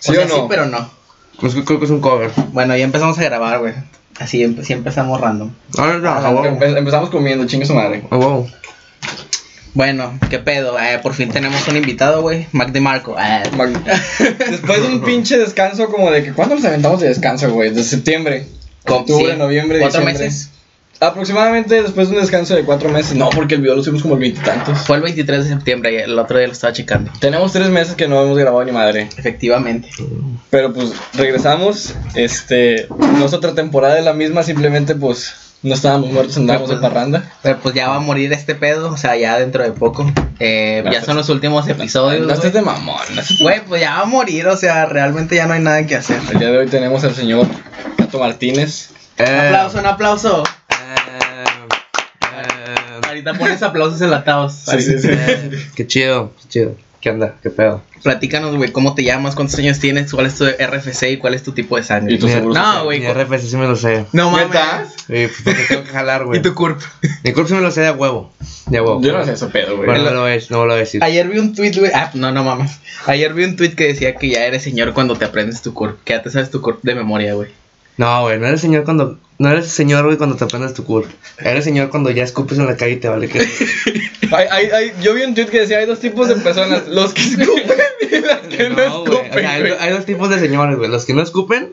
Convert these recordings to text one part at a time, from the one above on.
¿Sí o sea, o no? sí, pero no. Es que creo que es un cover. Bueno, ya empezamos a grabar, güey. Así, empe- sí empezamos random. Ah, no, a Adelante, huevo. empe- empezamos comiendo, chingue su madre. A huevo. Bueno, ¿qué pedo? Eh, por fin tenemos un invitado, güey. Mac DeMarco. Eh, Mag- Después de un pinche descanso como de que ¿cuándo nos aventamos de descanso, güey? De septiembre. Octubre, sí, noviembre, ¿Cuatro diciembre. meses? Aproximadamente después de un descanso de cuatro meses. No, porque el video lo subimos como el veintitantos. Fue el 23 de septiembre, y el otro día lo estaba checando. Tenemos tres meses que no hemos grabado ni madre. Efectivamente. Pero pues regresamos. Este. No es otra temporada de la misma, simplemente pues. No estábamos muertos, andábamos de parranda. Pero pues ya va a morir este pedo, o sea, ya dentro de poco. Eh, No, ya pues, son los últimos episodios. No güey. estés de mamón. no estés de- Güey, pues ya va a morir, o sea, realmente ya no hay nada que hacer. El día de hoy tenemos al señor Tato Martínez. Un Eh, aplauso, un aplauso. Ahorita pones aplausos enlatados. Sí, sí, sí. Qué chido, qué chido. ¿Qué onda? ¿Qué pedo? Platícanos, güey, cómo te llamas, cuántos años tienes, cuál es tu RFC y cuál es tu tipo de sangre. Y tu No, güey. Mi RFC sí me lo sé. No mames. Sí, pues porque tengo que jalar, güey. ¿Y tu CURP? Mi curso me lo sé de huevo. De huevo. Yo no sé ese pedo, güey. Bueno, no lo voy a, no lo voy a decir. Ayer vi un tweet, güey. Ah, no, no mames. Ayer vi un tweet que decía que ya eres señor cuando te aprendes tu CURP. Que ya te sabes tu CURP de memoria, güey. No, güey, no eres señor cuando. No eres señor, güey, cuando te aprendes tu curso. Eres señor cuando ya escupes en la calle y te vale que. Hay, hay, hay- yo vi un tweet que decía: hay dos tipos de personas, los que escupen y las que no, No, güey. O escupen. sea, hay dos tipos de señores, güey. Los que no escupen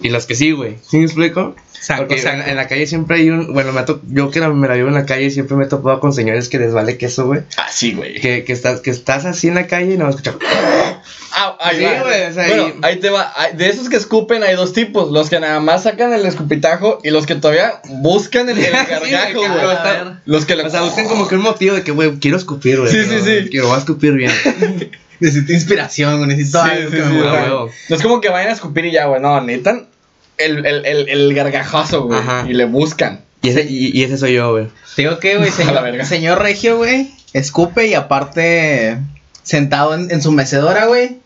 y los que sí, güey. ¿Sí me explico? Saco, Porque saco. en, en la calle siempre hay un. Bueno, me to- yo que la- me la vivo en la calle siempre me he topado con señores que les vale queso, güey. Ah, sí, güey. Que, que, estás, que estás así en la calle y no vas a escuchar. Ah, ahí Sí, va. güey, o sea, bueno, y- ahí te va. De esos que escupen hay dos tipos. Los que nada más sacan el escupitajo y los que todavía buscan el, el gargajo, güey, los que le... O sea, buscan como que un motivo de que, güey, quiero escupir, güey. Sí, sí, sí. Quiero, voy a escupir bien. Necesito inspiración, güey, necesito Sí, algo sí, que me sí, mueva. sea, huevo. No es como que vayan a escupir y ya, güey. No, necesitan el, el, el, el gargajazo, güey. Ajá. Y le buscan. Y ese, y, y ese soy yo, güey. Te Digo que, güey, señor, verga. señor Regio, güey, escupe y aparte sentado en, en su mecedora, güey,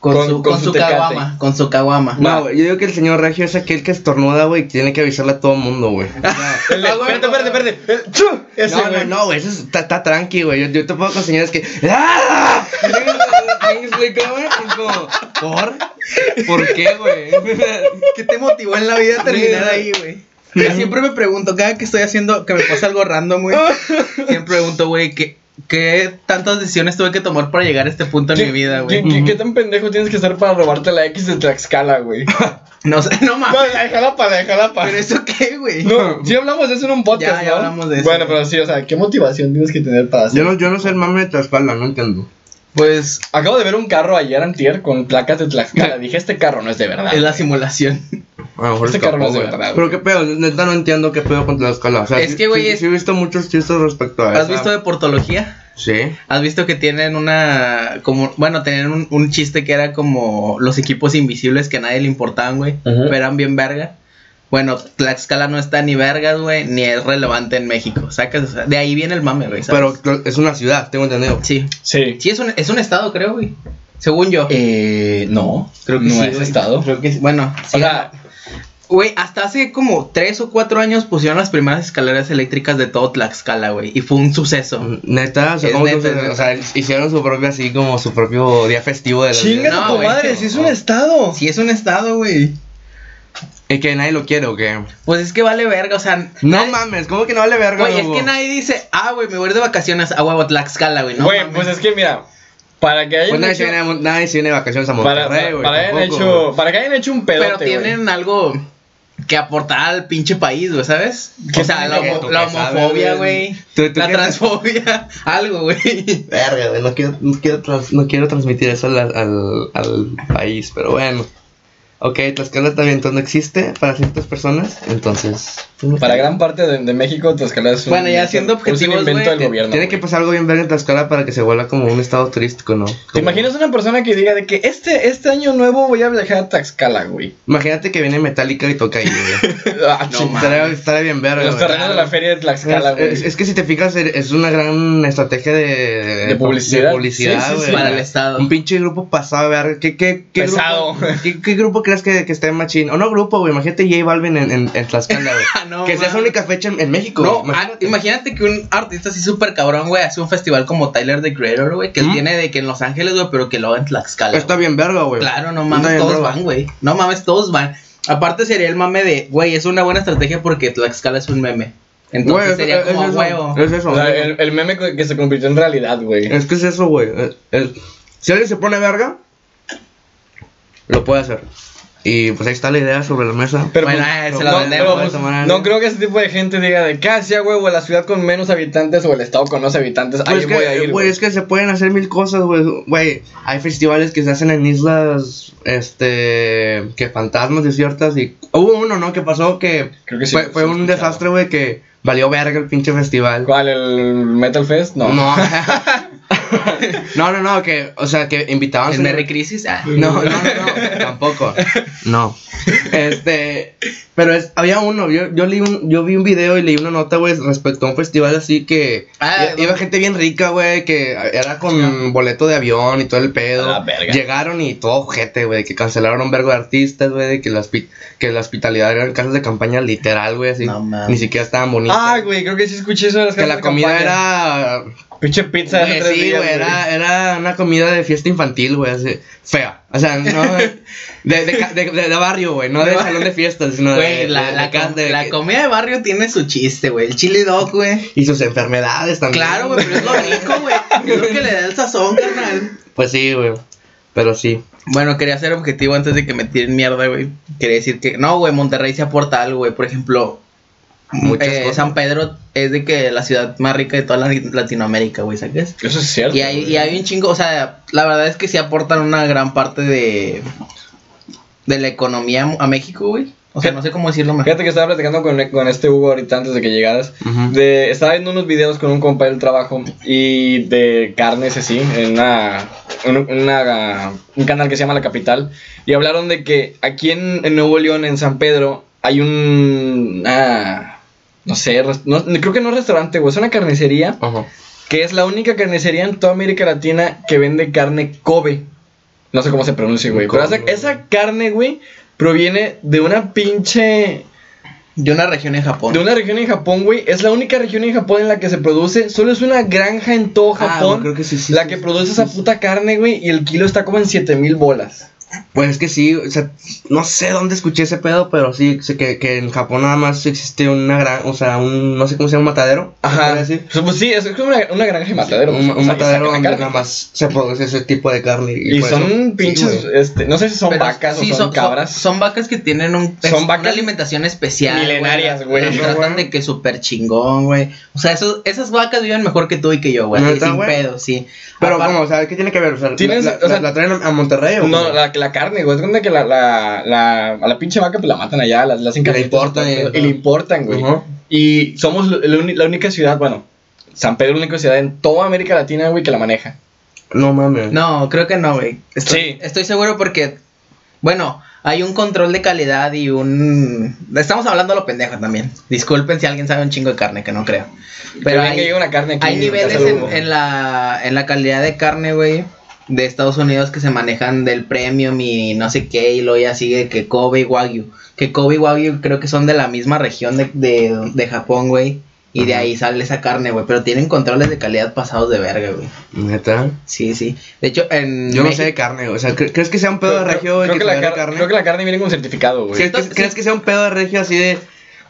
con, Con- su, con su caguama, con su caguama. No, güey, yo digo que el señor Regio es aquel que estornuda, güey, y tiene que avisarle a todo mundo, güey. Espérate, espérate, espérate. No, no, güey. no, güey, eso es- está, está tranqui, güey. Yo, yo te puedo con señores que. ¡Ah! ¿por? ¿Por qué, güey? ¿Qué te motivó en la vida a terminar ahí, güey? Yo siempre me pregunto, cada que estoy haciendo, que me pasa algo random, güey, siempre pregunto, güey, ¿qué, ¿qué tantas decisiones tuve que tomar para llegar a este punto en ¿Qué- mi vida, ¿qué, güey? qué, qué tan pendejo tienes que estar para robarte la X de Tlaxcala, güey? No sé, no mames. No, la Jalapa, la Jalapa. ¿Pero eso qué, güey? No, sí hablamos de eso en un podcast, Ya, ya ¿no? hablamos de eso. Bueno, pero sí, o sea, ¿qué motivación tienes que tener para hacer? Yo no, yo no sé el mame de Tlaxcala, no entiendo. Pues Acabo de ver un carro ayer antier con placas de Tlaxcala. Dije, este carro no es de verdad. es la simulación. A lo mejor Este carro no es de verdad, Pero qué pedo, neta no entiendo qué pedo con Tlaxcala. O sea, Es sí- que, güey, sí, es- sí he visto muchos chistes respecto a eso. ¿Has visto de portología? Sí. ¿Has visto que tienen una, como, bueno, tenían un, un chiste que era como los equipos invisibles que a nadie le importaban, güey, pero eran bien verga? Bueno, Tlaxcala no está ni vergas, güey, ni es relevante en México, ¿sacas? O sea, de ahí viene el mame, güey, ¿sabes? Pero es una ciudad, tengo entendido. Sí, Sí. sí, es un, es un estado, creo, güey, según yo. Eh, no. creo que no sí, es güey. estado. Creo que sí. Bueno, O sí, sea, Güey, hasta hace como tres o cuatro años pusieron las primeras escaleras eléctricas de todo Tlaxcala, güey. Y fue un suceso. Neta, o sea, Es ¿cómo neta, o sea, hicieron su propio así como su propio día festivo de la chinga No, tu güey, madre, si es un estado. Sí, es un estado, güey. Y que nadie lo quiere o qué. Pues es que vale verga, o sea. No nadie- mames, ¿cómo que no vale verga? Güey, es que nadie dice, ah, güey, me voy a ir de vacaciones a huevo Tlaxcala, güey. No, Güey, mames. pues es que mira, para que hayan Pues nadie, hecho, se viene, nadie se viene de vacaciones a para, Monterrey, para, güey. para hayan hecho, güey. para que hayan hecho un pedote, Pero tienen algo que aportar al pinche país, güey, ¿sabes? ¿Qué O sea, la, tiene? homo- ¿Tú la homofobia, güey? güey. ¿Tú- tú La transfobia, algo, güey. Verga, güey, no quiero, no, quiero no quiero transmitir eso al, al, al país, pero bueno. Ok, Tlaxcala entonces no existe para ciertas personas, entonces... Para gran parte de, de México, Tlaxcala es un, Bueno, ya siendo objetivos, invento del Tiene gobierno. tiene que pasar algo bien verga en Tlaxcala para que se vuelva como un estado turístico, ¿no? ¿Te Como- imaginas una persona que diga de que este, este año nuevo voy a viajar a Tlaxcala, güey? Imagínate que viene Metallica y toca ahí, güey. Ah, No, estaría, estaría bien verga, Los terrenos de la feria de Tlaxcala, güey. Es, es que si te fijas, es una gran estrategia de, De publicidad. de publicidad, Sí, sí. Para el estado. Un pinche grupo pasado. ¿Qué, qué, qué Pesado. Grupo, ¿qué, qué grupo crees que, que esté machín. O no grupo, güey. Imagínate J Balvin en, en, en Tlaxcala, güey. No, que sea mames. única fecha en, en México. No, güey. ah, imagínate que un artista así súper cabrón, güey, hace un festival como Tyler the Creator, güey, que él ¿Mm? tiene de que en Los Ángeles, güey, pero que lo haga en Tlaxcala. Está bien verga, güey. Claro, no mames, todos verga. van, güey. No mames, todos van. Aparte sería el mame de, güey, es una buena estrategia porque Tlaxcala es un meme. Entonces sería es- como es a eso, huevo. Es eso. O sea, el, el meme que se convirtió en realidad, güey. Es que es eso, güey. Es- es- Si alguien se pone verga, lo puede hacer. Y pues ahí está la idea sobre la mesa. Pero, Bueno, pues, eh, se la no, vendemos, pero, pues, no creo que ese tipo de gente diga de que hacía huevo la ciudad con menos habitantes o el estado con menos habitantes. Pues Ahí es voy a que, ir. güey, güey. es que se pueden hacer mil cosas, güey. Güey, hay festivales que se hacen en islas, este, que fantasmas desiertas y hubo uno, ¿no? Que pasó que Creo que sí, fue, sí fue he un escuchado. desastre, güey, que valió verga el pinche festival. ¿Cuál? ¿El Metal Fest? No. No. no, no, no, que, o sea, que invitaban... ¿El Merry Crisis? Ah. No, no, no, no, tampoco. No. Este, pero es, había uno, yo, yo, leí un, yo vi un video y leí una nota, güey, respecto a un festival así que Ah, iba gente bien rica, güey, que era con boleto de avión y todo el pedo. A la verga. Llegaron y todo gente, güey, que cancelaron un vergo de artistas, güey, que que la hospitalidad eran casas de campaña literal, güey, así. No mames. Ni siquiera estaban bonitas. Ah, güey, creo que sí escuché eso de las que casas la comida campaña. era Pinche pizza sí, güey, era, era una comida de fiesta infantil, güey, así, fea. O sea, no de, de, de, barrio, güey, no de salón de fiestas, sino de, la, la, com- comida de barrio tiene su chiste, güey. El chili dog, güey. Y sus enfermedades también. Claro, güey, pero es lo rico, güey. Es lo que le da el sazón, carnal. Pues sí, güey, pero sí. Bueno, quería ser objetivo antes de que me tiren mierda, güey. Quería decir que, no, güey, Monterrey se aporta algo, güey. Por ejemplo, Muchas eh, cosas. San Pedro es de que la ciudad más rica de toda la- Latinoamérica, güey, ¿sabes? Eso es cierto. Y hay, güey. y hay un chingo, o sea, la verdad es que sí aportan una gran parte de, de la economía a México, güey. O sea, no sé cómo decirlo mejor. Fíjate que estaba platicando con, con este Hugo ahorita antes de que llegaras. De, estaba viendo unos videos con un compa del trabajo y de carnes así, en una, un- una- un canal que se llama La Capital. Y hablaron de que aquí en, en Nuevo León, en San Pedro, hay un... ah, no sé, no- creo que no es restaurante, güey, es una carnicería Ajá. que es la única carnicería en toda América Latina que vende carne Kobe. No sé cómo se pronuncia, güey. Pero esa, carne, güey, proviene de una pinche De una región en Japón. de una región en Japón, güey. Es la única región en Japón en la que se produce. Solo es una granja en todo Ah, Japón. güey, creo que sí, sí, la sí, que sí, produce sí, esa sí. puta carne, güey. Y el kilo está como en 7000 bolas. Pues es que sí, o sea, no sé dónde escuché ese pedo, pero sí, sé que, que en Japón nada más existe una gran, o sea, un, no sé cómo se llama, un matadero. ¿se Ajá. decir? Pues, sí, es como una, una granja de matadero. Un, pues, un o sea, matadero donde nada más se produce ese tipo de carne. Y, pues, son pinches, este, no sé si son Pero vacas sí, o son, cabras. Son, vacas que tienen un, Son es- vacas una alimentación especial. milenarias, güey. No, tratan de que súper chingón, güey. O sea, esos, esas vacas viven mejor que tú y que yo, güey. ¿Neta, Sin güey? pedo, sí. Pero, Aparte- ¿cómo? O sea, ¿qué tiene que ver? O sea, Tienes- la, la- o sea- la traen a Monterrey o No, la, la carne, güey. Es cuenta que la, la, la, a la pinche vaca pues la matan allá, la, la hacen Y le importan, y, y- todo, y le importan, güey. Y somos la, única ciudad, bueno, San Pedro es la única ciudad en toda América Latina, güey, que la maneja. No mames. No, creo que no, güey. Estoy, Sí. estoy seguro porque, bueno, hay un control de calidad y un... Estamos hablando a lo pendejo también. Disculpen si alguien sabe un chingo de carne, que no creo. Pero hay, una carne aquí. hay niveles en la, en la calidad de carne, güey, de Estados Unidos que se manejan del premium y no sé qué, y luego ya sigue que Kobe y Wagyu. Que Kobe y Wagyu creo que son de la misma región de, de, de Japón, güey. Y de ahí sale esa carne, güey. Pero tienen controles de calidad pasados de verga, güey. Neta. Sí, sí. De hecho, en Yo no sé de carne, güey. O sea, ¿cre- ¿crees que sea un pedo Creo, de regio, güey, creo que la car- carne? creo que la carne viene con certificado, güey. ¿Crees, que- Entonces- crees que sea un pedo de regio así de.?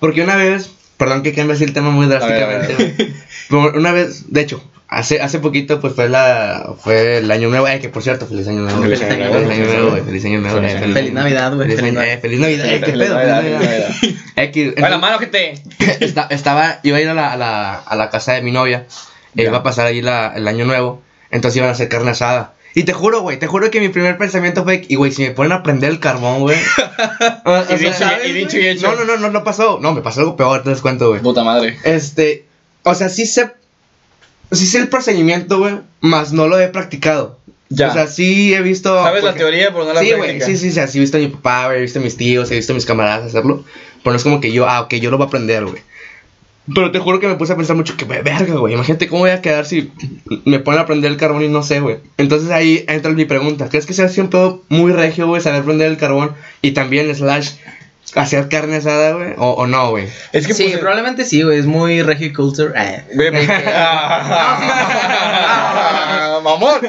Porque una vez. Perdón que cambie así el tema muy ver, a ver. drásticamente. güey. Pero una vez, de hecho, hace, hace poquito, pues fue la. Fue el año nuevo. Eh, que por cierto, feliz año nuevo. Feliz año nuevo. Feliz año nuevo. Feliz Navidad, güey. Feliz eh, Feliz Navidad. eh, qué Feliz pedo, Navidad, feliz Navidad. La mano que te. Esta- estaba, iba a ir a la, a la, a la casa de mi novia. Iba a pasar ahí la, el año nuevo. Entonces iban a hacer carne asada. Y te juro, güey, te juro que mi primer pensamiento fue, y güey, si me ponen a prender el carbón, güey. Y dicho, ¿sabes, y, güey? dicho y hecho. no, no, no, no, no pasó. No, me pasó algo peor, te das cuenta, güey. Puta madre. Este, o sea, sí sé, sí sé el procedimiento, güey, más no lo he practicado. Ya. O sea, sí he visto. Sabes la teoría, pero no la sí, güey, sí, sí, sí, sí, he visto a mi papá, he visto a mis tíos, he visto a mis camaradas hacerlo. Pero no es como que yo, ah, ok, yo lo voy a aprender, güey. Pero te juro que me puse a pensar mucho que, "Ve- verga, güey. Imagínate cómo voy a quedar si me ponen a prender el carbón y no sé, güey. Entonces ahí entra mi pregunta. ¿Crees que sea así un pedo muy regio, güey, saber prender el carbón y también, slash, hacer carne asada, güey? O, o no, güey. Es que sí, pues, probablemente sí, güey. Es muy regio culture. Eh. Mamón.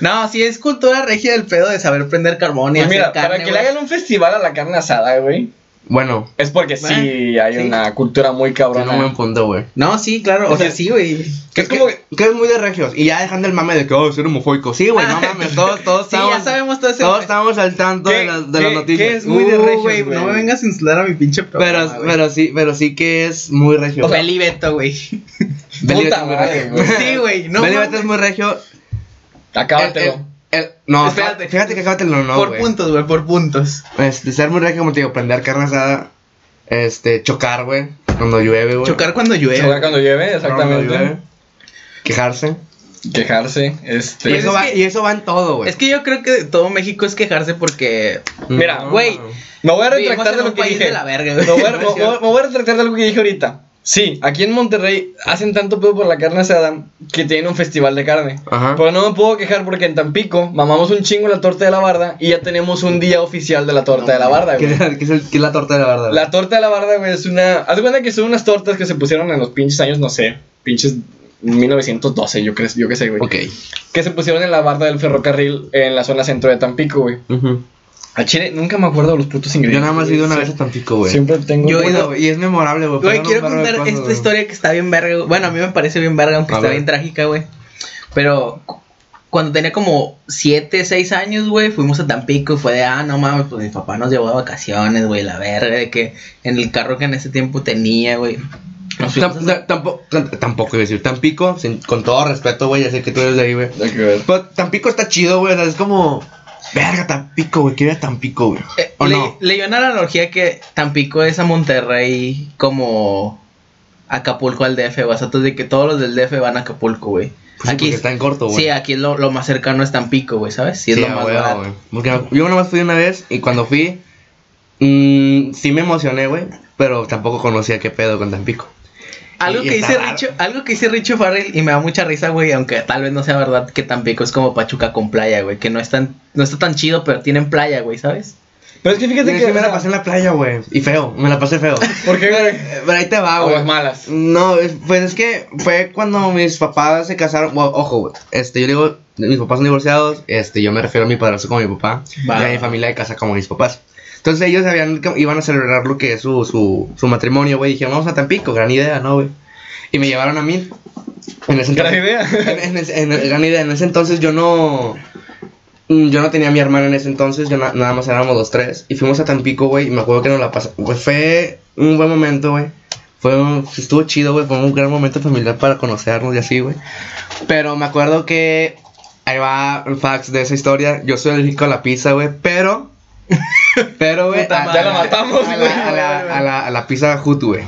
No, sí es cultura regia del pedo de saber prender carbón y Pues mira, hacer carne, para que le güey. hagan un festival a la carne asada, güey. Bueno, Es porque sí hay sí. una cultura muy tiene un buen cabrona. punto, güey. No, sí, claro. O, sea, sí, güey. Que Es como que, que es muy de regios. Y ya dejando el mame de que, oh, ser homofóbico. Sí, güey, no mames, todos, todos Sí, estamos. ya sabemos todo ese. Todos estamos al tanto ¿Qué- de las, de las noticias. qué es muy de Uh, regios, güey? No me vengas a insular a mi pinche programa, Pero, pero sí, pero sí que es muy regio. O Beli Beto, güey. Beli Beto es muy madre, regio. güey. Sí, güey. No Beli. Beto es muy regio. Acábatelo. El- el- no, Espérate. fíjate que acábatelo, no, por güey. puntos, güey, por puntos. Este, ser muy regio, como te digo, prender carne asada. Este, chocar, güey. Cuando llueve, güey. Chocar cuando llueve. Chocar cuando llueve, Cuando exactamente. llueve. Quejarse. Quejarse, Y este. Pues eso, es va, que- y eso va en todo, güey. Es que yo creo que todo México es quejarse porque Mira, No. güey, Me voy a retractar de lo que dije. de la verga, Me güey. voy, a, me voy- me voy a retractar de algo que dije ahorita. Sí, aquí en Monterrey hacen tanto pedo por la carne asada que tienen un festival de carne. Ajá. Pero no me puedo quejar porque en Tampico mamamos un chingo la torta de la barda y ya tenemos un día oficial de la torta No, de la barda, ¿Qué, güey. es, qué es el- qué es la torta de la verdad? La torta de la barda, güey, es una... Haz de cuenta que son unas tortas que se pusieron en los pinches años, no sé, pinches 1912, yo, creo, yo qué sé, güey. Ok. Que se pusieron en la barda del ferrocarril en la zona centro de Tampico, güey. Ujú. Al chile nunca me acuerdo de los putos ingredientes. Yo nada más he ido una vez a Tampico, güey. Siempre tengo... Yo he ido- y es memorable, güey. Güey, quiero contar esta historia que está bien verga. Bueno, a mí me parece bien verga, aunque A está ver. bien trágica, güey. Pero cu- cuando tenía como 7, 6 años, güey, fuimos a Tampico y fue de, ah, no mames, pues mi papá nos llevó de vacaciones, güey, la verga, de que en el carro que en ese tiempo tenía, güey. A- Tampoco, tam- tampoco iba a decir Tampico, sin- con todo respeto, güey, ya sé que tú eres de ahí, güey. Pero Tampico está chido, güey, o sea, es como... Verga, Tampico, güey, quiero ir a Tampico, güey. Eh, ¿O le- no? Leí una analogía que Tampico es a Monterrey como Acapulco al DF, güey. O sea, entonces de que todos los del DF van a Acapulco, güey. Pues sí, porque está en corto, güey. Sí, aquí lo, lo más cercano es Tampico, güey, ¿sabes? Sí, es Sí, lo más barato. Porque yo nomás fui una vez y cuando fui, mm, sí me emocioné, güey, pero tampoco conocía qué pedo con Tampico. Algo que dice. Richo, algo que dice Richo Farrell y me da mucha risa, güey, aunque tal vez no sea verdad que Tampico es como Pachuca con playa, güey, que no es tan, no está tan chido, pero tienen playa, güey, ¿sabes? Pero es que fíjate Es que... que me la pasé en la playa, güey, y feo, me la pasé feo. ¿Por qué, güey? Eh, Pero ahí te va, güey. Aguas malas. No, es- pues es que fue cuando mis papás se casaron. bueno, ojo, güey. Este, yo digo, mis papás son divorciados. Este, yo me refiero a mi padrastro como mi papá. Y a mi familia de casa como mis papás. Entonces ellos habían, iban a celebrar lo que es su, su, su matrimonio, güey. Dijeron, vamos a Tampico, gran idea, ¿no, güey? Y me llevaron a mí. En ese Gran entonces- idea. En, en ese- en- gran idea. En ese entonces yo no. mm, Yo no tenía a mi hermana en ese entonces, yo na- nada más éramos los tres. Y fuimos a Tampico, güey, y me acuerdo que nos la pasamos. Pues fue un buen momento, güey. Fue un- estuvo chido, güey. Fue un gran momento familiar para conocernos y así, güey. Pero me acuerdo que. Ahí va el fax de esa historia. Yo soy alérgico a la pizza, güey. Pero. Pero, güey. Ya la matamos, a güey. la, a, la, a, la, a la pizza Hut, güey.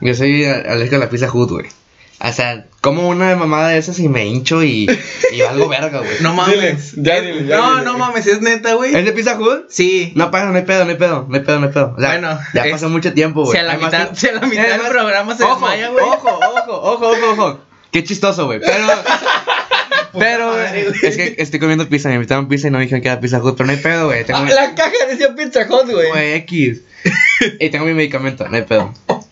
Yo soy alérgico a la pizza Hut, güey. O sea, como una mamada de esas y me hincho y, y valgo verga, güey. No mames. Dile, ya dile, ya no, dile. no mames, es neta, güey. ¿Es de pizza Hut? Sí. No pasa, no hay pedo, no hay pedo, no hay pedo, no hay pedo. O sea, Bueno, ya es- pasó mucho tiempo, güey. Si a la Además, mitad, si a la mitad del programa se ojo, desmaya, güey. Ojo, ojo, ojo, ojo, ojo. Qué chistoso, güey. Pero. Pero, madre, güey. es que estoy comiendo pizza. Me invitaron pizza y no dijeron que era pizza Hut. Pero no hay pedo, güey. Tengo Ah, mi- La caja decía Pizza Hut, güey. Güey, X. y tengo mi medicamento, no hay pedo.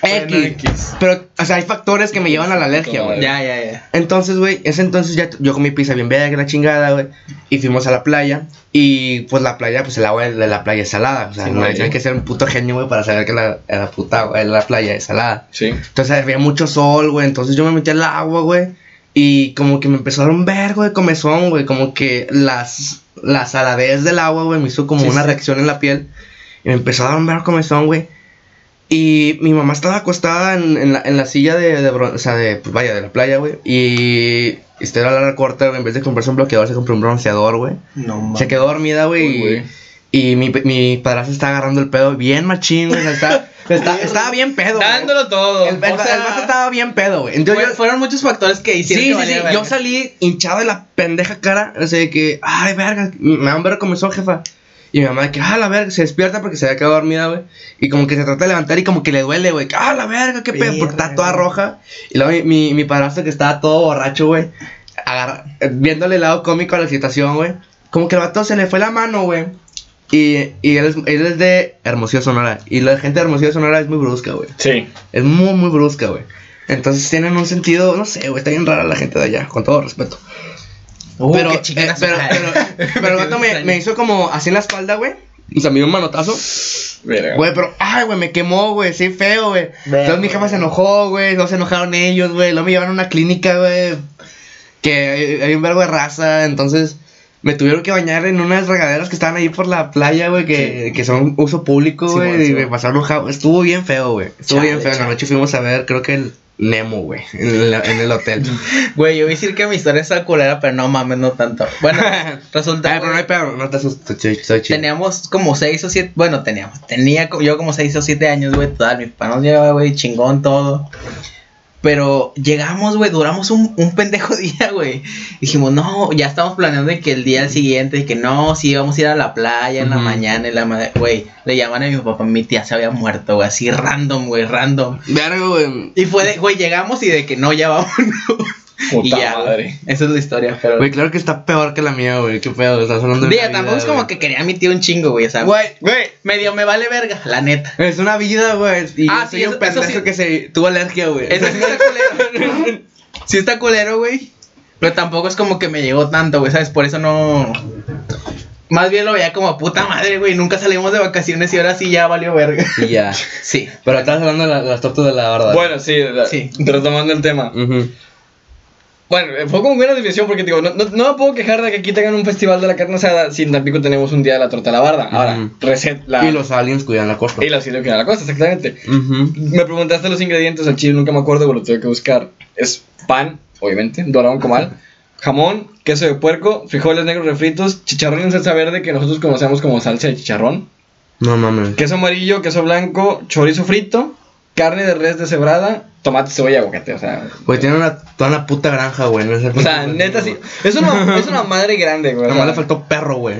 Bueno, X. Pero, o sea, hay factores que me llevan a la alergia, güey. Ya, ya, ya. Entonces, güey, ese entonces ya yo comí pizza bien verga, la chingada, güey. Y fuimos a la playa. Y pues la playa, pues el agua de la playa es salada. O sea, Sí, no, hay, que ser un puto genio, güey, para saber que la, la puta la playa es salada. Sí. Entonces había mucho sol, güey. Entonces yo me metí al agua, güey. Y como que me empezó a dar un vergo de comezón, güey. Como que las, la saladez del agua, güey, me hizo como Sí, una sí. reacción en la piel. Y me empezó a dar un vergo de comezón, güey. Y mi mamá estaba acostada en, en la, en la silla de, de bron- o sea, de, pues vaya, de la playa, güey. Y este era la corta, güey. En vez de comprarse un bloqueador, se compró un bronceador, güey. No mames. Se quedó dormida, güey. Güey. Y, mi, mi padrastro está agarrando el pedo bien machín, güey. está, está- estaba bien pedo, güey. Dándolo todo. El, el, O sea, el vato estaba bien pedo, güey. Entonces Fue- yo- fueron muchos factores que hicieron Sí, que sí, sí. Yo salí hinchado de la pendeja cara. O sea, de que, ay, verga, me da un verga comenzó, jefa. Y mi mamá de que, ah, la verga, se despierta porque se había quedado dormida, güey. Y como que se trata de levantar y como que le duele, güey. Ah, la verga, qué pedo, porque está toda roja. Y luego mi, mi, mi padrastro que estaba todo borracho, güey, agarra- viéndole el lado cómico a la situación, güey. Como que el vato se le fue la mano, güey. Y, y él, es, él es de Hermosillo, Sonora. Y la gente de Hermosillo, Sonora es muy brusca, güey. Sí. Es muy, muy brusca, güey. Entonces tienen un sentido, no sé, güey, está bien rara la gente de allá, con todo respeto. Uh, pero, qué eh, pero, pero, pero el me, me hizo como así en la espalda, güey. O sea, me dio un manotazo. Verga. Güey, pero, ay, güey, me quemó, güey, sí, feo, güey. Entonces mi jefa se enojó, güey, no se enojaron ellos, güey. Luego me llevaron a una clínica, güey, que hay, hay un verbo de raza, entonces me tuvieron que bañar en unas regaderas que estaban ahí por la playa, güey, que, que son uso público, Sí, güey, bueno, y sí, me pasaron un jabón. Estuvo bien feo, güey. Estuvo Chale, bien feo. En la noche fuimos a ver, creo que el Nemo, güey, en, el hotel. Güey, yo voy a decir que mi historia está culera, pero no mames, no tanto. Bueno, resulta. Ah, pero no hay pedo, no te asustes, chido. Teníamos como 6 o 7, bueno, teníamos, tenía yo como 6 o 7 años, güey, total, mi papá nos llevaba, güey, chingón todo. Pero llegamos, güey, duramos un, un pendejo día, güey. Dijimos, no, ya estamos planeando de que el día siguiente, que no, sí, vamos a ir a la playa en la mañana, en la madre, güey, le llaman a mi papá, mi tía se había muerto, güey, así random, güey, random. Verga, güey. Y fue de, güey, llegamos y de que no, ya vámonos. Puta y ya, madre. Esa es la historia, pero... Güey, claro que está peor que la mía, güey. Qué pedo, estás hablando de. Una tampoco vida, es como güey. que quería a mi tío un chingo, güey, o sea, Güey, Güey. medio me vale verga, la neta. es una vida, güey. Y Ah, yo sí, soy eso- un pendejo sí. que se tuvo alergia, güey. Eso sí está culero. sí está culero, güey. Pero tampoco es como que me llegó tanto, güey, ¿sabes? Por eso no. Más bien lo veía como puta madre, güey. Nunca salimos de vacaciones y ahora sí ya valió verga. Y ya. Sí. Pero estás hablando de la- las tortas de la barda. Bueno, sí, la- Sí. retomando el tema. Ujú. Bueno, eh, fue como buena división porque digo, no, no, no me puedo quejar de que aquí tengan un festival de la carne asada si en Tampico tenemos un día de la torta a la barda. Ahora, Ujú. reset la... Y los aliens cuidan la costa. Y los que a la costa, exactamente. Me preguntaste los ingredientes al chile, nunca me acuerdo, pero lo tuve que buscar. Es pan, obviamente, dorado en comal, jamón, queso de puerco, frijoles negros refritos, chicharrón en salsa verde que nosotros conocemos como salsa de chicharrón, No mames. queso amarillo, queso blanco, chorizo frito, carne de res deshebrada, tomate, cebolla y aguacate, o sea... Güey, tiene una, toda una puta granja, güey. No O sea, neta sí. Es una, es una madre grande, güey. Nomás le faltó perro, güey.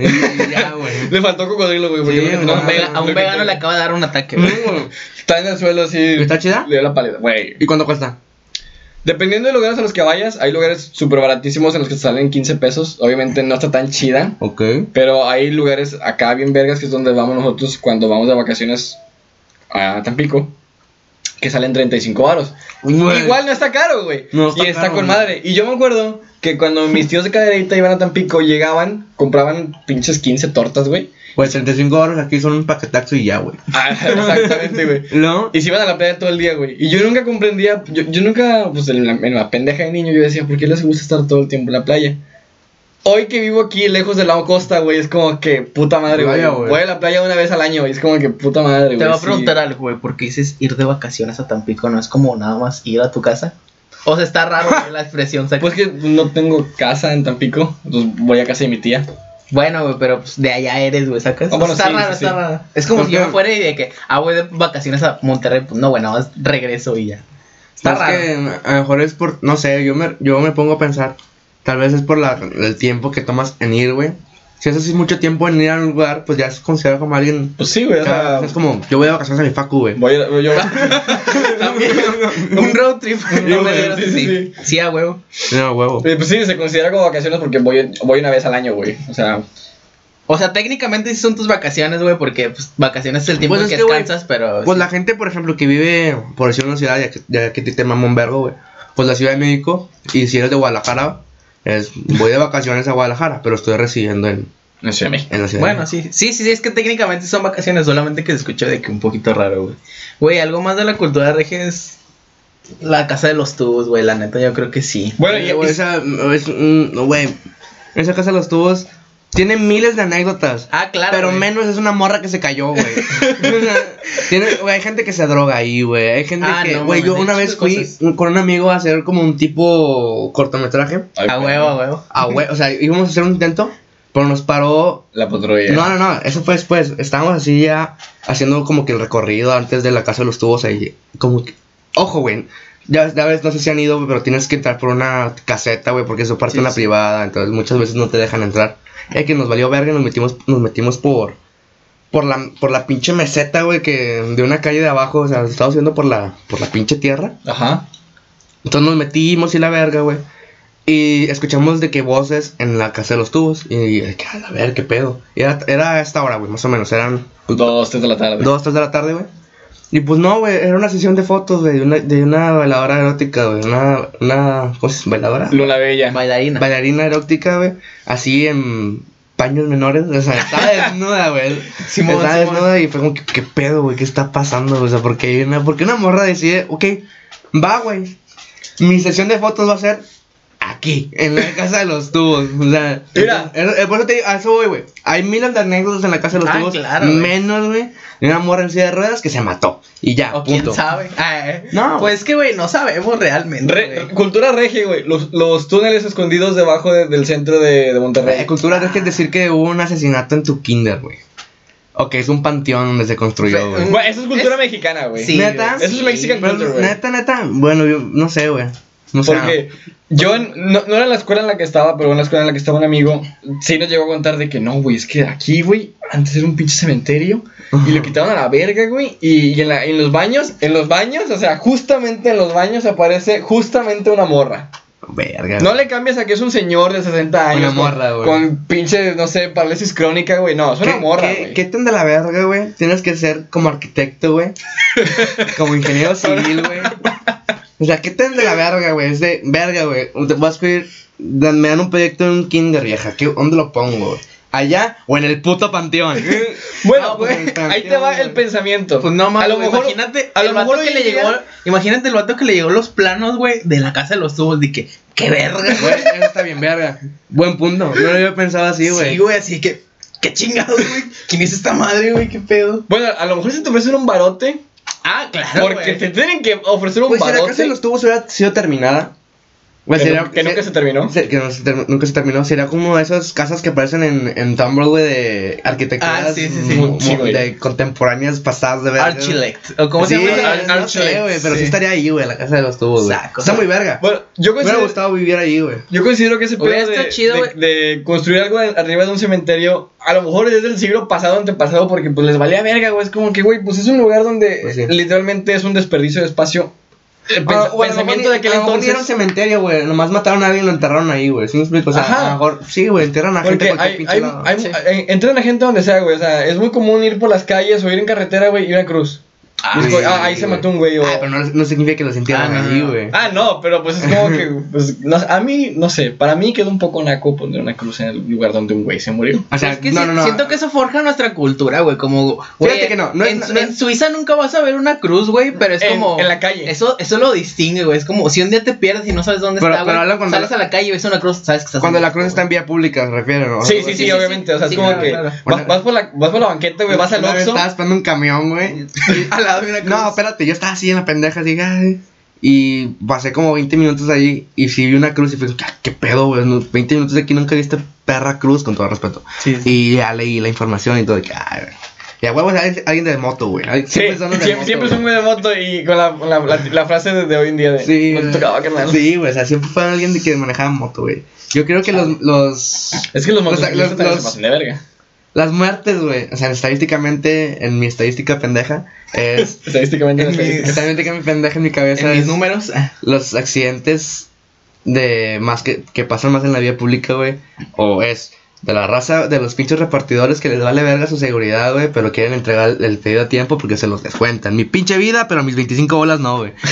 Ya, güey. Le faltó cocodrilo, güey. porque Sí, no- no, no- A un vega- a un lo que vegano le acaba de dar un ataque, güey. Está en el suelo así. ¿Está chida? Le dio la pálida. Güey. ¿Y cuánto cuesta? Dependiendo de lugares a los que vayas, hay lugares súper baratísimos en los que te salen 15 pesos. Obviamente no está tan chida. Ok. Pero hay lugares acá bien vergas que es donde vamos nosotros cuando vamos de vacaciones a Tampico. Que salen 35 varos. Igual no está caro, güey. No y está caro, con güey. madre. Y yo me acuerdo que cuando mis tíos de caderita iban a Tampico, llegaban, compraban pinches 15 tortas, güey. Pues 35 horas aquí son un paquetaxo y ya, güey. Ah, exactamente, güey. ¿No? Y se iban a la playa todo el día, güey. Y yo nunca comprendía, yo, yo nunca, pues en la, en la pendeja de niño, yo decía, ¿por qué les gusta estar todo el tiempo en la playa? Hoy que vivo aquí, lejos de la costa, güey, es como que puta madre, güey. Voy a la playa una vez al año, y es como que puta madre, güey. Te voy a sí. preguntar algo, güey, ¿por qué dices ir de vacaciones a Tampico? ¿No es como nada más ir a tu casa? O sea, está raro la expresión, ¿sabes? Pues que no tengo casa en Tampico, entonces voy a casa de mi tía. Bueno, güey, pero pues, de allá eres, güey, ¿sacas? Bueno, está sí, raro, sí, está sí. raro. Es como ¿Por si yo fuera y de que, ah, voy de vacaciones a Monterrey, pues no, bueno, más regreso y ya. Está Es raro. que a lo mejor es por, no sé, yo me, yo me pongo a pensar, tal vez es por la, el tiempo que tomas en ir, güey. Si haces mucho tiempo en ir a un lugar, pues ya es considerado como alguien... Pues sí, güey, o sea, es como, yo voy de vacaciones a mi facu, güey. voy a, yo... También, un road trip. dieron- sí, sí, sí, sí, sí. a huevo. No, huevo. Eh, Pues sí, se considera como vacaciones porque voy, voy una vez al año, güey. O sea, O sea, técnicamente sí son tus vacaciones, güey, porque pues, vacaciones es el tiempo Pues en es que que, descansas, pero... Pues sí. la gente, por ejemplo, que vive, por decir una ciudad, ya que, ya que a te mama un vergo, güey. Pues la Ciudad de México, y si eres de Guadalajara, es, voy de vacaciones a Guadalajara, pero estoy residiendo en, no sé, México. en la Ciudad Bueno, de sí, sí, sí, sí, es que técnicamente son vacaciones, solamente que se escucha de que un poquito raro, güey. Güey, algo más de la cultura regia es la casa de los tubos, güey, la neta, yo creo que sí. Bueno, y, esa, es, mm, no, güey, esa casa de los tubos tiene miles de anécdotas. Ah, claro. Pero güey. menos es una morra que se cayó, güey. Tiene, güey, hay gente que se droga ahí, güey. Hay gente Ah, que, no, güey, yo una vez fui cosas. con un amigo a hacer como un tipo cortometraje. Ay, A huevo, a huevo. Ah, güey, o sea, íbamos a hacer un intento, pero nos paró. La patrulla. No, no, no, eso fue después. Estábamos así ya haciendo como que el recorrido antes de la casa de los tubos ahí. Como que Ojo, güey. Ya, ya ves, no sé si han ido, pero tienes que entrar por una caseta, güey, porque eso parte Sí, una sí. privada, entonces muchas veces no te dejan entrar. Es que nos valió verga y nos metimos, nos metimos por, por la, por la pinche meseta, güey, que de una calle de abajo, o sea, estamos yendo por la, por la pinche tierra. Ajá. Entonces nos metimos y la verga, güey. Y escuchamos de que voces en la casa de los tubos. Y, y a verga, qué pedo. Y era, era a esta hora, güey, más o menos. Eran Dos, tres de la tarde. dos, tres de la tarde, güey. Y pues no, güey, era una sesión de fotos, güey, de una, de una bailadora erótica, güey. Una, una, ¿cómo se dice? ¿Bailadora? Luna Bella. Bailarina. Bailarina erótica, güey. Así en paños menores. O sea, estaba desnuda, güey. Simón, estaba Simón. desnuda y fue como, ¿qué, qué pedo, güey? ¿Qué está pasando? O sea, porque hay una, porque una morra decide, ok, va, güey. Mi sesión de fotos va a ser aquí, en la casa de los tubos. O sea, Mira. es- es- por eso te digo, a eso voy, güey. Hay miles de anécdotas en la casa de los Ah, tubos. claro, menos, güey, de una morra en silla de ruedas que se mató. Y ya, O quién sabe. Ah, eh. No. Pues que, güey, no sabemos realmente. Re- cultura regia, güey. Los, los túneles escondidos debajo de- del centro de, de Monterrey. Eh, cultura es decir que hubo un asesinato en tu kinder, güey. O que es un panteón donde se construyó, güey. Eso es cultura Es- mexicana, güey. Sí, ¿Neta? Eso es sí. Mexican Pero, culture, güey. neta, neta. Bueno, yo no sé, güey. No sé. Porque yo en- no, no era en la escuela en la que estaba, pero en la escuela en la que estaba un amigo, sí nos llegó a contar de que no, güey, es que aquí, güey, antes era un pinche cementerio y lo quitaron a la verga, güey. Y, y en, la- en los baños, en los baños, o sea, justamente en los baños aparece justamente una morra. Verga. No le cambias a que es un señor de 60 años. Una morra, con, güey. con pinche, no sé, parálisis crónica, güey. No, es una ¿Qué, morra, qué, qué tan de la verga, güey? Tienes que ser como arquitecto, güey. como ingeniero civil, güey. O sea, ¿qué tan de la verga, güey? Es de verga, güey. Te vas a dan- Me dan un proyecto en un kinder, vieja. ¿Qué, ¿Dónde lo pongo, güey? ¿Allá o en el puto panteón? Bueno, No, pues, güey, el ahí te va el pensamiento. Pues no a mames, lo mejor, imagínate a lo mejor que le llegó, imagínate el vato que le llegó los planos, güey, de la casa de los tubos, de que, qué verga, Güey, güey. eso está bien, verga. Buen punto. No lo había pensado así, güey. Sí, güey, así que, qué chingados, güey. ¿Quién es esta madre, güey? ¿Qué pedo? Bueno, a lo mejor si te ofrecen un barote, Ah, claro, porque güey. te tienen que ofrecer un Pues si la casa de los tubos hubiera sido terminada. Pues que, sería- que nunca se terminó. se- que no se ter- nunca se terminó. Sería como esas casas que aparecen en, en Tumblr, güey, de arquitecturas Ah, sí, sí, sí. mo- mo- de contemporáneas pasadas de verga. Archilect. ¿O cómo sí, se llama? no Ar- sé, güey, pero sí. sí. estaría ahí, güey, la casa de los tubos, güey. Saco, Está muy verga. Bueno, yo Me hubiera gustado vivir ahí, güey. yo considero que ese pedo de, estado chido, de- güey. de construir algo arriba de un cementerio, a lo mejor es del siglo pasado, antepasado, porque pues les valía verga, güey. Es como que, güey, pues es un lugar donde Pues sí. literalmente es un desperdicio de espacio. El Ah, pens- o mejor pensamiento de era un entonces. cementerio, güey. Nomás mataron a alguien y lo enterraron ahí, güey. ¿Sí me explico? O sea, Ajá. a lo mejor, sí, güey, entierran a gente Porque hay, pinche hay, lado. hay- Sí. entran a gente donde sea, güey. O sea, es muy común ir por las calles o ir en carretera, güey, y una cruz. Como, ah, ahí se mató un güey. O... Ah, pero no, no significa que los entierran Ah, no, ahí, no. güey. Ah, no, pero pues es como que, pues, no, a mí, no sé, para mí quedó un poco naco poner una cruz en el lugar donde un güey se murió. O sea, es que no, si- no, no. siento que eso forja nuestra cultura, güey. Como, güey, Fíjate que no, en, no es- en Suiza nunca vas a ver una cruz, güey, pero es En- como. en la calle. Eso, eso lo distingue, güey. Es como si un día te pierdes y no sabes dónde Pero- está, pero güey. Sales la- a la calle y ves una cruz, sabes que estás Cuando la cruz está en vía pública, se refiere, ¿no? Sí, sí, sí, sí, sí, obviamente. O sea, es como que. Vas, por la, vas por la banqueta, güey, vas al Oxxo. Estaba esperando un camión, güey. al lado de una cruz. No, espérate, yo estaba así en la pendeja, así, ay, y pasé como 20 minutos ahí y sí vi una cruz y fue, "Ah, ¿qué pedo, güey? No, 20 minutos de aquí nunca vi esta perra cruz, con todo respeto. Sí, sí. Y ya leí la información y todo, de que, ay, güey. Y a huevos alguien, de moto, güey. Ay, Sí, Siempre son los de siempre, moto, siempre es güey. de moto y con la, la, la, la frase de, de hoy en día de Sí, no te tocaba, carnal. Sí, güey, o sea, siempre fue alguien de que manejaba moto, güey. Yo creo que los, los, Es que los Los- motociclistas los- también los- se pasan de verga. Las muertes, güey, o sea, estadísticamente, en mi estadística pendeja, es, Estadísticamente. En mi- estadísticamente mi pendeja en mi cabeza En mis números. ah, los accidentes de más que, que pasan más en la vía pública, güey, o es de la raza de los pinches repartidores que les vale verga su seguridad, güey, pero quieren entregar el pedido a tiempo porque se los descuentan. Mi pinche vida, pero mis 25 bolas no, güey.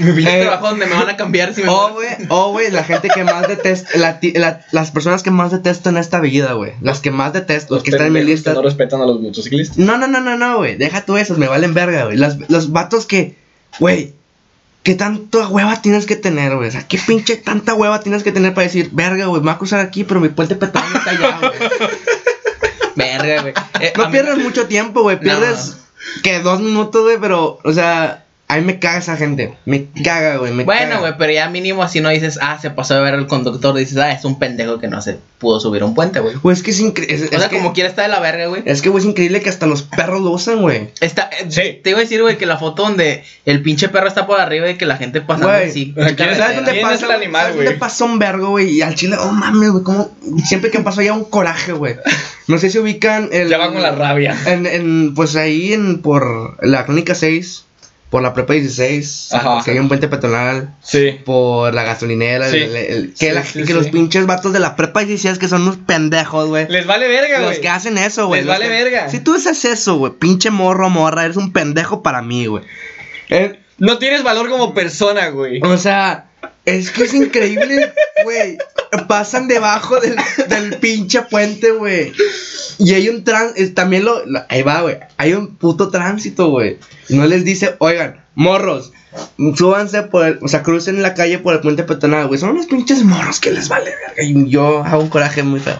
Mi pinche Eh, trabajo donde me van a cambiar si me O, güey, o, güey, la gente que más detesta, la ti- la- las personas que más detesto en esta vida, güey. Las que más detesto, Los que están en mi lista. que no respetan a los motociclistas. No, no, no, no, no, güey. Deja tú esos, me valen verga, güey. Las- Los vatos que, güey, ¿qué tanta hueva tienes que tener, güey? O sea, ¿qué pinche tanta hueva tienes que tener para decir, verga, güey, me voy a cruzar aquí, pero mi puente petróleo está allá, güey? Verga, güey. Eh, No mí- pierdas mucho tiempo, güey. Pierdes, que dos minutos, güey, pero, o sea, a mí me caga esa gente. Me caga, güey. me Bueno, caga. güey, pero ya mínimo así no dices, ah, se pasó de ver al conductor, dices, ah, es un pendejo que no se pudo subir un puente, güey. Güey, es que es increíble. O sea, como quiera está de la verga, güey. Es que, güey, es increíble que hasta los perros lo usan, güey. Está, eh, Sí. Te iba a decir, güey, que la foto donde el pinche perro está por arriba y que la gente pasa Güey, así. ¿quién es- carretera. ¿Sabes dónde ¿Quién pasa el animal, ¿sabes güey? dónde pasa un vergo, güey? Y al chile, oh mames, güey, como siempre que pasó ya un coraje, güey. No sé si ubican el. Ya va con la rabia. En, en, pues ahí en por la clínica 6, por la prepa 16, Ajá. que hay un puente peatonal, Sí. por la gasolinera, Sí. el- el- que, Sí, la- sí, que sí. los pinches vatos de la prepa 16 que son unos pendejos, güey. Les vale verga, Los güey. que hacen eso, güey. Les los vale que- verga. Si tú haces eso, güey, pinche morro, morra, eres un pendejo para mí, güey. Eh, No tienes valor como persona, güey. o sea, es que es increíble, güey. Pasan debajo del, del pinche puente, güey. Y hay un tránsito, también lo, ahí va, güey. Hay un puto tránsito, güey. No les dice, oigan, morros, súbanse por el, o sea, crucen la calle por el puente peatonal, güey. Son unos pinches morros que les vale verga. Y yo hago un coraje muy feo.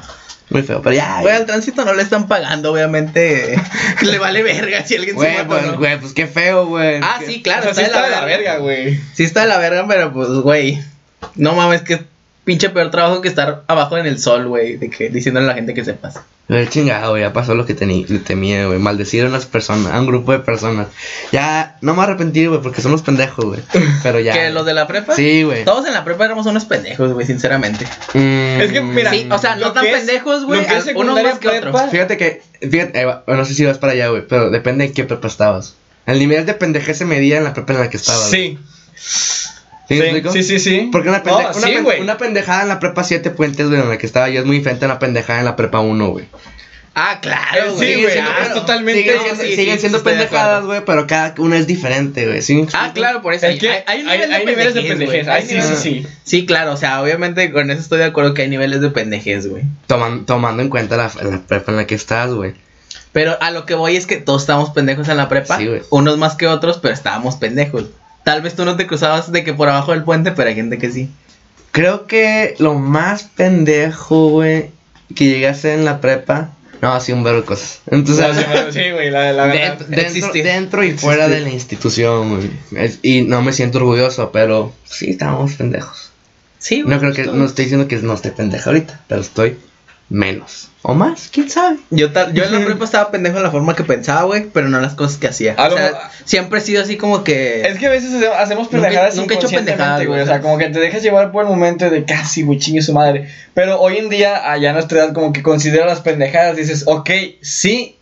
Muy feo, pero ya. Güey, al tránsito no le están pagando, obviamente. le vale verga si alguien se Güey, mata o pues, no. güey, pues qué feo, güey. Ah, sí, O claro, sí está, está de la verga, güey. Sí está de la verga, pero pues, güey. No mames, que pinche peor trabajo que estar abajo en el sol, güey. De que diciéndole a la gente que se pasa. Güey, chingado, güey, ya pasó lo que temía, güey. Maldecir a unas personas, a un grupo de personas. Ya, no me arrepentí, güey, porque somos pendejos, güey. Pero ya. ¿Que los de la prepa? Sí, güey. Todos en la prepa éramos unos pendejos, güey, sinceramente. Mm, Es que, mira, Sí, o sea, no tan es- pendejos, güey, secundaria más que prepa- Fíjate que, fíjate, eh, no sé si vas para allá, güey, pero depende en qué prepa estabas. El nivel de pendejez se medía en la prepa en la que estabas. güey. Sí. ¿Sí, Sí, sí, sí, sí. Porque una, No, una, sí, pendejada en la prepa 7 puentes, güey, en la que estaba yo es muy diferente a una pendejada en la prepa 1, güey. Ah, claro, Sí, güey. güey, claro. ah, es totalmente- Siguen No, sí, siguen sí, siendo sí, pendejadas, güey, pero cada una es diferente, güey. ¿sí? Ah, claro, por eso. Es que hay, hay, hay- niveles, hay de niveles de pendejez, Hay sí, sí, sí. Sí, claro, o sea, obviamente con eso estoy de acuerdo que hay niveles de pendejez, güey. Toman- tomando en cuenta la, la prepa en la que estás, güey. Pero a lo que voy es que todos estábamos pendejos en la prepa. Sí, güey. unos más que otros, pero estábamos pendejos. Tal vez tú no te cruzabas de que por abajo del puente, pero hay gente que sí. Creo que lo más pendejo, güey, que llegué a hacer en la prepa. No, así un verbo de cosas. Entonces, No, sí, güey, la, la verdad. dentro, dentro, y fuera de la institución, güey. Es- y no me siento orgulloso, pero sí estábamos pendejos. Sí, güey. No creo que, todos. no estoy diciendo que no esté pendejo ahorita, pero estoy menos. O más, quién sabe. Yo, tal- yo en la prepa estaba pendejo en la forma que pensaba, güey, pero no en las cosas que hacía. O sea, siempre he sido así como que. Es que a veces hace- hacemos Nunca- pendejadas nunca he hecho pendejadas, güey. O sea, como que te dejas llevar por el momento de casi, güey, chingue su madre. Pero hoy en día, allá a nuestra edad, como que considera las pendejadas. Dices, ok, sí,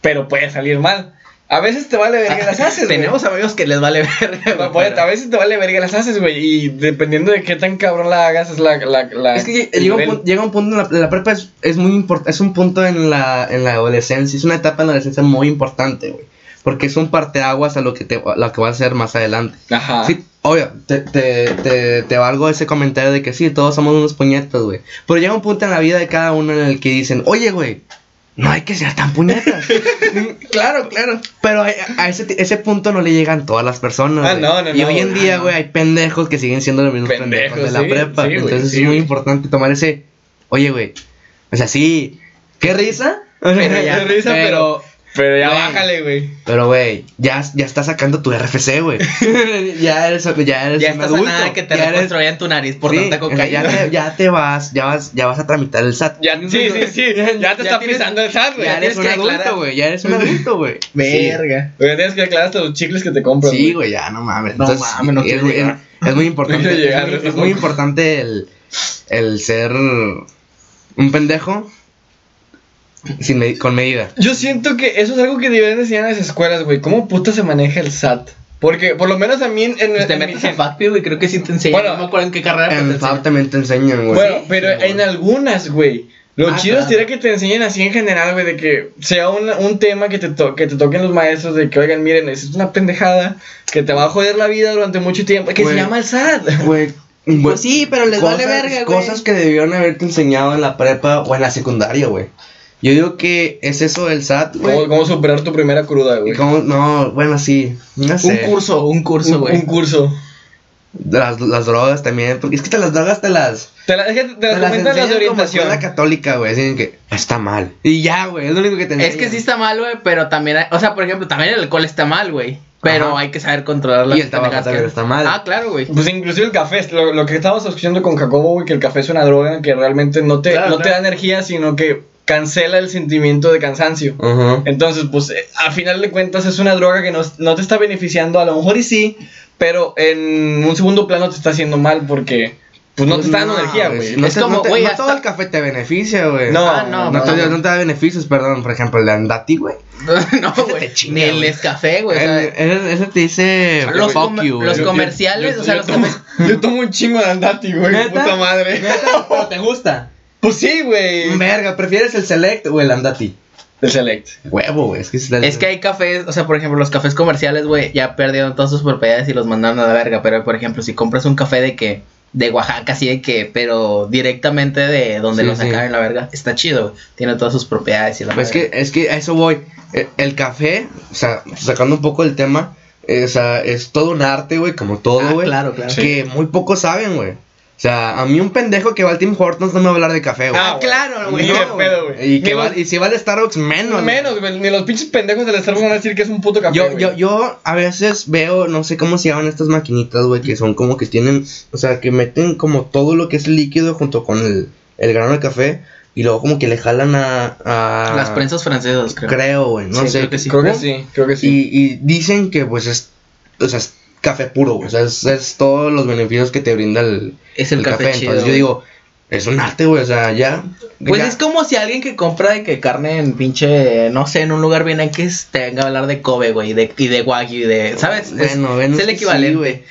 pero puede salir mal. A veces te vale verga las haces, güey. Tenemos amigos que les vale verga. No, puede- a veces te vale verga las haces, güey. Y dependiendo de qué tan cabrón la hagas, es la. la, la Es que llega un, punto, llega un punto en la, la prepa es, es muy importante, es un punto en la, en la adolescencia, es una etapa en la adolescencia muy importante, güey. Porque es un parteaguas a lo que te, a lo que va a ser más adelante. Ajá. Sí, obvio, te, te, te, te valgo ese comentario de que sí, todos somos unos puñetas, güey. Pero llega un punto en la vida de cada uno en el que dicen, oye, güey, no hay que ser tan puñetas. Claro, claro. Pero a, a ese, ese punto no le llegan todas las personas. Ah, güey. no, no, y no, hoy en día, Ah, no. güey, hay pendejos que siguen siendo los mismos pendejos, Pendejos, de la prepa. sí, Entonces sí, es muy importante tomar ese, oye, güey, o sea, sí, qué risa. Pero ya, Qué risa, pero. Pero ya Güey. bájale, güey. Pero, güey, ya, ya estás sacando tu RFC, güey. ya eres, ya eres Ya estás a adulto. nada de que te ya eres- reconstruyan tu nariz por Sí, tanta cocaína. ya, te, ya te vas, ya vas, ya vas a tramitar el SAT. Ya, sí, sí, sí. Ya te está tienes- pisando el SAT, güey. Ya eres un adulto, güey. Ya eres un adulto, güey. Verga. Oye, tienes que aclarar hasta los chicles que te compras. Sí, güey, ya, no mames. No Entonces, mames, no es, quiero es- muy importante. No quiero llegar, es, muy, es muy importante el, el ser un pendejo sin con medida. Yo siento que eso es algo que deberían enseñar en las escuelas, güey. ¿Cómo puta se maneja el SAT? Porque por lo menos a mí en, en, Pues te en metes FACPI, güey, creo que sí te enseñan. Bueno, no me acuerdo en qué carrera, En enseñan. FAB también te enseñan, güey. Bueno, Sí, pero güey. en algunas, güey. Lo Ah, chido claro. sería que te enseñen así en general, güey, de que sea un, un tema que te, to- que te toquen los maestros, de que, oigan, miren, es una pendejada que te va a joder la vida durante mucho tiempo, que Güey. se llama el SAT. Güey. güey, Pues sí, pero les vale verga, güey. Cosas que debieron haberte enseñado en la prepa o en la secundaria, güey. Yo digo que es eso del SAT, güey. ¿Cómo, cómo superar tu primera cruda, Y güey? cómo- no, bueno, sí. No sé. Un curso, un curso, Un, güey. un curso. Las, las drogas también. Porque es que te las drogas te las. Te, la- es que te, Te las las comentan las de orientación. escuela católica, güey. Así que está mal. Y ya, güey. Es lo único que te Es que sí está mal, güey, pero también, hay- o sea, por ejemplo, también el alcohol está mal, güey. Pero Ajá. hay que saber controlar las Y el tabaco también está mal. Ah, claro, güey. Pues inclusive el café, lo, lo que estábamos escuchando con Jacobo, güey, que el café es una droga que realmente no te, Claro, no te da energía, sino que cancela el sentimiento de cansancio. Ajá. Entonces, pues, eh, a final de cuentas es una droga que no, no te está beneficiando, a lo mejor y sí, pero en un segundo plano te está haciendo mal porque, pues, no te está dando energía, güey. No, Es te- como, no te- güey, no hasta- todo el café te beneficia, güey. No, Ah, no, No, te, no. no te da beneficios, perdón. Por ejemplo, el andati, güey. no, güey. Ni el güey. Nescafé, güey. Ese te dice los, fuck comer- you, güey. los Yo- yo- comerciales, yo- o sea, yo los tomo. Yo tomo un chingo de andati, güey, puta madre. Neta, pero te gusta. Pues sí, güey. Verga, ¿prefieres el select o el andati? El select. Huevo, güey. Es que es, el- Es que hay cafés, o sea, por ejemplo, los cafés comerciales, güey, ya perdieron todas sus propiedades y los mandaron a la verga. Pero, por ejemplo, si compras un café de que, de Oaxaca, así de que, pero directamente de donde Sí, lo sacaron sí. la verga, está chido, güey. Tiene todas sus propiedades y la Es que, verga. es que a eso voy. El, el café, o sea, sacando un poco del tema, eh, o sea, es todo un arte, güey, como todo, Ah, güey. claro, claro. Que muy pocos saben, güey. O sea, a mí un pendejo que va al Tim Hortons no me va a hablar de café, güey. Ah, claro, güey. No, pedo, güey. y, que va- los- y si va al Starbucks, menos. Menos, güey. Ni los pinches pendejos del Starbucks van a decir que es un puto café. Yo, güey. yo, yo a veces veo, no sé cómo se llaman estas maquinitas, güey, que son como que tienen, o sea, que meten como todo lo que es líquido junto con el, el grano de café y luego como que le jalan a... a- Las prensas francesas, creo. Creo, güey, no Sí, sé. creo que sí. Creo que sí, creo que sí. Y, y dicen que pues es, o sea, café puro, güey, o sea, es, es todos los beneficios que te brinda el, Es el, café, chido. Entonces yo digo, es un arte, güey, o sea, ya... Pues ya- es como si alguien que compra de que carne en pinche, no sé, en un lugar bien X te venga a hablar de Kobe, güey, y de, y de Wagyu, y de, ¿sabes? Es- Bueno, ven, es, el sí, equivalente. güey.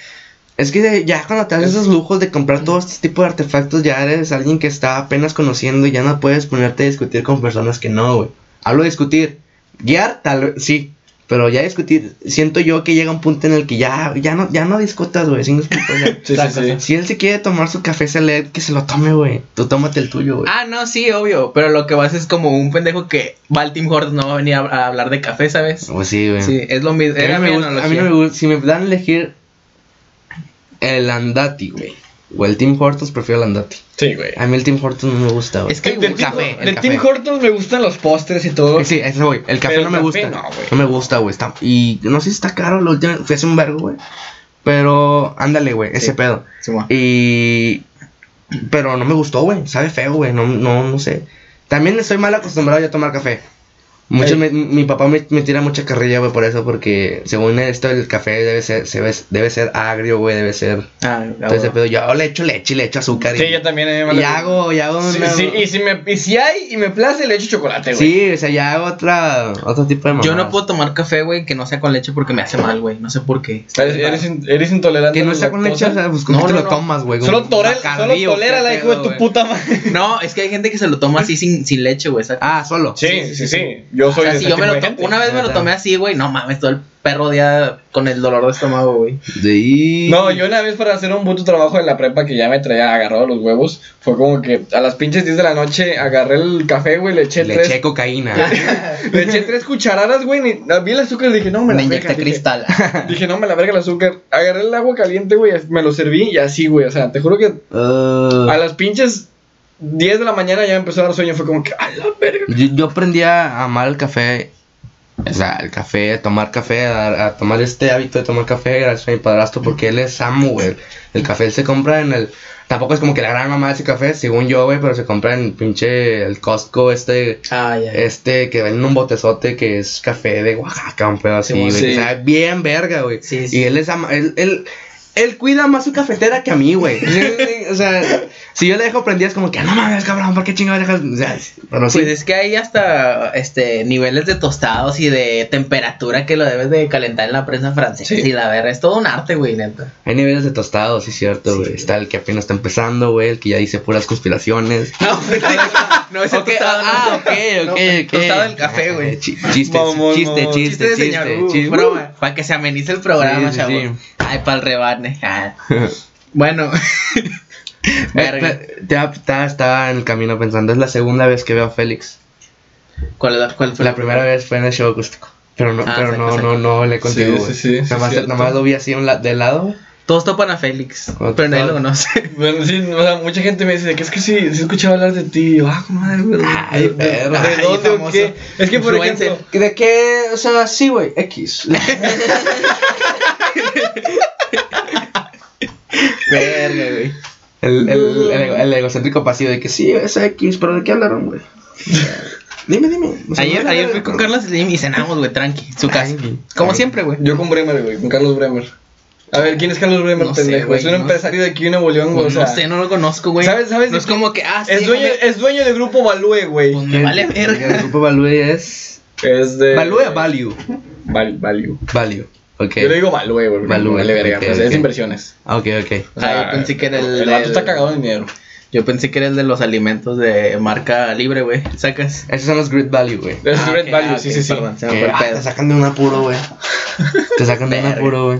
Es que ya cuando te das esos lujos de comprar todo este tipo de artefactos, ya eres alguien que está apenas conociendo y ya no puedes ponerte a discutir con personas que no, güey. Hablo de discutir. Guiar, tal vez, sí. Pero ya discutir, siento yo que llega un punto en el que ya, ya no, ya no discutas, güey. ¿sí me explico? Ya. Sí, sí, sí. Si él se quiere tomar su café select, que se lo tome, güey. Tú tómate el tuyo, güey. Ah, no, sí, obvio. Pero lo que vas es como un pendejo que va al Team Hortons, no va a venir a, a hablar de café, ¿sabes? Pues sí, güey. Sí, es lo mismo. A mí, me mi gusta, a mí analogía. no me gusta. Si me dan a elegir el Andati, güey. O el Team Hortons, prefiero el Andati. Sí, güey. A mí el Team Hortons no me gusta, güey. Es que güey, café, el café. Tim Hortons me gustan los postres y todo. Sí, eso voy. El café Pero no me el gusta. café No, no, güey. me gusta, güey. Está... Y no sé si está caro. La última fui hace un vergo, güey. Pero ándale, güey. Ese Sí. pedo. Sí. Y. Pero no me gustó, güey. Sabe feo, güey. No, no, no sé. También estoy mal acostumbrado ya a tomar café. Muchos Ey. me- mi papá me, me tira mucha carrilla, güey, por eso, porque según esto el café debe ser, se ve- debe ser agrio, güey, debe ser. Ah, Entonces, ese pedo, yo le echo leche, le echo azúcar. Sí, y, yo también. eh, y vale- hago, y hago Sí, una- sí, y, si me, y si hay y me place, le echo chocolate, güey. Sí, o sea, ya hago otra, otro tipo de Yo no puedo tomar café, güey, que no sea con leche porque me hace mal, güey. No sé por qué. Eres, eres in- eres intolerante. Que no sea con leche, o sea, pues con No, qué te lo no. tomas, güey. Solo, torel, solo tolera la hijo de tu puta madre. No, es que hay gente que se lo toma así sin, sin leche, güey. Ah, solo. Sí, sí, sí. Yo O soy sea, de si ese yo me tipo lo de to- gente. una vez me lo tomé así, güey, no mames, todo el perro día con el dolor de estómago, güey. De No, yo una vez para hacer un puto trabajo en la prepa que ya me traía agarrado los huevos, fue como que a las pinches 10 de la noche agarré el café, güey, le eché Le tres, eché cocaína. le eché tres cucharadas, güey, vi el azúcar y dije, no, me la Me verga, dije- cristal. Dije, no, me la verga el azúcar. Agarré el agua caliente, güey, me lo serví y así, güey, o sea, te juro que Uh, a las pinches 10 de la mañana ya me empezó a dar sueño, fue como que, a la verga. yo, yo aprendí a amar el café. O sea, el café, a tomar café, a, a tomar este hábito de tomar café gracias a mi padrastro porque él es amo, güey. El café se compra en el... Tampoco es como que la gran mamá de ese café, según yo, güey, pero se compra en pinche el Costco este... Ah, ya. Este, que venden un botezote que es café de Oaxaca, un pedo así, Sí, güey. sí. que sabe bien verga, güey. Sí, sí. Y él es ama- él, él, él cuida más su cafetera que a mí, güey. o sea, si yo le dejo prendida es como que, no mames, cabrón, ¿por qué chingados dejas? O sea, pero sí. Pues es que hay hasta este niveles de tostados y de temperatura que lo debes de calentar en la prensa francesa. Sí. Y la verdad es todo un arte, güey, neta. Hay niveles de tostado, sí, cierto, Sí. güey. Está el que apenas está empezando, güey, el que ya dice puras conspiraciones. No, no es el Ok, tostado. ah, no. ok, ok, No, ok. Tostado del café, güey. Chi- Chiste, chiste, chiste, Chiste de chiste, señor. Uh, chiste. broma. Para que se amenice el programa, sí. Ay, para el rebane. Ah. Bueno. Verga. Eh, te- te- Estaba estaba en el camino pensando, es la segunda vez que veo a Félix. ¿Cuál, la- cuál fue La primera vez fue en el show acústico. Pero no, Ah, pero no, exacto. no, no hablé contigo, Sí, güey. sí, sí, sí, Nada más, nada más lo vi así de lado. Todos topan a Félix, What pero nadie lo conoce. Bueno, sí, o sea, mucha gente me dice que es que sí, sí he escuchado hablar de ti. Yo, ah, madre, güey. Ay, ¿De, de- perro. de Ay, dónde o qué? Es que, por Influencer. ejemplo, ¿De qué? O sea, sí, güey, X. Verga, güey. El, el, el, ego- el egocéntrico pasivo de que sí, es X, pero ¿de qué hablaron, güey? Dime, dime. O sea, Ayer, no, ayer fui con. Carlos Slim y cenamos, güey, tranqui, su casa. Tranqui. Como Tranqui. siempre, güey. yo con Bremer, güey, con Carlos Bremer. A ver, ¿quién es Carlos Bremer, No sé, güey, es un no empresario de aquí de Nuevo León, güey. O sea, no sé, no lo conozco, güey. ¿Sabes- sabes No de es como que, ah, sí. es, dueño, déjame- es dueño del grupo Value, güey. Pues me vale El verga. grupo Value es. Es de. Value o Value. Val- value. Value. Ok. Yo le digo Value, güey. Value, Vale, verga. pues es inversiones. Ah, Ok, ok. O sea, yo pensé que era el El vato está cagado en dinero. Yo pensé que era el de los alimentos de marca libre, güey. ¿Sacas? Esos son los Great Value, güey. Es Ah, Great Value, ah, sí, sí, sí. Perdón, se me fue el ah, pedo. te sacan de un apuro, güey. Te sacan de un apuro, güey.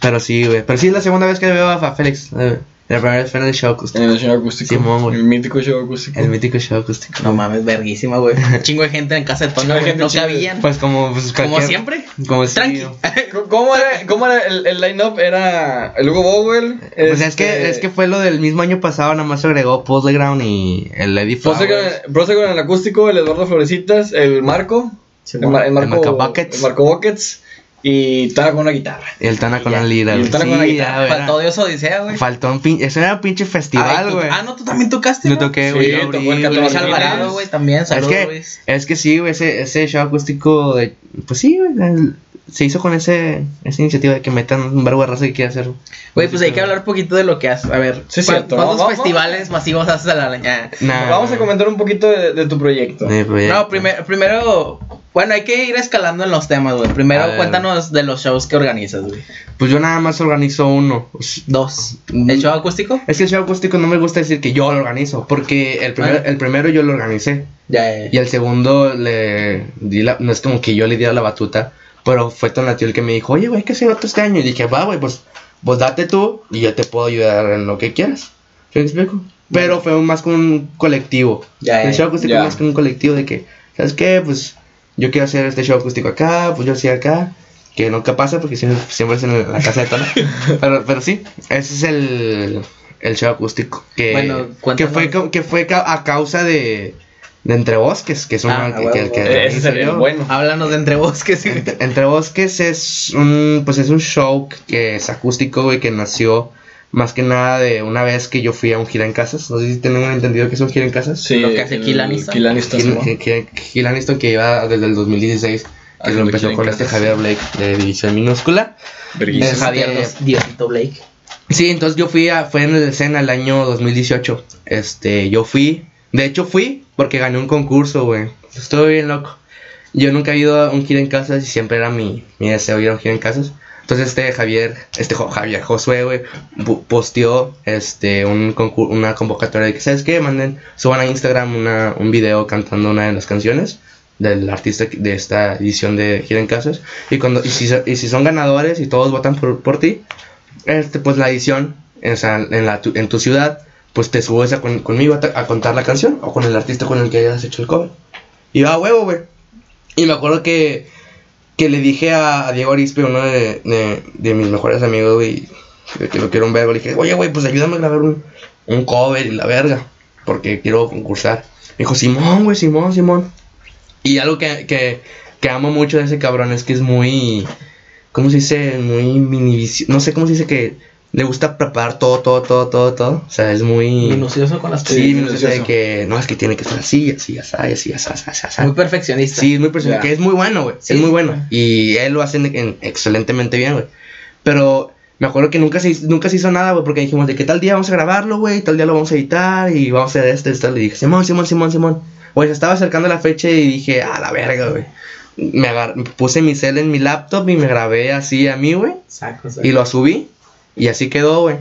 Pero sí, güey. Pero sí es la segunda vez que veo a Félix. Eh, La primera vez fue en el show acústico. En el show acústico. Simón, güey. El mítico show acústico. El mítico show acústico. No mames, verguísima, güey. Chingo de gente en casa de Chingo de güey. No chida. cabían. Pues como, pues, Como cualquier- siempre. Como Tranqui. ¿Cómo era, cómo era el, el line-up? Era el Hugo Bowell. Pues es este, que, es que fue lo del mismo año pasado, nada más se agregó Playground y el Eddie Prosegon Flowers. Prosegon en el acústico, el Eduardo Florecitas, el Marco. el, Mar- el Marco, Marco Buckets. el Marco Buckets. Y Tana con una guitarra. Y el Tana con la lira, Y el. Tana con la Sí, guitarra. ya, güey, Faltó Dios Odisea, güey. Faltó un pinche. Ese era un pinche festival, güey. Ah, no, tú también tocaste. No ¿no? toqué, Sí, güey. yo tocó el güey. 14 Luis. Alvarado, güey, también. Es Saludos, que, Luis. es que sí, güey, ese, ese show acústico de... Pues sí, güey, se hizo con ese, esa iniciativa de que metan un verbo de raza que quiere hacer. Güey, pues hay que hablar un poquito de lo que haces. A ver, Sí, es ¿cuán- cierto. ¿cuántos Vamos- festivales masivos haces a la araña? Nah, Vamos a comentar un poquito de, de tu proyecto. de proyecto. No, primero, primero, bueno, hay que ir escalando en los temas, güey. Primero, cuéntanos de los shows que organizas, güey. Pues yo nada más organizo uno. Dos. ¿El show acústico? Es que el show acústico no me gusta decir que yo lo organizo, porque el, primer- Ah. el primero yo lo organicé. Ya, ya, Y el segundo le di la, no es como que yo le diera la batuta, pero fue Tonatiuh el que me dijo, oye, güey, que hacer otro este año. Y dije, va, güey, pues, pues date tú y yo te puedo ayudar en lo que quieras. ¿Sí me explico? Pero fue más como un colectivo. Ya, el ya, show acústico ya. más como un colectivo de que, ¿sabes qué? Pues yo quiero hacer este show acústico acá, pues yo hacía acá. Que nunca pasa porque siempre, siempre es en la casa de Tona. pero, pero sí, ese es el, el show acústico. Que, Bueno, que fue, que fue ca- a causa de, de Entre Bosques, que es una Ah, que, huevo, que- Ese bueno. Háblanos de Entre Bosques. Entre, Entre Bosques es un, pues es un show que es acústico, güey, que nació más que nada de una vez que yo fui a un gira en casas. No sé si tienen entendido que es un gira en casas. Sí, Lo que hace el Aniston. Aniston, Gil, Aniston que iba desde el 2016, Ah, que lo empezó con este. Javier Blake de División Minúscula. Verguísima. Es- Javier Este- Dos- Diosito Blake. Sí, entonces yo fui a, fue en la escena el año 2018. Este, yo fui, de hecho fui porque gané un concurso, güey. Estuve bien loco. Yo nunca he ido a un gira en casas y siempre era mi, mi deseo ir a un gira en casas. Entonces este Javier, este Javier Josué, güey, posteó este un una convocatoria de que, ¿sabes qué? Manden, suban a Instagram una, un video cantando una de las canciones del artista de esta edición de Gira en Casas. Y, cuando, y, si, y si son ganadores y todos votan por, por ti, este, pues la edición o sea, en, la, tu, en tu ciudad, pues te subes a con- conmigo a, a contar la canción o con el artista con el que hayas hecho el cover. Y va a huevo, güey. Y me acuerdo que, que le dije a, Diego Arispe, uno de, de, mis mejores amigos, güey, que, lo quiero un vergo, le dije, oye, güey, pues ayúdame a grabar un, un cover y la verga, porque quiero concursar. Me dijo, Simón, güey, Simón, Simón. Y algo que, que, que amo mucho de ese cabrón es que es muy, ¿cómo se dice? Muy minivicio, no sé cómo se dice que le gusta preparar todo, todo, todo, todo, todo. O sea, es muy... Minucioso con las Sí, Sí, minucioso de que no, es que tiene que ser así, así, así, así, así, así, así, así. Muy perfeccionista. Sí, es muy Ya. que es muy bueno, güey. Sí, es muy bueno. Y él lo hace en- en- excelentemente bien, güey. Pero me acuerdo que nunca se, hizo- nunca se hizo nada, güey, porque dijimos de que tal día vamos a grabarlo, güey, tal día lo vamos a editar y vamos a hacer esto, esto. Le dije, Simón, Simón, Simón, Simón. Güey, se estaba acercando la fecha y dije, a la verga, güey. Me agar- puse mi cel en mi laptop y me grabé así a mí, güey. Y lo subí y así quedó, güey.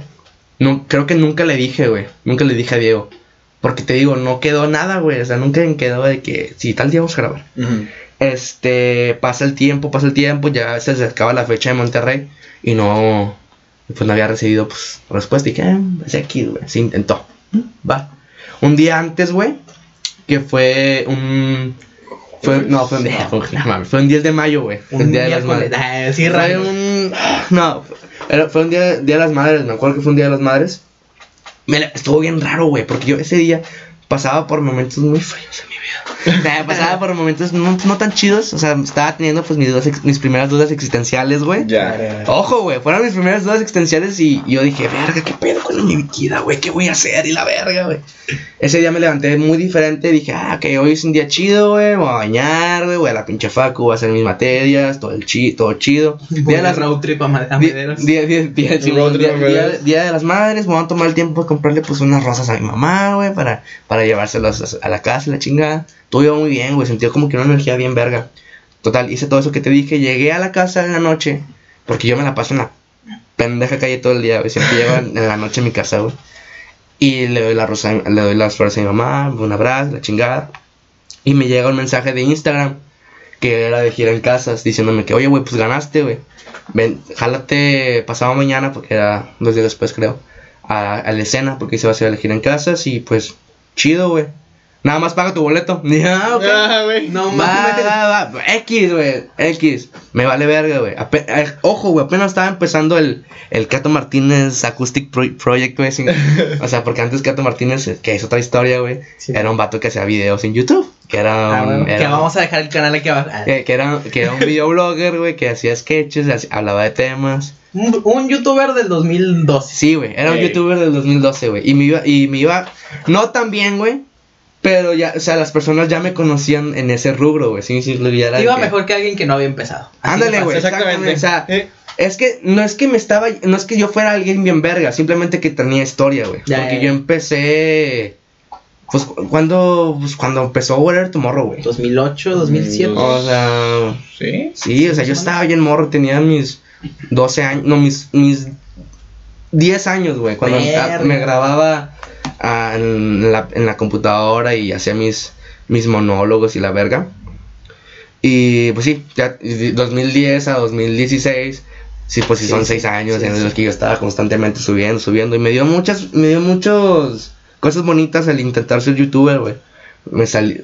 No, creo que nunca le dije, güey. Nunca le dije a Diego. Porque te digo, no quedó nada, güey. O sea, nunca quedó de que, sí, tal día vamos a grabar. Este, pasa el tiempo, pasa el tiempo, ya se acercaba la fecha de Monterrey y no, pues no había recibido, pues, respuesta. Y que, eh, es aquí, güey, se intentó. Va. Un día antes, güey, que fue un, fue, no, fue un día, no mames, fue un 10 de mayo, güey. fue Un el día de las madres. Ah, sí, Fue raro. un, no, Era, fue un día, día de las madres, me acuerdo que fue un día de las madres. Me estuvo bien raro, güey, porque yo ese día pasaba por momentos muy fríos en mi vida. O sea, pasaba por momentos no, no tan chidos. O sea, estaba teniendo pues mis, dudas ex- mis primeras dudas existenciales, güey. Ya. Ojo, güey, fueron mis primeras dudas existenciales y yo dije, verga, ¿qué pedo con mi vida, güey? ¿Qué voy a hacer? Y la verga, güey. Ese día me levanté muy diferente, dije, ah, que hoy es un día chido, güey, me voy a bañar, güey, voy a la pinche facu, voy a hacer mis materias, todo, el chi todo chido. Voy Día de las road trip a, Ma- a Di- Mederos. Día, día, trip a día de las madres, me voy a tomar el tiempo de comprarle pues unas rosas a mi mamá, güey, para, para llevárselas a la casa, la chingada. Todo muy bien, güey, sentí como que una energía bien verga. Total, hice todo eso que te dije, llegué a la casa en la noche, porque yo me la paso en la pendeja calle todo el día, güey, siempre llego en, la noche a mi casa, güey. Y le doy la rosa, le doy las flores a mi mamá, un abrazo, la chingada. Y me llega un mensaje de Instagram que era de gira en casas diciéndome que, oye, güey, pues ganaste, güey. Ven, jálate pasado mañana, porque era dos días después, creo, a, a la escena, porque se va a hacer la gira en casas y pues, chido, güey. Nada más paga tu boleto. Y, ah, ok. Ah, güey. No mames. va, va. X, güey. X. Me vale verga, güey. Ape- eh, Ojo, güey. Apenas estaba empezando el, el Cato Martínez Acoustic Pro- Project, güey. sin- O sea, porque antes Cato Martínez, eh, que es otra historia, güey. Sí. Era un vato que hacía videos en YouTube. Que era Ah, un. bueno, que vamos a dejar el canal aquí abajo. Que, que era, que era un videoblogger, güey. Que hacía sketches, hablaba de temas. Un, un youtuber del 2012. Sí, güey. Era un youtuber del 2012, güey. Y me iba, y me iba. No tan bien, güey. Pero ya, o sea, las personas ya me conocían en ese rubro, güey. Sí, sí, ya era Iba que- mejor que alguien que no había empezado. Así Ándale, güey. Exactamente. O sea, Eh. es que no es que me estaba, no es que yo fuera alguien bien verga, simplemente que tenía historia, güey. Porque ya, yo empecé, pues cuando, pues cuando empezó Whatever Tomorrow, güey. 2008, 2007. O sea, Sí. sí, o sea, yo estaba bien morro, tenía mis 12 años, no, mis, mis 10 años, güey, cuando Verga. me grababa ah, en, la, en la computadora y hacía mis, mis monólogos y la verga. Y pues sí, ya de 2010 a 2016, sí, pues sí, son 6 años sí, en sí. los que yo estaba constantemente subiendo, subiendo. Y me dio muchas, me dio muchas cosas bonitas al intentar ser youtuber, güey. Me salí.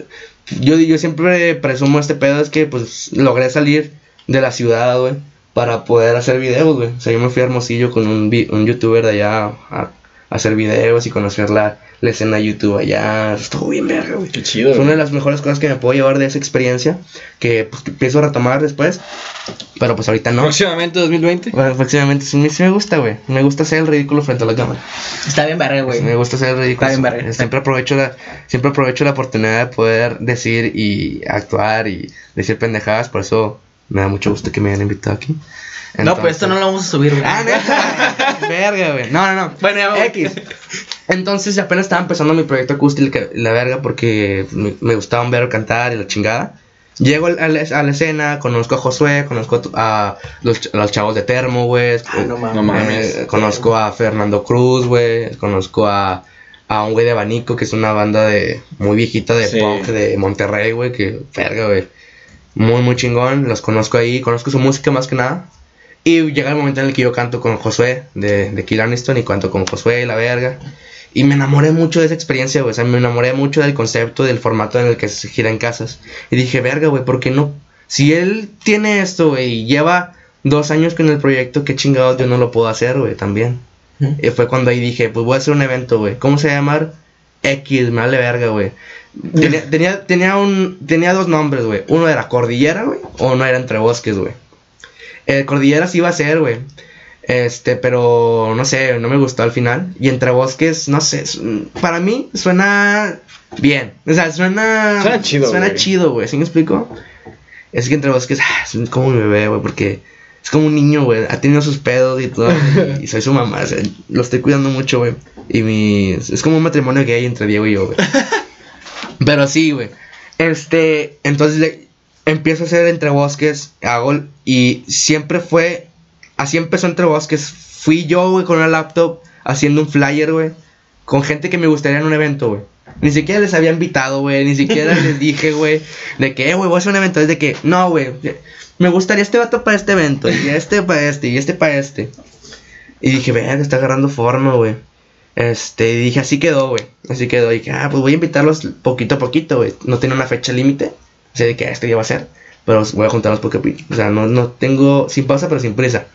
Yo, yo siempre presumo este pedo, es que pues logré salir de la ciudad, güey, para poder hacer videos, güey. O sea, yo me fui a Hermosillo con un, un youtuber de allá a hacer videos y conocer la, la escena de YouTube allá. Estuvo bien verga, güey. Qué chido. Fue una de las mejores cosas que me puedo llevar de esa experiencia, que pues que retomar después, pero pues ahorita no. Próximamente 2020. Bueno, próximamente sí, me- sí me gusta, güey. Me gusta hacer el ridículo frente a la cámara. Está bien verga, güey. Me gusta hacer el ridículo. Está bien verga. Siempre aprovecho la siempre aprovecho la oportunidad de poder decir y actuar y decir pendejadas, por eso me da mucho gusto que me hayan invitado aquí. No, pues esto no lo vamos a subir, güey. Ah, neta. Verga, güey. No, no, no. Bueno, ya vamos. X. Entonces apenas estaba empezando mi proyecto acústico y la verga porque me, me gustaba un verbo cantar y la chingada. Llego al- a la, a la escena, conozco a Josué, conozco a, los, a los chavos de Termo, güey. Ah, no mames. No mames. Eh, conozco a Fernando Cruz, güey. Conozco a, a un güey de Abanico, que es una banda de muy viejita de Sí. punk de Monterrey, güey. Que verga, güey. Muy, muy chingón. Los conozco ahí. Conozco su música más que nada. Y llega el momento en el que yo canto con Josué de, de Kill Aniston y canto con Josué y la verga. Y me enamoré mucho de esa experiencia, güey. O sea, me enamoré mucho del concepto, del formato en el que se gira en casas. Y dije, verga, güey, ¿por qué no? Si él tiene esto, güey, y lleva dos años con el proyecto, qué chingados yo no lo puedo hacer, güey, también. Y fue cuando ahí dije, pues voy a hacer un evento, güey. ¿Cómo se va a llamar? X, me vale verga, güey. Tenía, tenía, tenía, un, tenía dos nombres, güey. Uno era Cordillera, güey. O uno era Entre Bosques, güey. El Cordillera sí iba a ser, güey. Este, pero no sé, no me gustó al final. Y Entre Bosques, no sé. su- Para mí suena bien. O sea, suena. Suena chido, Suena chido, güey. ¿Sí me explico? Es que Entre Bosques ah, es como mi bebé, güey. Porque es como un niño, güey. Ha tenido sus pedos y todo. y, y soy su mamá. O sea, lo estoy cuidando mucho, güey. Y mi. Es como un matrimonio gay entre Diego y yo, güey. Pero sí, güey. Este, entonces empiezo a hacer entre bosques, hago y siempre fue así empezó entre bosques. Fui yo, güey, con una laptop haciendo un flyer, güey, con gente que me gustaría en un evento, güey. Ni siquiera les había invitado, güey, ni siquiera les dije, güey, de que, eh, güey, voy a hacer un evento, es de que, no, güey, me gustaría este vato para este evento, y este para este, y este para este. Y dije, vean, está agarrando forma, güey. Este, y dije, así quedó, güey. Así quedó. Y dije, ah, pues voy a invitarlos poquito a poquito, güey. No tiene una fecha límite. O sea, de que este día va a ser. Pero voy a juntarlos poco. O sea, no, no tengo, sin pausa, pero sin prisa.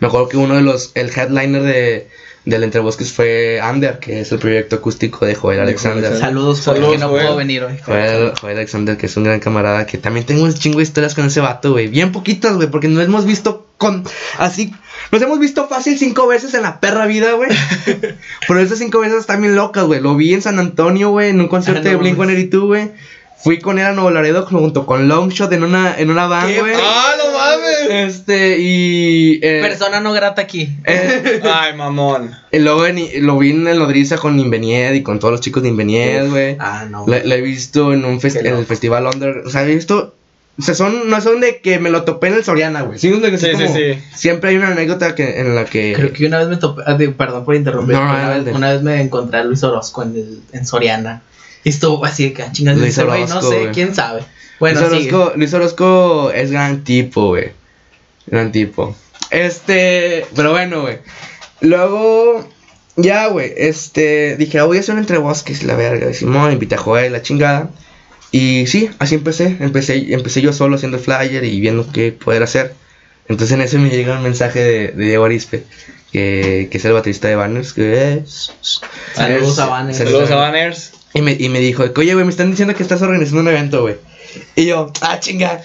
Me acuerdo que uno de los, el headliner de, del Entre Bosques fue Under, que es el proyecto acústico de Joel De Alexander. Joel Saludos, Saludos, porque no Joel. puedo venir hoy. Joel, Joel Alexander, que es un gran camarada, que también tengo un chingo de historias con ese vato, güey. Bien poquitas, güey, porque nos hemos visto con. Así. Nos hemos visto fácil cinco veces en la perra vida, güey. Pero esas cinco veces están bien locas, güey. Lo vi en San Antonio, güey, en un concierto Ah, no de Blink mames. 182, güey. Fui con él a Nuevo Laredo junto con Longshot en una, en una van, güey. ¡Ah, no mames! Este, y. eh, Persona no grata aquí. eh, Ay, mamón. y luego en- lo vi en el Nodriza con Invenied y con todos los chicos de Invenied, güey. Ah, no. Lo, lo he visto en un festi- en el festival Under. O sea, he visto. O sea, son, no son de que me lo topé en el Soriana, güey. Sí, es de que Sí, sí, sí. Siempre hay una anécdota que, en la que. Creo que una vez me topé, ah, perdón por interrumpir, No, una, vez, una vez me encontré a Luis Orozco en, el, en Soriana. Y estuvo así de que, ah, chingas, Luis ese güey, no Orozco, sé, güey. quién sabe. Bueno, Luis, sigue. Orozco, Luis Orozco es gran tipo, güey. Gran tipo. Este. Pero bueno, güey. Luego. Ya, güey. Este. Dije, ah, voy a hacer un entre bosques, la verga. Simón, invité a Joel, la chingada. Y sí, así empecé. Empecé, empecé yo solo haciendo el flyer y viendo qué poder hacer. Entonces en ese me llega un mensaje de, de Diego Arispe, que, que es el baterista de Banners, que es... Saludos es- a Vanes. Saludos a Banners. Y me, y me dijo, oye, güey, me están diciendo que estás organizando un evento, güey. Y yo, ah, chinga.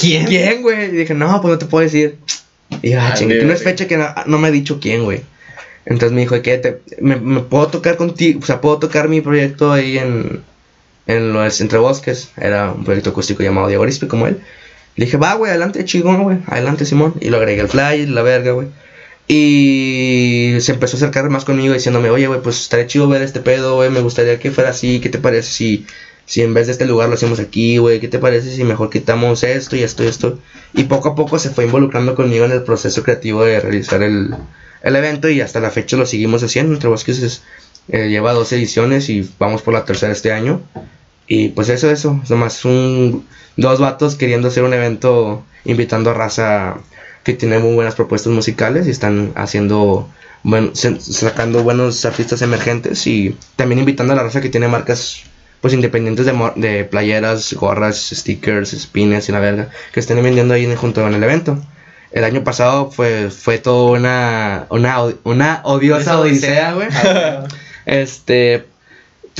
¿Quién? ¿Quién, güey? Y dije, no, pues no te puedo decir. Y yo, ah, Ah, chinga, bien, no es fecha que no, no me ha dicho quién, güey. Entonces me dijo, ¿qué? Te, me, me puedo tocar contigo? O sea, ¿puedo tocar mi proyecto ahí en, en los Entre Bosques? Era un proyecto acústico llamado Diego Arispe, como él. Le dije, va, güey, adelante, chingón, güey. Adelante, Simón. Y lo agregué al flyer, la verga, güey. Y se empezó a acercar más conmigo diciéndome, oye, güey, pues estaría chido ver este pedo, güey. Me gustaría que fuera así. ¿Qué te parece si, si en vez de este lugar lo hacemos aquí, güey? ¿Qué te parece si mejor quitamos esto y esto y esto? Y poco a poco se fue involucrando conmigo en el proceso creativo de realizar el, el evento y hasta la fecha lo seguimos haciendo. Entre Bosques es, eh, lleva dos ediciones y vamos por la tercera este año. Y pues eso, eso, es nomás un, dos vatos queriendo hacer un evento invitando a raza que tiene muy buenas propuestas musicales y están haciendo, bueno, sacando buenos artistas emergentes y también invitando a la raza que tiene marcas pues independientes de, de playeras, gorras, stickers, spines y la verga, que estén vendiendo ahí en- junto en el evento. El año pasado fue, fue todo una, una, una odiosa odisea, güey. Este,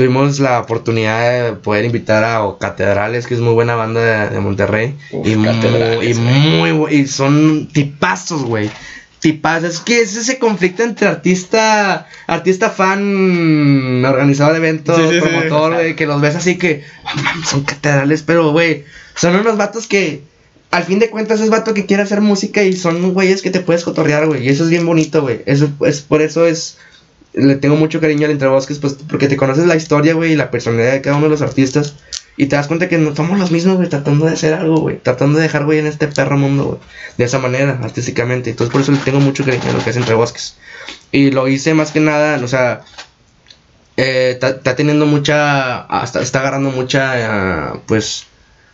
tuvimos la oportunidad de poder invitar a O Catedrales, que es muy buena banda de, de Monterrey. Uf, y, muy, y muy y son tipazos, güey. Tipazos. Es que es ese conflicto entre artista, artista fan, organizador de eventos, Sí, sí, sí. promotor, güey, que los ves así que "No mames, son catedrales, pero güey, son unos vatos que al fin de cuentas es vato que quiere hacer música y son güeyes que te puedes cotorrear, güey. Y eso es bien bonito, güey. Eso es por eso es le tengo mucho cariño al Bosques, pues porque te conoces la historia, güey, y la personalidad de cada uno de los artistas. Y te das cuenta que no somos los mismos, güey, tratando de hacer algo, güey. Tratando de dejar, güey, en este perro mundo, güey. De esa manera, artísticamente. Entonces, por eso le tengo mucho cariño a lo que es Entre Bosques. Y lo hice más que nada, o sea, eh, está está teniendo mucha, está agarrando mucha, ah, pues,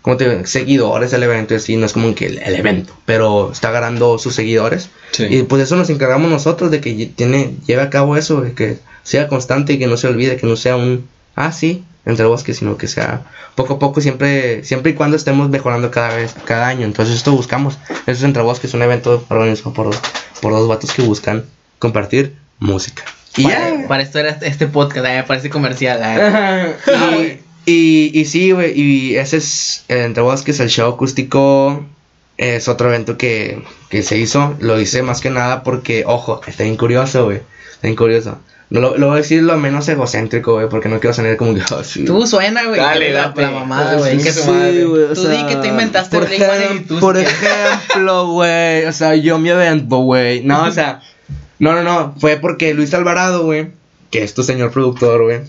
¿cómo te digo? Seguidores el evento, y así, no es como que el, el evento, pero está agarrando sus seguidores. Sí. Y pues eso nos encargamos nosotros de que tiene, lleve a cabo eso, de que sea constante y que no se olvide, que no sea un, ah, sí, entre bosques, sino que sea poco a poco, siempre, siempre y cuando estemos mejorando cada vez, cada año. Entonces esto buscamos. Eso es entre bosques, un evento organizado por, por dos vatos que buscan compartir música. Y para, ya. para esto era este podcast, eh, parece comercial. eh. Y, y, y sí, güey, y ese es el Entre Bosques, el show acústico. Es otro evento que, que se hizo. Lo hice más que nada porque, ojo, está bien curioso, güey. Está bien curioso. Lo, lo voy a decir lo menos egocéntrico, güey, porque no quiero sonar como que. "Ah, sí". Tú suena, güey. Dale, que la, la mamada, güey. sí, que su tú- di que tú inventaste por, Blink-182, ejem- por ejemplo, güey. O sea, yo mi evento, güey. No, o sea. No, no, no. Fue porque Luis Alvarado, güey. Que es tu señor productor, güey.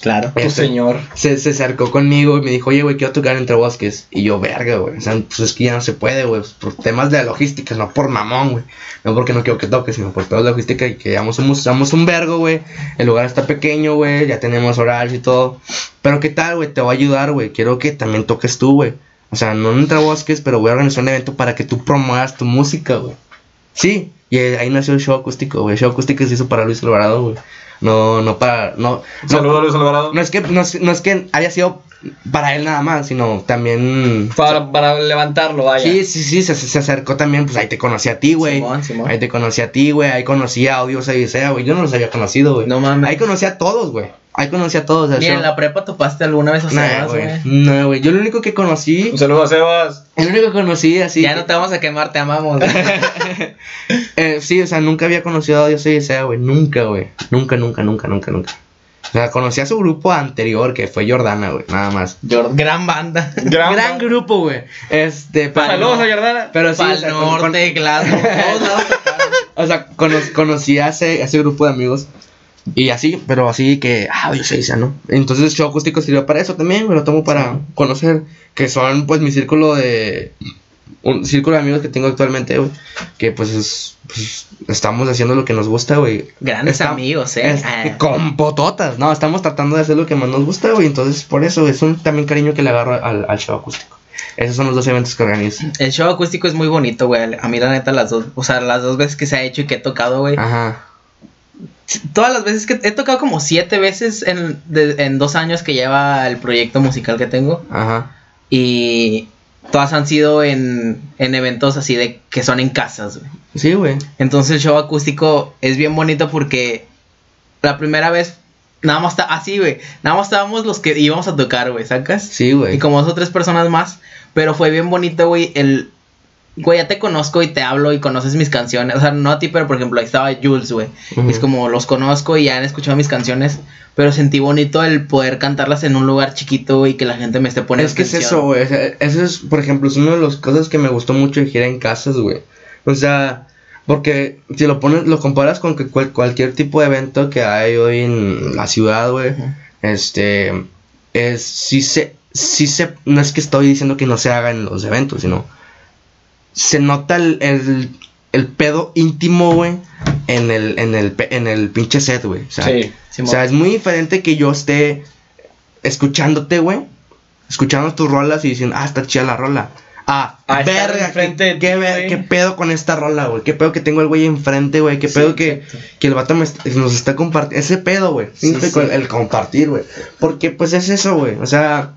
Claro. Tu Este, señor. se, se acercó conmigo y me dijo, oye, güey, quiero tocar entre bosques. Y yo, verga, güey. O sea, pues es que ya no se puede, güey. Por temas de logística, no por mamón, güey. No porque no quiero que toque, sino por toda la logística y que ya somos, somos un vergo, güey. El lugar está pequeño, güey. Ya tenemos horarios y todo. Pero qué tal, güey, te voy a ayudar, güey. Quiero que también toques tú, güey. O sea, no entre bosques, pero voy a organizar un evento para que tú promuevas tu música, güey. Sí, y ahí nació el show acústico, güey. El show acústico se hizo para Luis Alvarado, güey. No, no para. No, no, Saludos, Luis Alvarado. no es que no es, no es que haya sido para él nada más, sino también... Para, para levantarlo, vaya. Sí, sí, sí, se, se acercó también, pues ahí te conocí a ti, güey. Simón, Simón. Ahí te conocí a ti, güey. Ahí conocí a Audios Odisea, güey. Yo no los había conocido, güey. No mames. Ahí conocí a todos, güey. Ahí conocí a todos. Ni en la prepa topaste alguna vez a Nah, Sebas, güey. güey. No, güey. Yo lo único que conocí. Un saludo a Sebas. El único que conocí así. Ya no te vamos a quemar, te amamos. güey. Eh, sí, o sea, nunca había conocido a Dios Odisea, güey. Nunca, güey. Nunca, nunca, nunca, nunca, nunca. O sea, conocí a su grupo anterior, que fue Jordana, güey. Nada más. Gran banda. Gran, Gran grupo, güey. Este, pero. Saludos a Jordana. Pero sí, Pal o sea, con- con- Norte, Glasgow, todos lados. O sea, cono- conocí a ese, a ese grupo de amigos. Y así, pero así que, ah, Dios Odisea, ¿no? Entonces, show acústico sirvió para eso también, me lo tomo para conocer. Que son, pues, mi círculo de. Un círculo de amigos que tengo actualmente, güey. Que, pues, es. Pues, estamos haciendo lo que nos gusta, güey. Grandes Está- amigos, eh. Es- Ah. Con pototas, no, estamos tratando de hacer lo que más nos gusta, güey. Entonces, por eso es un también cariño que le agarro al, al show acústico. Esos son los dos eventos que organizo. El show acústico es muy bonito, güey. A mí, la neta, las dos, o sea, las dos veces que se ha hecho y que he tocado, güey. Ajá. Todas las veces que he tocado como siete veces en, de- en dos años que lleva el proyecto musical que tengo. Ajá. Y todas han sido en, en eventos así de que son en casas, güey. Sí, güey. Entonces el show acústico es bien bonito porque la primera vez nada más está así, güey. Nada más estábamos los que íbamos a tocar, güey, ¿sacas? Sí, güey. Y como dos o tres personas más. Pero fue bien bonito, güey, el... Güey, ya te conozco y te hablo y conoces mis canciones. O sea, no a ti, pero por ejemplo, ahí estaba Jules, güey. Es como los conozco y ya han escuchado mis canciones. Pero sentí bonito el poder cantarlas en un lugar chiquito y que la gente me esté poniendo Es que es eso, güey. o sea, eso es, por ejemplo, es una de las cosas que me gustó mucho de en casas, güey. O sea, porque si lo pones, lo comparas con que cual- cualquier tipo de evento que hay hoy en la ciudad, güey. Este, es, sí se, sí se, no es que estoy diciendo que no se haga en los eventos, sino se nota el, el, el pedo íntimo, güey, en el, en el, en el pinche set, güey. O sea, Sí. Simón. o sea, es muy diferente que yo esté escuchándote, güey. Escuchando tus rolas y diciendo, ah, está chida la rola. Ah, Ah, estar verga, ¿qué, qué, qué pedo con esta rola, güey. Qué pedo que tengo el güey enfrente, güey. Qué Sí, pedo que, que el vato me nos está compartiendo. Ese pedo, güey. Sí, Sí, sí. El compartir, güey. Porque, pues, es eso, güey. O sea,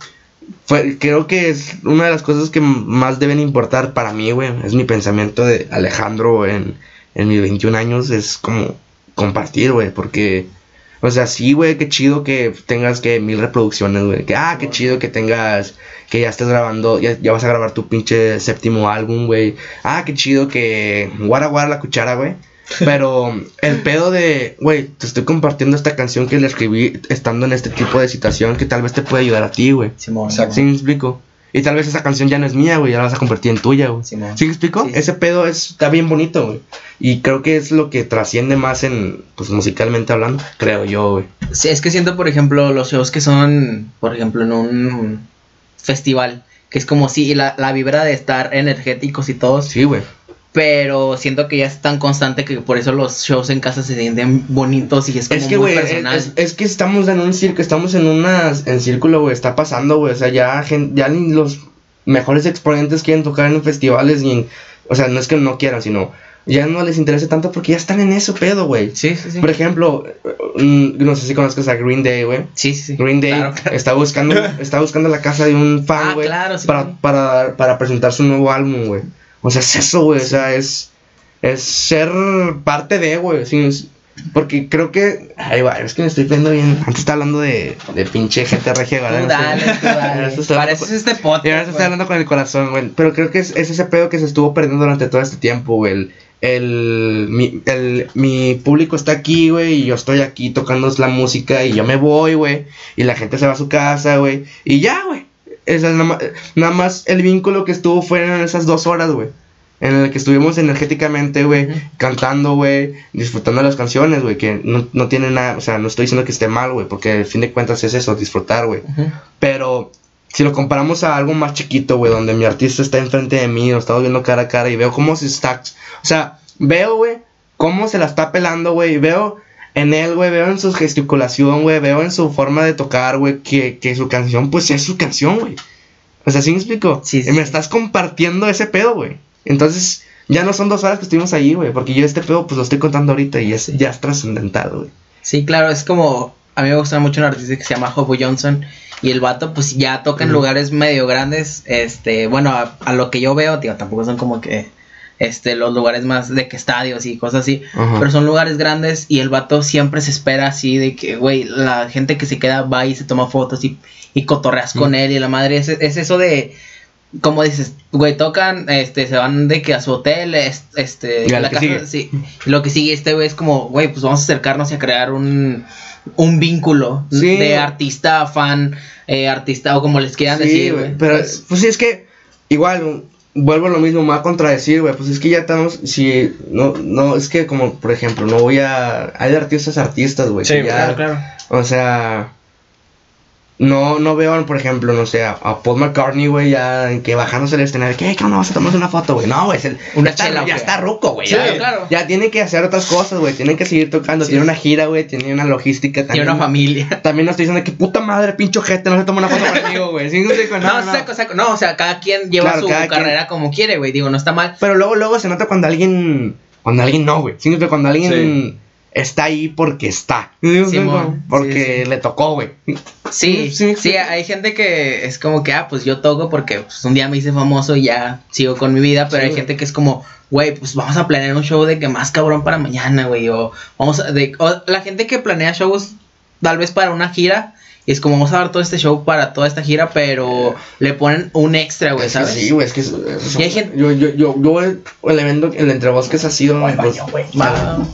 fue, creo que es una de las cosas que más deben importar para mí, güey. Es mi pensamiento de Alejandro en, en mis 21 años. Es como compartir, güey. Porque, o sea, sí, güey, qué chido que tengas que mil reproducciones, güey. Que, ah, qué chido que tengas, que ya estés grabando, ya, ya vas a grabar tu pinche séptimo álbum, güey. Ah, qué chido que guara guara la cuchara, güey. Pero el pedo de, güey, te estoy compartiendo esta canción que le escribí estando en este tipo de situación que tal vez te puede ayudar a ti, güey. Simón. Exacto. ¿Sí me explico? Y tal vez esa canción ya no es mía, güey, ya la vas a convertir en tuya, güey. Simón. ¿Sí me explico? Sí, sí. Ese pedo es, está bien bonito, güey. Y creo que es lo que trasciende más en, pues musicalmente hablando, creo yo, güey. Sí, es que siento, por ejemplo, los shows que son, por ejemplo, en un festival, que es como si la, la vibra de estar energéticos y todos, Sí, güey. Pero siento que ya es tan constante que por eso los shows en casa se sienten bonitos y es como Es que, muy personal. es- es que estamos en un circo, estamos en una, en círculo, güey, está pasando, güey, o sea, ya, ya ni los mejores exponentes quieren tocar en festivales y en, o sea, no es que no quieran, sino, ya no les interesa tanto porque ya están en eso pedo, güey. Sí, sí, sí. Por ejemplo, mm, no sé si conozcas a Green Day, güey. Sí, sí, sí. Green Day Claro, claro. está buscando está buscando la casa de un fan, Ah, güey, claro, sí, para, para, para presentar su nuevo álbum, güey. O sea, es eso, güey, o sea, es es ser parte de, güey, sí, porque creo que ahí va, es que me estoy viendo bien. Antes estaba hablando de, de pinche gente regia, ¿verdad? Tú dale, tú dale. Ahora se está Para hablando eso es este y ahora podcast. se está hablando con el corazón, güey. Pero creo que es, es ese pedo que se estuvo perdiendo durante todo este tiempo, güey. El, el, mi, el- mi público está aquí, güey, y yo estoy aquí tocando la música y yo me voy, güey. Y la gente se va a su casa, güey. Y ya, güey. Esa es nada, más, nada más el vínculo que estuvo fueron esas dos horas, güey. En el que estuvimos energéticamente, güey, cantando, güey, disfrutando las canciones, güey, que no, no tiene nada, o sea, no estoy diciendo que esté mal, güey, porque al fin de cuentas es eso, disfrutar, güey. Pero si lo comparamos a algo más chiquito, güey, donde mi artista está enfrente de mí, nos estamos viendo cara a cara y veo cómo se está. O sea, veo, güey, cómo se la está pelando, güey. y Veo en él, güey, veo en su gesticulación, güey, veo en su forma de tocar, güey, que, que su canción, pues es su canción, güey. O sea, ¿sí me explico? Sí, sí, Y me estás compartiendo ese pedo, güey. Entonces, ya no son dos horas que estuvimos ahí, güey, porque yo este pedo, pues lo estoy contando ahorita y es, ya es trascendental, güey. Sí, claro, es como a mí me gusta mucho un artista que se llama Hobo Johnson. Y el vato, pues ya toca en lugares medio grandes. Este, bueno, a, a lo que yo veo, tío, tampoco son como que este, los lugares más de que estadios y cosas así. Ajá. Pero son lugares grandes y el vato siempre se espera así de que, güey, la gente que se queda va y se toma fotos y, y cotorreas con él y la madre. Es, es eso de, como dices, güey, tocan, este, se van de que a su hotel, es- este, Y la casa, sigue. sí. Lo que sigue este güey es como, güey, pues vamos a acercarnos y a crear un, un vínculo Sí. de artista fan, eh, artista o como les quieran decir, güey. Pero, Pues, pues sí, es que, igual, vuelvo a lo mismo, me va a contradecir, güey. Pues es que ya estamos, si, no, no, es que como, por ejemplo, no voy a, hay de artistas artistas, güey. Sí, ya- claro, claro. O sea, no, no veo, por ejemplo, no sé, a, a Paul McCartney, güey, ya en que bajándose el escenario, ¿qué? ¿Qué onda? Vamos a tomarnos una foto, güey. No, güey, es el- Una ya, está, chela, ¿o ya está ruco, güey. Sí, ya, claro. ya tiene que hacer otras cosas, güey. Tiene que seguir tocando. Sí, tiene sí. una gira, güey. Tiene una logística Tiene también. una familia. También no estoy diciendo que puta madre, pincho gente, no se toma una foto conmigo, güey. Sí, no, no, No, saco, saco. No, o sea, cada quien lleva Claro, su cada quien. carrera como quiere, güey. Digo, no está mal. Pero luego, luego se nota cuando alguien. Cuando alguien no, güey. Sí, cuando alguien está ahí porque está. Simón, porque sí, sí. le tocó, güey. Sí, Sí, sí, hay gente que es como que, ah, pues yo toco porque pues, un día me hice famoso y ya sigo con mi vida, pero Sí, hay gente que es como, güey, pues vamos a planear un show de que más cabrón para mañana, güey, o vamos a, de, o la gente que planea shows tal vez para una gira, y es como vamos a dar todo este show para toda esta gira, pero le ponen un extra, güey, ¿sabes? sí, güey, es que. es- es- Y hay gente- Yo, yo, yo, yo, el, el evento, el entre bosques ha sido. pues, Va.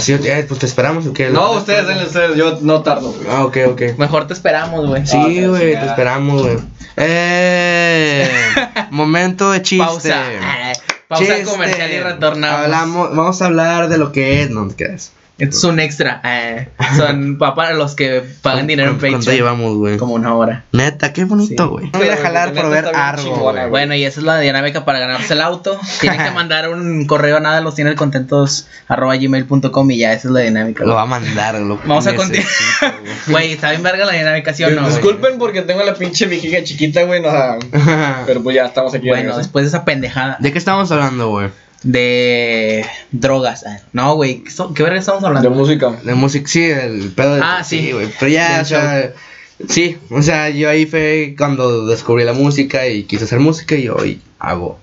Sido. eh, pues te esperamos o qué. No, ustedes, denle ustedes, yo no tardo, güey. Ah, ok, ok. Mejor te esperamos, güey. Sí, Ah, güey, te esperamos, güey. Eh, momento de chiste. Pausa. Pausa Chiste. comercial y retornamos. Hablamos, vamos a hablar de lo que es. No te quedas. Es un extra. eh, son pa- para los que pagan dinero en ¿Cuánto Patreon. llevamos, güey? Como una hora. Neta, qué bonito, Sí. güey. Voy a ir a jalar La por ver algo. Bueno, y esa es la dinámica para ganarse el auto. Tienen que mandar un correo a nada, los tienen contentos arroba gmail.com y ya, esa es la dinámica. Lo va a mandar, lo Vamos a necesito, güey. Está bien verga la dinámica, ¿sí o no? Disculpen porque tengo la pinche vejiga chiquita, güey, no, pero pues ya estamos aquí. Bueno, después de esa pendejada ¿De qué estamos hablando, güey? De drogas. ah, No, güey, ¿qué, verga estamos de hablando? música. De música, sí, el pedo de. Ah, sí. güey. Pero ya, o sea. Sí, o sea, yo ahí fue cuando descubrí la música y quise hacer música y hoy hago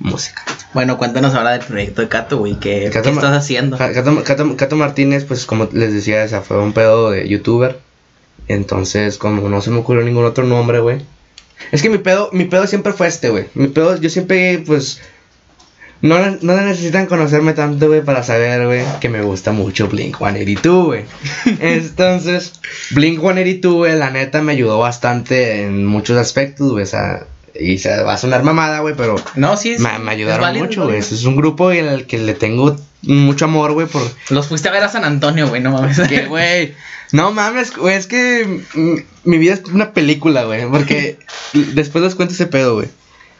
música. Bueno, cuéntanos ahora del proyecto de Cato, güey. ¿Qué, Cato qué estás haciendo? Ca- Cato, Cato- Cato Martínez, pues como les decía, esa fue un pedo de youtuber. Entonces, como no se me ocurrió ningún otro nombre, güey. Es que mi pedo, mi pedo siempre fue este, güey. Mi pedo, yo siempre, pues. No, no necesitan conocerme tanto, güey, para saber, güey, que me gusta mucho Blink 182, güey. Entonces, Blink 182, güey, la neta me ayudó bastante en muchos aspectos, güey. O sea, y se va a sonar mamada, güey, pero No, sí, es- me, me es ayudaron válido, mucho, güey. Es un grupo en el que le tengo mucho amor, güey, por Los fuiste a ver a San Antonio, güey, no mames. que, güey. No mames, güey, es que mi vida es una película, güey. Porque después les cuento ese pedo, güey.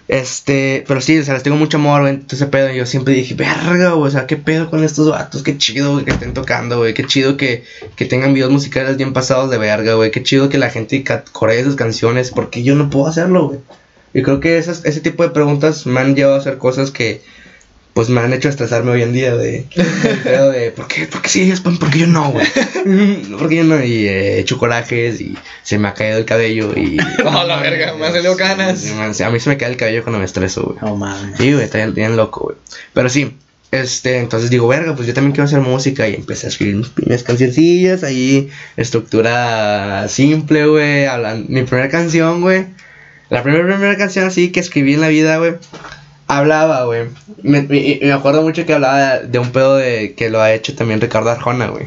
Este, pero sí, o sea, les tengo mucho amor, güey. Entonces, ese pedo, yo siempre dije, verga, güey, o sea, qué pedo con estos vatos, qué chido, que estén tocando, güey. Qué chido que, que tengan videos musicales bien pasados de verga, güey. Qué chido que la gente coree sus canciones, porque yo no puedo hacerlo, güey. Y creo que esas, ese tipo de preguntas me han llevado a hacer cosas que, pues me han hecho estresarme hoy en día de, pedo de ¿por qué, por qué sí ellos, por qué yo no, güey? ¿Por qué yo no? Y eh, he hecho corajes y se me ha caído el cabello y... No, la verga, me han salido canas. A mí se me cae el cabello cuando me estreso, güey. No mames. Sí, güey, está bien, bien loco, güey. Pero sí, este, entonces digo, verga, pues yo también quiero hacer música y empecé a escribir mis primeras cancioncillas ahí, estructura simple, güey, hablan, mi primera canción, güey, la primera, primera canción así que escribí en la vida, güey, hablaba, güey, me, me- me acuerdo mucho que hablaba de un pedo de, que lo ha hecho también Ricardo Arjona, güey,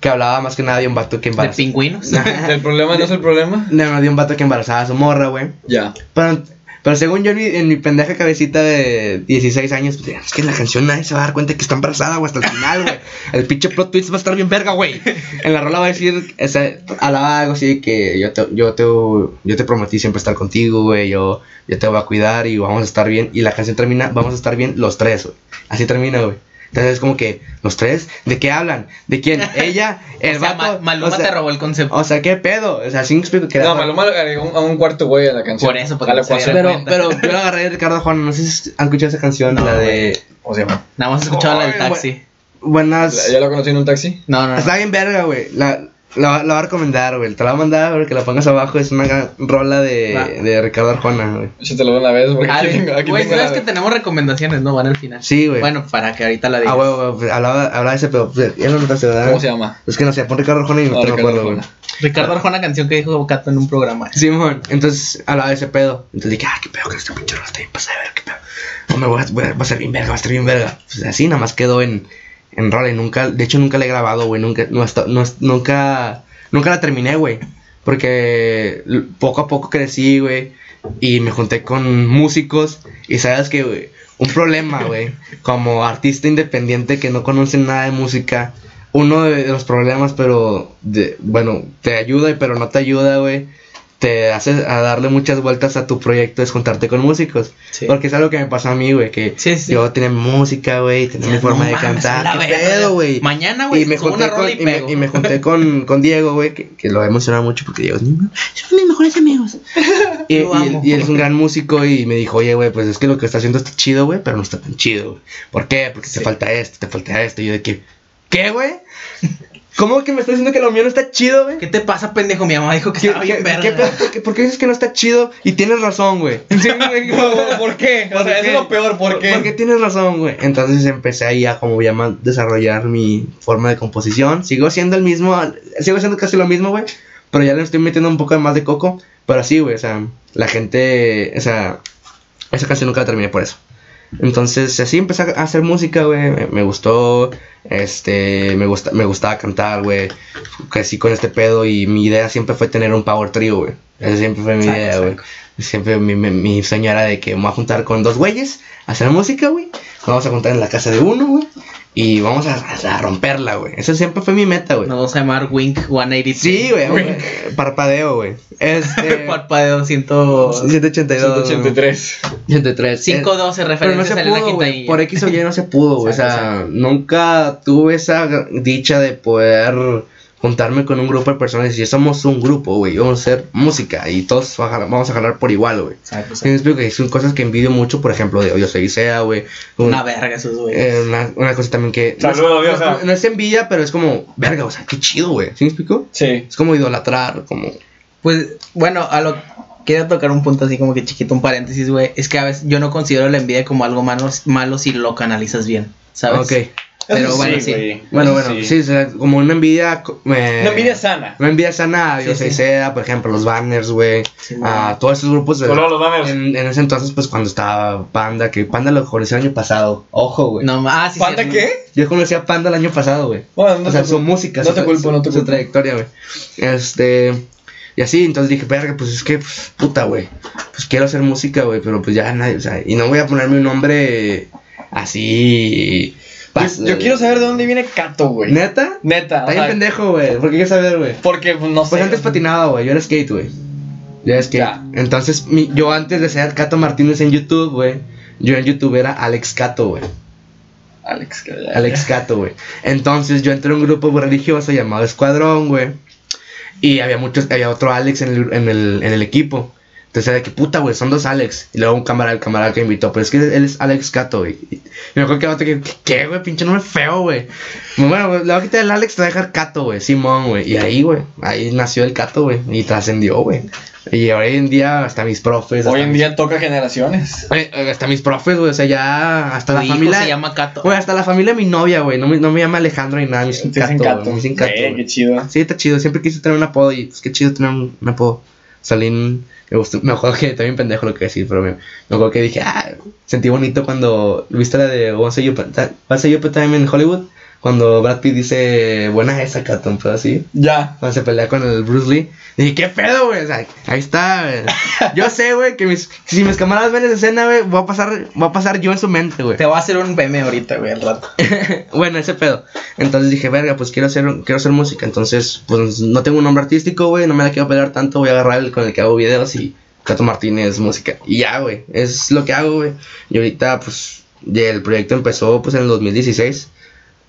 que hablaba más que nada de un vato que ¿De embarazaba, pingüinos? ¿El problema no es el problema? de, de un vato que embarazaba a su morra, güey, Ya. pero, pero según yo en mi, en mi pendeja cabecita de 16 años, pues, es que en la canción nadie se va a dar cuenta que está embarazada, hasta el final, güey. El pinche plot twist va a estar bien verga, güey. En la rola va a decir, ese, alaba algo así que yo te, yo te, yo te prometí siempre estar contigo, güey, yo, yo te voy a cuidar y vamos a estar bien. Y la canción termina, vamos a estar bien los tres, güey. Así termina, güey. Entonces es como que, ¿los tres? ¿De qué hablan? ¿De quién? Ella, el o sea, vato. Ma- Maluma o sea, te robó el concepto. O sea, ¿qué pedo? O sea, sí me explico que No, Maluma le agregó a un cuarto güey a la canción. Por eso, porque a la no se Pero, pero yo la agarré de Ricardo Juan, no sé si han escuchado esa canción, No, la de ¿Cómo se llama? Nada más he escuchado la del taxi. Buenas. ¿Ya lo conocí en un taxi? No, no, no. Está bien verga, güey. La, La, la voy a recomendar, güey. Te la voy a mandar, güey, que la pongas abajo. Es una gran rola de, Va. de Ricardo Arjona, güey. Échatelo de una vez, porque Ah, aquí tengo, aquí Güey, tengo sabes la- que tenemos recomendaciones, ¿no? Van al final. Sí, güey. Bueno, para que ahorita la digas. Ah, güey, güey, pues, hablaba, hablaba de ese pedo. Pues, ya lo notaste, ¿verdad? ¿Cómo se llama? Es que no sé, pon Ricardo Arjona y no, No, te me Ricardo acuerdo, güey. Arjona. Ricardo Arjona, canción que dijo Cato en un programa. Simón, entonces hablaba de ese pedo. Entonces dije, ah, qué pedo que este pinche rola está bien pasada, a ver qué pedo. Hombre, voy a, voy a- va a ser bien verga, va a estar bien verga. Pues así nada más quedó en, en y nunca, de hecho nunca la he grabado, güey. Nunca, no, nunca, nunca la terminé, güey. Porque poco a poco crecí, güey. Y me junté con músicos. Y sabes que, güey, un problema, güey. Como artista independiente que no conoce nada de música. Uno de, de los problemas, pero, de, bueno, te ayuda, pero no te ayuda, güey. Te hace a darle muchas vueltas a tu proyecto, es juntarte con músicos. Sí. Porque es algo que me pasó a mí, güey. Que Sí, sí. yo tenía música, güey. Tenía mi forma no de mames, cantar. ¿Qué pedo, güey? Mañana, güey, Y me junté una con, rola y y me, pego. y me junté con, con Diego, güey, que, que lo he mencionado mucho porque Diego es mi- son mis mejores amigos. y, él, amo. y él es un gran músico y me dijo, oye, güey, pues es que lo que está haciendo está chido, güey, pero no está tan chido, güey. ¿Por qué? Porque te falta esto, te falta esto. Y yo de que, ¿qué, güey? ¿Cómo que me estás diciendo que lo mío no está chido, güey? ¿Qué te pasa, pendejo? Mi mamá dijo que ¿Qué, estaba bien verga. qué? ¿Por qué- por qué dices que no está chido? Y tienes razón, güey. ¿Por qué? O sea, eso es lo peor, ¿por qué? Porque tienes razón, güey. Entonces empecé ahí a como ya más desarrollar mi forma de composición. Sigo siendo el mismo, sigo siendo casi lo mismo, güey. Pero ya le estoy metiendo un poco más de coco. Pero así, güey, o sea, la gente, o sea, esa canción nunca la terminé por eso. Entonces así empecé a hacer música, güey. Me, me gustó, este, me gusta, me gustaba cantar, güey. Crecí con este pedo y mi idea siempre fue tener un power trio, güey. Esa siempre fue mi idea, güey. Siempre mi, mi, mi sueño era de que me voy a juntar con dos güeyes a hacer música, güey. Nos vamos a juntar en la casa de uno, güey. Y vamos a, a romperla, güey. Esa siempre fue mi meta, güey. Nos vamos a llamar Wink 183. Sí, güey. Parpadeo, güey. Este. Parpadeo 100... 182. 183. 103. 512 Pero no referencias se en la pudo, quintanilla. Por X o Y no se pudo, güey. O sea, nunca tuve esa dicha de poder juntarme con un grupo de personas y decir, somos un grupo, güey. Vamos a hacer música y todos va a jalar- vamos a jalar por igual, güey. Me explico que son cosas que envidio mucho, por ejemplo, de Yo soy Isea, güey. Un- Una verga esos güeyes. eh, una, una cosa también que. Saludos, no, es- no, no es envidia, pero es como, verga, o sea, qué chido, güey. ¿Sí me explico? Sí. Es como idolatrar, como. Pues, bueno, a lo quiero tocar un punto así como que chiquito, un paréntesis, güey. Es que a veces yo no considero la envidia como algo malo, malo si lo canalizas bien, ¿sabes? Ok. Pero bueno, sí. güey. Bueno, bueno, sí. o sea, como una envidia. eh, Una envidia sana. Una envidia sana, Yo Sí, soy sí. Isea, por ejemplo, los banners, güey. Sí, a todos esos grupos de. Solo los banners. En, en ese entonces, pues cuando estaba Panda, que Panda lo conocí el año pasado. Ojo, güey. No, ah, sí, ¿Panda sí, qué? Yo conocí a Panda el año pasado, güey. Bueno, no o sea, su música, No su, te culpo, no te su culpo. trayectoria, güey. Este. Y así, entonces dije, verga, pues es que, pues, puta, güey. Pues quiero hacer música, güey, pero pues ya nadie, o sea, y no voy a ponerme un nombre así. Yo, yo quiero saber de dónde viene Cato, güey. ¿Neta? Neta. Está bien pendejo, güey. ¿Por qué quieres saber, güey? Porque, pues, no sé. Pues antes patinaba, güey. Yo era skate, güey. Yo era skate. Ya. Entonces, mi- yo antes de ser Cato Martínez en YouTube, güey. Yo en YouTube era Alex Cato, güey. Alex, ya- Alex Cato, güey. Entonces yo entré a un grupo religioso llamado Escuadrón, güey. Y había muchos, había otro Alex en el, en el, en el equipo. Entonces era de que puta, güey, son dos Alex. Y luego un camarada, el camarada que invitó. Pero es que él es Alex Cato, güey. Y me acuerdo que otro que, ¿qué, güey? Pinche nombre feo, güey. Bueno, güey, le voy a quitar el Alex, te voy a dejar Cato, güey. Simón, güey. Y ahí, güey, ahí nació el Cato, güey. Y trascendió, güey. Y hoy en día, hasta mis profes. Hoy en mis- día toca generaciones. Hasta mis profes, güey. O sea, ya. Hasta Tu la hijo familia. se llama Cato. Güey, hasta la familia de mi novia, güey. No me, no me llama Alejandro ni nada. Me dicen Cato, Cato. Me dicen Cato, Eh, qué chido. Sí, está chido. Siempre quise tener un apodo y pues qué chido tener un, un apodo. Salín. Me gustó. Me acuerdo que también pendejo lo que decir, pero me, me acuerdo que dije, ah, sentí bonito cuando. ¿Viste la de Once You Put Time en Hollywood? Cuando Brad Pitt dice, buena esa, Cato, un pedo así. Ya. Cuando se pelea con el Bruce Lee. Dije, ¿qué pedo, güey? O sea, ahí está, güey. Yo sé, güey, que mis, si mis camaradas ven esa escena, güey, voy a pasar, voy a pasar yo en su mente, güey. Te voy a hacer un meme ahorita, güey, al rato. bueno, ese pedo. Entonces dije, verga, pues quiero hacer, quiero hacer música. Entonces, pues no tengo un nombre artístico, güey, no me la quiero pelear tanto. Voy a agarrar el con el que hago videos y Cato Martínez música. Y ya, güey, es lo que hago, güey. Y ahorita, pues, el proyecto empezó, pues, en el 2016.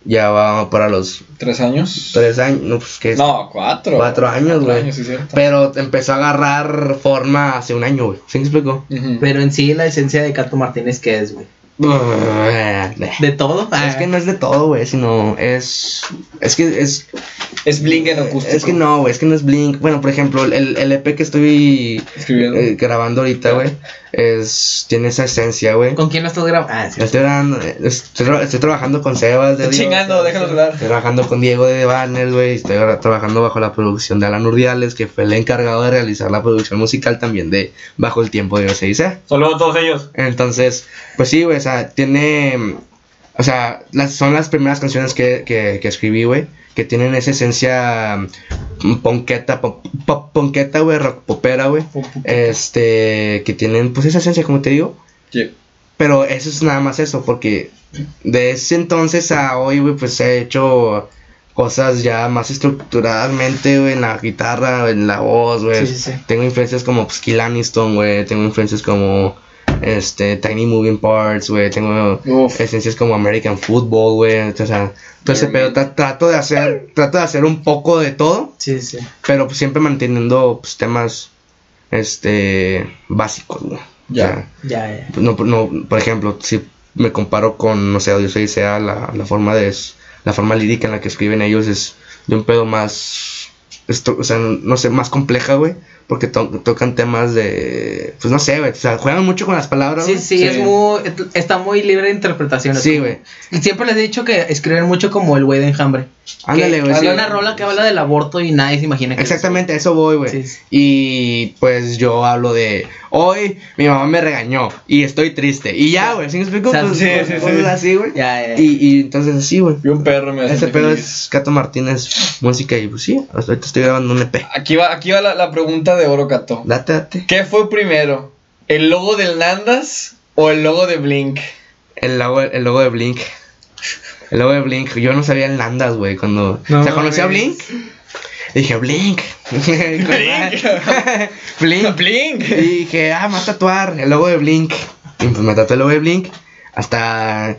Ya va para los ¿Tres años? tres años, no, pues, que No, cuatro. Cuatro años, Cuatro güey. años, sí, cierto. Pero empezó a agarrar forma hace un año, güey. ¿Sí me explico? Pero en sí, la esencia de Cato Martínez, ¿qué es, güey? ¿De todo? Es que no es de todo, güey, sino es. Es que es. Es Blink en acústico. Es que no, güey, es que no es Blink. Bueno, por ejemplo, el, el EP que estoy Escribiendo. eh, grabando ahorita, güey, es. Tiene esa esencia, güey. ¿Con quién lo estás grabando? Ah, sí. Estoy, grabando- estoy, estoy trabajando con Sebas de Está Dios, chingando, déjalos hablar. Estoy trabajando con Diego de Banners, güey. Estoy trabajando bajo la producción de Alan Urdiales, que fue el encargado de realizar la producción musical también de Bajo el Tiempo de OCIC. Saludos a todos ellos. Entonces, pues sí, güey, o sea, tiene. O sea, las, son las primeras canciones que, que, que escribí, güey, que tienen esa esencia mm, ponqueta, pop, pop ponqueta, güey, rock popera, güey. Este, que tienen, pues esa esencia, como te digo. Sí. Pero eso es nada más eso, porque de ese entonces a hoy, güey, pues he hecho cosas ya más estructuralmente, güey, en la guitarra, en la voz, güey. Sí, sí, sí. Tengo influencias como pues, Kill Aniston, güey. Tengo influencias como este Tiny Moving Parts, güey. Tengo Uf. esencias como American Football, güey. O sea, todo ese pedo. Tra- trato de hacer, trato de hacer un poco de todo, Sí, sí. pero pues, siempre manteniendo pues, temas este básicos, güey. Ya. O sea, Ya, ya. no, no, por ejemplo, si me comparo con, no sé, Audio 6 sea la, la forma de la forma lírica en la que escriben ellos es de un pedo más esto, o sea, no sé, más compleja, güey, porque to- tocan temas de pues no sé, güey, o sea, juegan mucho con las palabras. Sí, sí, Sí. es muy, está muy libre de interpretaciones. Sí, güey. Y siempre les he dicho que escriben mucho como el güey de enjambre. Ándale, güey. Sí. una rola que habla del aborto y nadie se imagina que es Exactamente, a eso voy, güey. Sí, sí. Y pues yo hablo de hoy mi mamá me regañó y estoy triste. Y ya, güey, ¿sí me explico? O sea, Pues, sí, cosas sí, sí. cosas así, güey. Ya, ya. Y, y entonces así, güey. Y un perro me hace Ese feliz. es Cato Martínez Música y pues sí, ahorita estoy grabando un EP. Aquí va, aquí va la, la pregunta de Oro Cato. Date, date. ¿Qué fue primero? ¿El logo del Nandas o el logo de Blink? El logo, el logo de Blink. El logo de Blink. Yo no sabía el Nandas, güey. Cuando. No o sea, conocí a. Blink. Dije, Blink. Blink. Blink. Blink. Y dije, ah, me voy a tatuar el logo de Blink. Y pues me tatué el logo de Blink. Hasta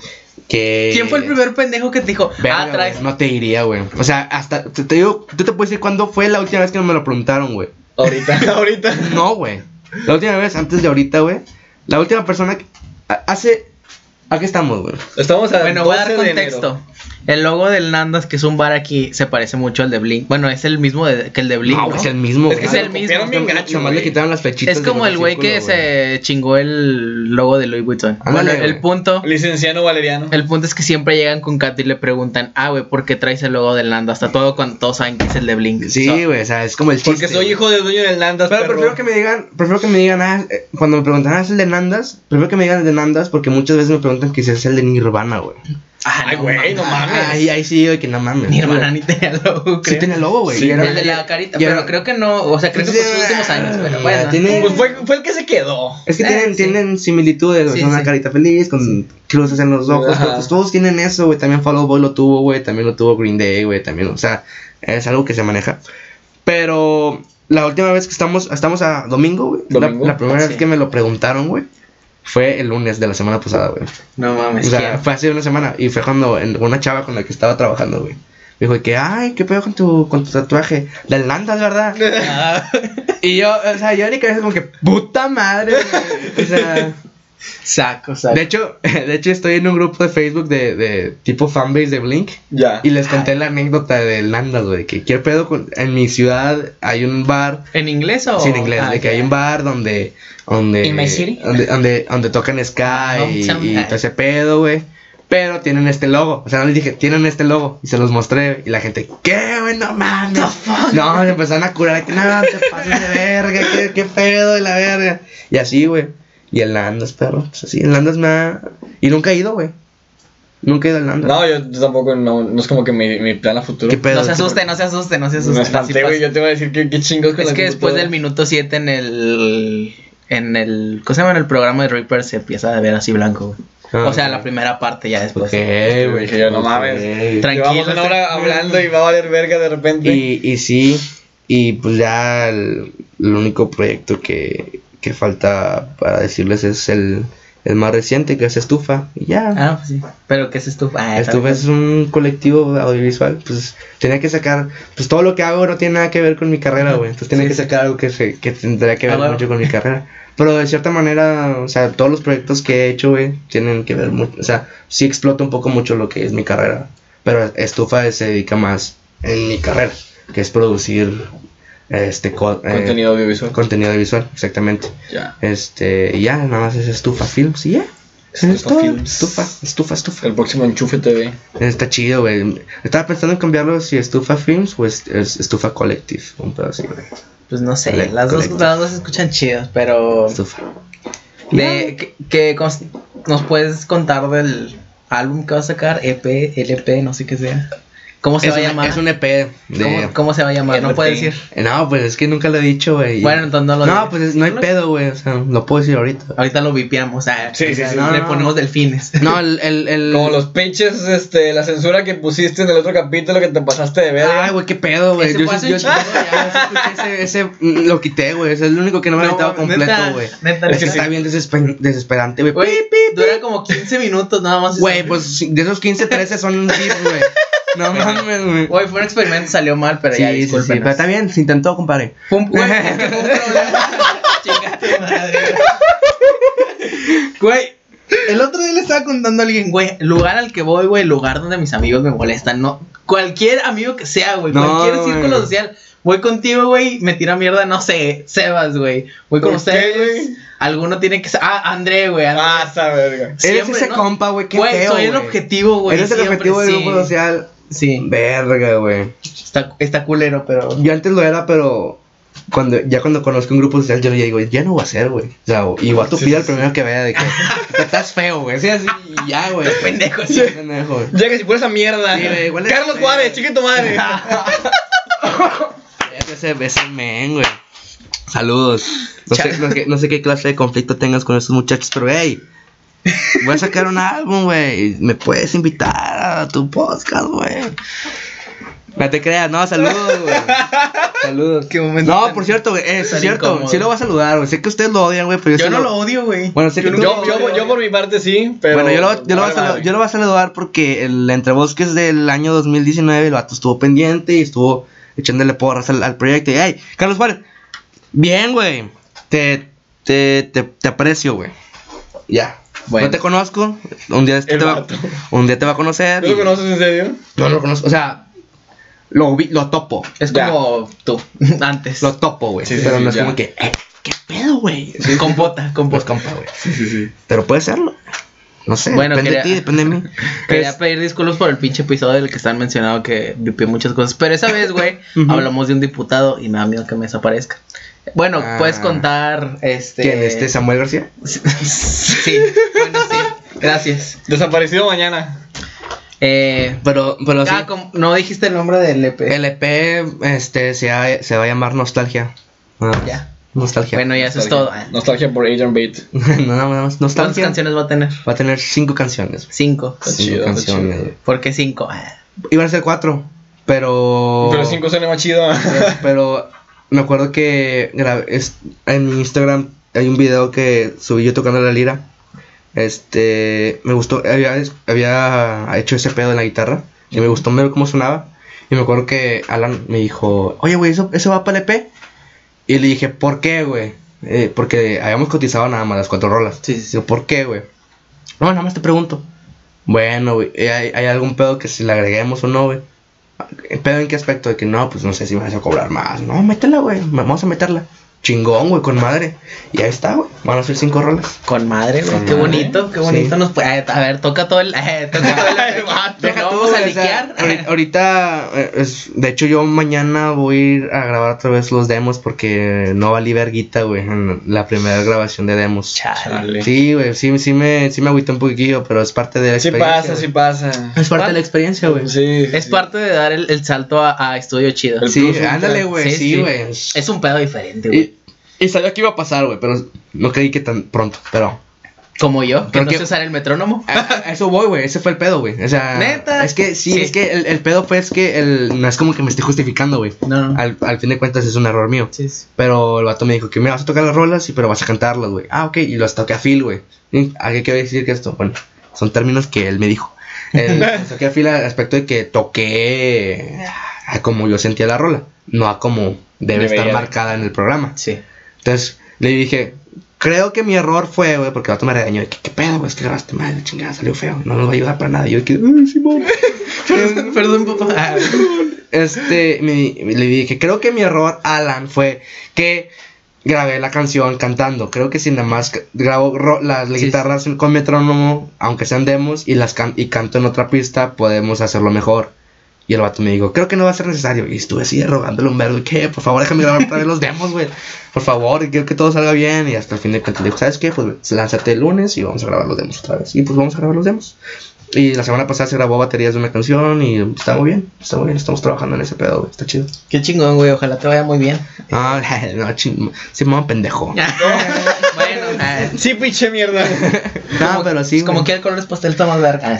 que. ¿Quién fue el primer pendejo que te dijo, Verga, ah, traes? no te diría, güey. O sea, hasta. Te, te digo, tú te puedes decir cuándo fue la última vez que me lo preguntaron, güey. Ahorita, ahorita. No, güey. La última vez, antes de ahorita, güey. La última persona que. a- Hace. Aquí estamos, güey. Estamos a Bueno, voy a dar 12 de contexto. El logo del Nandas, que es un bar aquí, se parece mucho al de Blink. Bueno, es el mismo de- que el de Blink. No, ¿no? es el mismo, Es que güey. es el mismo. gacho, Nomás le güey. quitaron las flechitas. Es como el güey que se chingó el logo de Louis Vuitton. Ándale, bueno, el punto, Licenciano Valeriano. el punto es que siempre llegan con Katy y le preguntan, ah, güey, ¿por qué traes el logo del Nandas? Hasta todo cuando todos saben que es el de Blink. Sí, So- güey, o sea, es como el chiste. Porque soy hijo del dueño del Nandas, Pero perro. prefiero que me digan, prefiero que me digan, ah, eh, cuando me preguntan, ah, es el de Nandas, prefiero que me digan el de Nandas porque muchas veces me preguntan que si es el de Nirvana, güey. Ah, Ay, güey, no mames. Ahí, ahí sí, güey, que no mames. Mi hermana ni tenía logo, Sí creo. tiene logo, güey. Sí, el de la carita, y pero creo que no, o sea, creo que fue sus últimos años, pero bueno. Tiene- Pues fue, fue el que se quedó. Es que Eh, tienen, sí. tienen similitudes. Sí, son una sí. carita feliz, con cruces en los ojos. Pero, pues todos tienen eso, güey. También Fall Out Boy lo tuvo, güey. También lo tuvo Green Day, güey. También, o sea, es algo que se maneja. Pero la última vez que estamos, estamos a domingo, güey. La, ¿Domingo? la primera Sí. vez que me lo preguntaron, güey, fue el lunes de la semana pasada, güey. No mames, O sea, ¿quién? fue hace una semana. Y fue cuando en- una chava con la que estaba trabajando, güey. Me dijo que, ay, ¿qué pedo con tu, con tu tatuaje? Del Nandas, ¿verdad? Y yo, o sea, yo en mi cabeza como que, puta madre, güey. O sea... saco, saco. De hecho, de hecho estoy en un grupo de Facebook de, de tipo fanbase de Blink Ya. y les conté la anécdota del Nandas, güey, que qué pedo con, en mi ciudad hay un bar, ¿En inglés o...? sin inglés, Ah, de que ya. hay un bar donde donde ¿In my city? donde, donde, donde tocan Sky y, Hometown. y todo ese pedo, güey. Pero tienen este logo, o sea, no les dije, tienen este logo, y se los mostré, y la gente, ¿qué, güey? No mames. No, se empezaron a curar, que no, te pases de verga, ¿qué, qué pedo de la verga. Y así, güey. Y el Nandas, perro, pues así, el Nandas me ha... Y nunca he ido, güey. Nunca he ido al Nandas. No, yo, tampoco, no, no es como que mi, mi plan a futuro. ¿Qué pedo? No se asuste, no se asuste, no se asuste. Me así espanté, güey. Yo te voy a decir que qué chingos con Es que después del minuto 7 en el... En el... ¿Cómo se llama? En el programa de Reaper se empieza a ver así blanco, güey. Ah, o sea, la primera parte ya después. Ok, güey. Dije yo, no mames. Tranquilo. Llevamos una hora hablando y va a valer verga de repente. Y, y sí, y pues ya el, el único proyecto que, que falta para decirles es el, el más reciente, que es Estufa, y ya. Ah, pues sí. Pero ¿qué es estufa? Ah, Estufa es un colectivo audiovisual, pues tenía que sacar, pues todo lo que hago no tiene nada que ver con mi carrera, güey, entonces tenía Sí, que sí. sacar algo que, se, que tendría que ver Ah, bueno. mucho con mi carrera. Pero de cierta manera, o sea, todos los proyectos que he hecho, güey, tienen que ver mucho, o sea, sí explota un poco mucho lo que es mi carrera, pero Estufa se dedica más en mi carrera, que es producir este co- eh, Contenido audiovisual. contenido visual, exactamente. Ya. Este, y ya, nada más es Estufa Films y ya. Estufa Es todo. Films. Estufa, estufa, estufa. El próximo Enchufe TV. Está chido, güey. Estaba pensando en cambiarlo si Estufa Films o es, es Estufa Collective. Un pedo así, güey. Pues no sé, Collect- las dos, las dos se escuchan chidas, pero... Estufa. De, ¿qué, qué cons- nos puedes contar del álbum que vas a sacar? EP, LP, no sé qué sea. ¿Cómo se Es, va a un- llamar? es un EP de... ¿Cómo, cómo se va a llamar? No RP. puedes decir. No, pues es que nunca lo he dicho, güey. Bueno, entonces no lo No, pues es- no hay pedo, güey. O sea, lo puedo decir ahorita. Ahorita lo vipiamos, Sí, o sea, sí, sí. no, No, le no. ponemos delfines. No, el... el, el- Como los pinches, este, la censura que pusiste en el otro capítulo que te pasaste de verga. Ay, güey, qué pedo, güey. Ese Yo, yo, yo, un ya, ese, ese, mm, lo quité, güey. Es el único que no me No, completo, neta, güey. Es que está bien desesper- desesperante, güey. Dura como 15 minutos nada más. Güey, pues de esos 15, 13 son beats, güey. No mames, güey. Güey, fue un experimento, salió mal, pero Sí, ya sí, sí, pero está bien, se intentó, compadre. Fue un, güey, es que fue un problema. Chinga tu madre. Güey, el otro día le estaba contando a alguien, güey, lugar al que voy, güey, lugar donde mis amigos me molestan, no. Cualquier amigo que sea, güey, No, cualquier güey. círculo social. Voy contigo, güey, me tira mierda, no sé, Sebas, güey. Voy con ¿Por ustedes. qué, güey? Alguno tiene que ser. Ah, André, güey. Ah, esa verga. Eres ese ¿no? compa, güey, qué Güey, feo, soy el objetivo, güey. Eres el objetivo del sí. grupo social. Sí, Verga, güey. está, está culero, pero. Yo antes lo era, pero cuando ya cuando conozco un grupo social, yo le digo, ya no voy a ser, güey. O sea, y voy a tupir al primero que vea de que "Te estás feo, güey. Así, así, y ya, güey. Pendejo, Sí, pendejo, güey. Ya que si fuera esa mierda. Sí, güey, igual es- Carlos Juárez, chique tu madre. Ese, ese men, güey. Saludos. No sé, no, sé- no sé qué clase de conflicto tengas con esos muchachos, pero hey, voy a sacar un álbum, güey. Me puedes invitar a tu podcast, güey. No te creas, no, saludos, güey. Saludos. Qué momento No, por cierto, güey, es cierto. incómodo. Sí lo voy a saludar, güey. Sé que ustedes lo odian, güey, pero yo, no lo odio, güey. Bueno, sé que Yo tú- nunca Yo, lo yo, yo por mi parte sí, pero. Bueno, yo lo, yo, lo voy a Vale, saludar, vale. yo lo voy a saludar porque el Entrebosques del año 2019, el vato estuvo pendiente y estuvo echándole porras al, al proyecto. Y, hey, Carlos Juárez, bien, güey. Te, te, te, te aprecio, güey. Ya. Bueno. No te conozco. Un día, este te va, un día te va a conocer. ¿Tú lo conoces en serio? Yo no lo conozco. O sea, lo, vi- lo topo. Es Ya. como tú, antes. Lo topo, güey. Sí, sí, pero sí, no es ya. como que, eh, ¿qué pedo, güey? Compota, Pues compota. compa, güey. Sí, sí, sí. Pero puede serlo. No sé. Bueno, depende de quería- ti, depende de mí. Quería Es- pedir disculpas por el pinche episodio del que están mencionando que vipié muchas cosas. Pero esa vez, güey, hablamos de un diputado y me da miedo que me desaparezca. Bueno, Ah. puedes contar este. ¿Quién? ¿Este Samuel García? sí, bueno, sí. Gracias. Desaparecido mañana. Eh, Pero, pero sí. ah, como- no dijiste el nombre del EP. El EP este, se, va- se va a llamar Nostalgia. Ya. Nostalgia. Bueno, ya eso es todo. Nostalgia por Adrian Bate. nada más. ¿Cuántas Nostalgia. canciones va a tener? Va a tener cinco canciones. Cinco. Está Cinco chido, está canciones. chido. güey. ¿Por qué cinco? Ah, Iban a ser cuatro. Pero. Pero 5 suena más chido. pero, pero me acuerdo que grabé- es- en mi Instagram hay un video que subí yo tocando la lira. Este, me gustó, había, había hecho ese pedo en la guitarra y me gustó ver cómo sonaba. Y me acuerdo que Alan me dijo, oye, güey, ¿eso, ¿eso va para el EP? Y le dije, ¿por qué, güey? Eh, porque habíamos cotizado nada más las cuatro rolas. Sí, sí, sí. ¿por qué, güey? No, nada más te pregunto. Bueno, güey, ¿hay, ¿hay algún pedo que si le agreguemos o no, güey? ¿Pedo en qué aspecto? De que no, pues no sé si me vas a cobrar más. No, métela, güey, vamos a meterla. Chingón, güey, con madre. Y ahí está, güey. Van a ser cinco rolas. Con madre, güey. Con Qué madre. bonito, qué bonito Sí. nos puede. eh, A ver, toca todo el. eh, toca todo el. Deja, tú, vamos a o sea, ahorita- eh, es- de hecho, yo mañana voy a ir a grabar otra vez los demos porque no valí verguita, güey, en la primera grabación de demos. Chale. Sí, güey, sí, sí me, sí me agüité un poquillo, pero es parte de la Sí experiencia. pasa, sí pasa. Es parte de la experiencia, güey. Sí. Es sí. parte de dar el, el salto a, a estudio chido. El Sí, ándale, güey, Sí, sí, sí. güey. Es un pedo diferente, güey. Y, sabía que iba a pasar, güey, pero no creí que tan pronto, pero Como yo, que Creo no que- sé usar el metrónomo. A, a eso voy, güey. Ese fue el pedo, güey. O sea, ¿Neta? Es que sí, Sí. es que el, el pedo fue es que el, no es como que me esté justificando, güey. No, no. Al, al fin de cuentas es un error mío. Sí, sí. Pero el vato me dijo que me vas a tocar las rolas, y pero vas a cantarlas, güey. Ah, ok. Y las toqué a Phil, güey. ¿Y ¿A qué quiero decir que esto? Bueno, son términos que él me dijo. El, las toqué a Phil al aspecto de que toqué a como yo sentía la rola, no a como debe Debería estar marcada en el programa. Sí. Entonces le dije, creo que mi error fue, güey, porque el vato me regañó. ¿Qué, qué pedo, güey? Es que grabaste mal, chingada, salió feo. No nos va a ayudar para nada. Y yo que, ay, Simón. Perdón, perdón, papá. Este, mi- le dije, creo que mi error, Alan, fue que grabé la canción cantando. Creo que si nada más grabo ro- las Sí, guitarras con metrónomo, aunque sean demos, y las can- y canto en otra pista, podemos hacerlo mejor. Y el vato me dijo, creo que no va a ser necesario. Y estuve así rogándole un verbo. que por favor, déjame grabar otra vez los demos, güey. Por favor, quiero que todo salga bien. Y hasta el fin de cuentas dijo, ¿sabes qué? Pues lánzate el lunes y vamos a grabar los demos otra vez. Y pues vamos a grabar los demos. Y la semana pasada se grabó baterías de una canción y está muy bien, está muy bien, estamos trabajando en ese pedo, güey, está chido. Qué chingón, güey. Ojalá te vaya muy bien. Ah, no, ching, sí, me pendejo. bueno, Sí, pinche mierda. No, como- pero sí. como güey. que el color es pastel está más verga.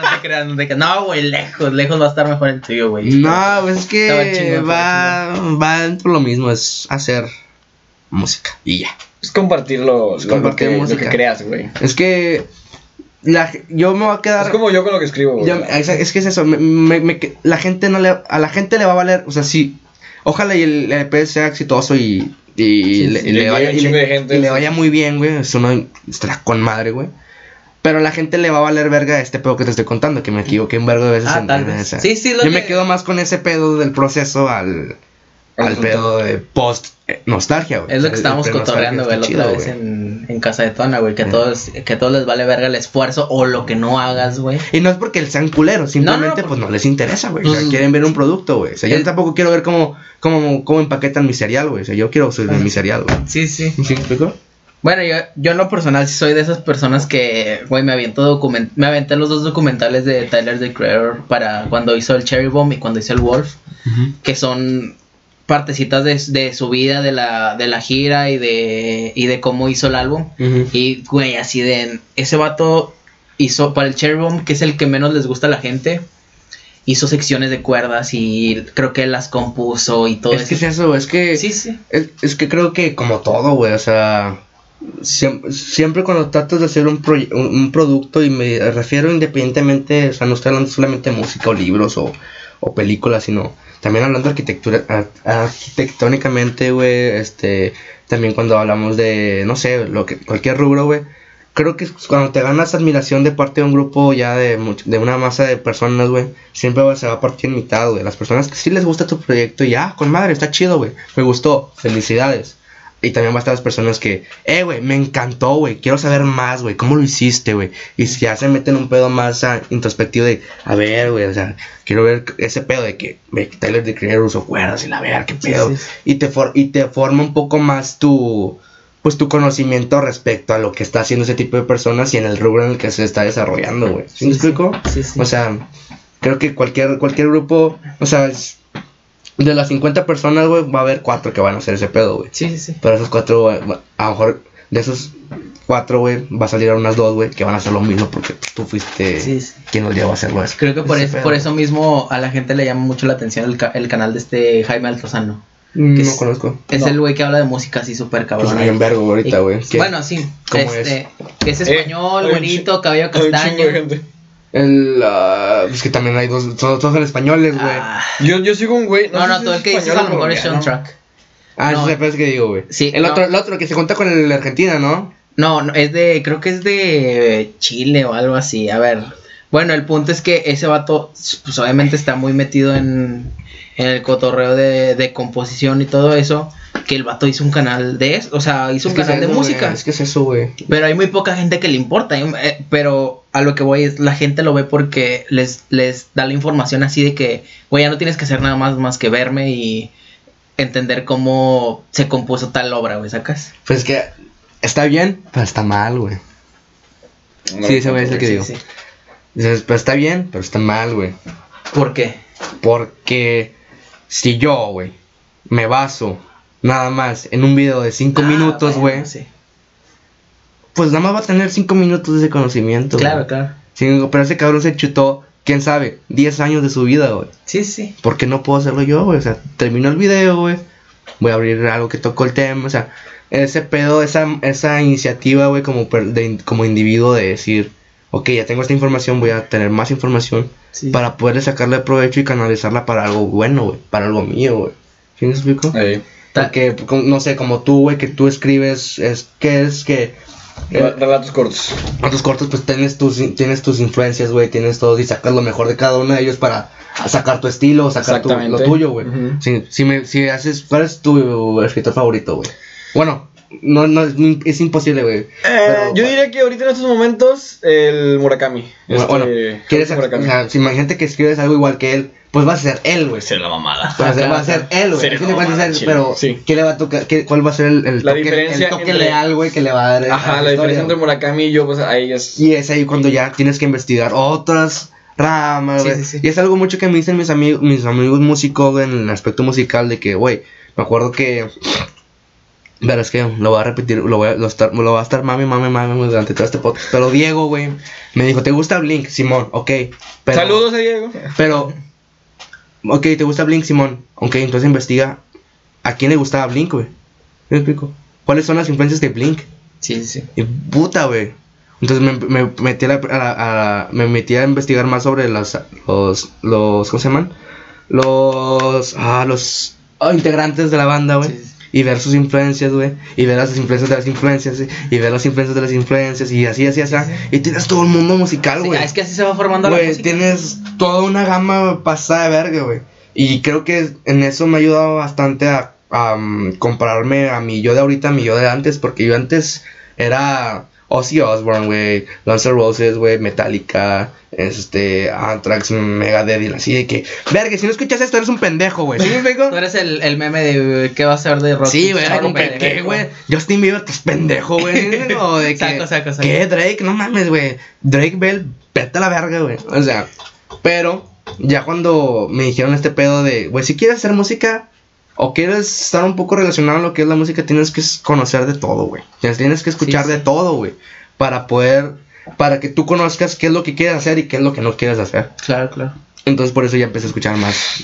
No te creas, no te creas. No, güey, lejos, lejos va a estar mejor el tuyo, güey. No, pues es que chingón, va, va dentro de lo mismo, es hacer música y ya. Es compartir lo, Es lo- lo compartir que, lo que creas, güey. Es que la, yo me voy a quedar. Es como yo con lo que escribo, güey. Yo- es, es que es eso, me- me- me- que- la gente no le, a la gente le va a valer, o sea, sí, ojalá y el EP sea exitoso y, y, le, y vaya, y le- de gente, y le sí. vaya muy bien, güey, eso no estará con madre, güey. Pero a la gente le va a valer verga este pedo que te estoy contando, que me equivoqué un vergo de veces Ah, en, tal en vez. esa. Sí, sí, lo Yo que- me quedo más con ese pedo del proceso al, Al al pedo de post eh, nostalgia, güey. Es lo que estábamos el cotorreando, güey, la otra vez en, en casa de Tona, güey. Que, a Sí. todos, que a todos les vale verga el esfuerzo o lo que no hagas, güey. Y no es porque sean culeros, simplemente no, pues no les interesa, güey. O sea, Pues- quieren ver un producto, güey. O sea, yo El- tampoco quiero ver cómo, cómo, cómo empaquetan mi cereal, güey. O sea, yo quiero subir mi cereal, güey. Sí, sí. ¿Sí explico? Bueno, yo, yo en lo personal sí soy de esas personas que, güey, me aviento document me aventé los dos documentales de Tyler the Creator para cuando hizo el Cherry Bomb y cuando hizo el Wolf, que son partecitas de, de su vida, de la, de la gira y de, y de cómo hizo el álbum. Y, güey, así de, ese vato hizo para el Cherry Bomb, que es el que menos les gusta a la gente, hizo secciones de cuerdas y creo que las compuso y todo Es que es eso. eso, es que... Sí, sí. Es, es que creo que como todo, güey, o sea... Siempre, siempre cuando tratas de hacer un, un, producto, y me refiero independientemente, o sea, no estoy hablando solamente de música o libros o, o películas, sino también hablando arquitectura, ar- arquitectónicamente, güey, este, también cuando hablamos de, no sé, lo que, cualquier rubro, güey, creo que cuando te ganas admiración de parte de un grupo ya de, de una masa de personas, güey, siempre se va a partir en mitad, güey. Las personas que sí les gusta tu proyecto, ya, con madre, está chido, güey. Me gustó, felicidades. Y también va a estar las personas que, eh, güey, me encantó, güey, quiero saber más, güey, ¿cómo lo hiciste, güey? Y si ya se meten un pedo más ah, introspectivo de, a ver, güey, o sea, quiero ver ese pedo de que, que Tyler the Creator usó cuerdas y la ver, qué pedo. sí, sí. Y, te for- y te forma un poco más tu, pues tu conocimiento respecto a lo que está haciendo ese tipo de personas y en el rubro en el que se está desarrollando, güey. ¿Sí, me Sí, explico? Sí, sí. O sea, creo que cualquier, cualquier grupo, o sea, es- de las 50 personas, güey, va a haber cuatro que van a hacer ese pedo, güey. Sí, sí, sí. Pero esos cuatro, a lo mejor de esos cuatro, güey, va a salir a unas dos, güey, que van a hacer lo mismo porque tú fuiste Sí, sí. quien los llevó a hacerlo eso. Creo que por, es- por eso mismo a la gente le llama mucho la atención el, ca- el canal de este Jaime Altozano. Mm, que No es- conozco. Es No. el güey que habla de música así súper Pues cabrón. soy un vergo ahorita, güey. Bueno, sí. ¿Cómo este, es Eh, español, güerito, chi- cabello castaño. El, ah, pues que también hay dos, todos, todos en españoles, güey. Ah, Yo, yo sigo un güey. no, no, si todo el que dices a lo mejor es Sean. Track. ah, no. eso es que digo, güey. Sí, el, no. otro, el otro que se junta con el de Argentina, ¿no? No, no, es de, creo que es de Chile o algo así. A ver, bueno, el punto es que ese vato, pues obviamente está muy metido en, en el cotorreo de, de composición y todo eso. Que el vato hizo un canal de eso, o sea, hizo Es un canal de música. Es que es eso, güey. Pero hay muy poca gente que le importa. eh, Pero a lo que voy es, la gente lo ve porque les, les da la información así de que, güey, ya no tienes que hacer nada más más que verme y entender cómo se compuso tal obra, güey, ¿sacas? Pues es que está bien, pero está mal, güey. No, Sí, ese güey es el que Sí, digo. sí. Dices, pero está bien, pero está mal, güey. ¿Por qué? Porque si yo, güey, me baso nada más en un video de 5 Ah, minutos, bueno, güey, sí. Pues nada más va a tener 5 minutos de ese conocimiento. Claro, güey. claro. Sí, pero ese cabrón se chutó, quién sabe, 10 años de su vida, güey. Sí, sí. ¿Por qué no puedo hacerlo yo, güey? O sea, termino el video, güey. Voy a abrir algo que tocó el tema, o sea, ese pedo, esa, esa iniciativa, güey, como, de- como individuo de decir, ok, ya tengo esta información, voy a tener más información Sí. para poder sacarle provecho y canalizarla para algo bueno, güey, para algo mío, güey. ¿Sí me explico? Porque, como- no sé, como tú, güey, que tú escribes, es que es que... Re- Relatos cortos. Tus cortos, pues tienes tus, tienes tus influencias, güey, tienes todo y sacas lo mejor de cada uno de ellos para sacar tu estilo, sacar tu- lo tuyo, güey. Si, si, me, si haces, ¿cuál es tu escritor favorito, güey? Bueno, no, no, es, imposible, güey. Eh, yo diría que ahorita en estos momentos, el Murakami. Bueno, bueno, Este, quieres, Haruki o sea, si imagínate que escribes algo igual que él, pues va a ser él, güey. Ser la mamada. Va a ser, va a ser él, güey. Pero, Sí. ¿qué le va a tocar? qué- ¿Cuál va a ser el, el La toque, diferencia el toque entre- leal, güey, que le va a dar? Ajá, su la diferencia entre? Murakami y yo, pues ahí es. Y es ahí cuando ya tienes que investigar otras ramas, Sí, güey. sí, sí. Y es algo mucho que me dicen mis amigos, mis amigos músicos güey, en el aspecto musical de que, güey, me acuerdo que Pero es que lo voy a repetir, lo voy a, lo estar, lo va a estar mami, mami, mami durante todo este podcast. Pero Diego, güey, me dijo, ¿te gusta Blink? Simón, ok. Pero, Saludos a Diego. Pero, ok, ¿te gusta Blink, Simón? Ok, entonces investiga a quién le gustaba Blink, güey. ¿Me explico? ¿Cuáles son las influencias de Blink? Sí, sí. Y puta, güey. Entonces me, me metí a, la- a la- a- me metí a investigar más sobre las, los, los, ¿cómo se llaman? Los, ah, los ah, integrantes de la banda, güey. Sí, sí. Y ver sus influencias, güey. Y ver las influencias de las influencias, ¿sí? y ver las influencias de las influencias, y así, así, así. Y tienes todo el mundo musical, Sí, güey. es que así se va formando la Güey, música. tienes toda una gama pasada de verga, güey. Y creo que en eso me ha ayudado bastante a, a, um, compararme a mi yo de ahorita, a mi yo de antes, porque yo antes era Ozzy Osbourne, güey, Guns N' Roses, güey, Metallica, este, Anthrax, Megadeth, y así de que, verga, si no escuchas esto eres un pendejo, güey. ¿Sí me explico? Tú eres el, el meme de qué va a ser de rock. Sí, güey, era como que. ¿qué, güey? Justin Bieber, estás pendejo, güey. O de que, Saco, saco, saco. ¿Qué, Drake? No mames, güey. Drake Bell, vete a la verga, güey. O sea, pero ya cuando me dijeron este pedo de, güey, si quieres hacer música o quieres estar un poco relacionado a lo que es la música, tienes que conocer de todo, güey. Tienes- Tienes que escuchar Sí, sí. de todo, güey. Para poder, para que tú conozcas qué es lo que quieres hacer y qué es lo que no quieres hacer. Claro, claro. Entonces por eso ya empecé a escuchar más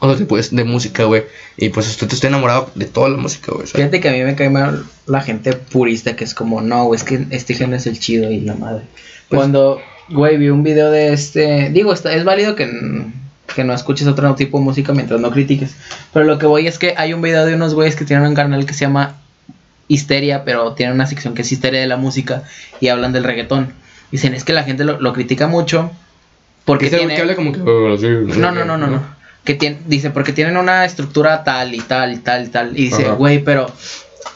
otro tipo de, de música, güey. Y pues estoy, estoy enamorado de toda la música, güey. Fíjate que a mí me cae mal la gente purista que es como, no, güey, es que este género es el chido y la madre. Pues- Cuando, güey, vi un video de este, digo, está, es válido que, que no escuches otro tipo de música mientras no critiques. Pero lo que voy es que hay un video de unos güeyes que tienen un canal que se llama Histeria, pero tienen una sección que es Histeria de la música y hablan del reggaetón. Dicen, es que la gente lo, lo critica mucho porque tiene... que habla como que. "Oh, No, no, no, no, no. Que tiene, dice, porque tienen una estructura tal y tal y tal y tal. Y dice, güey, pero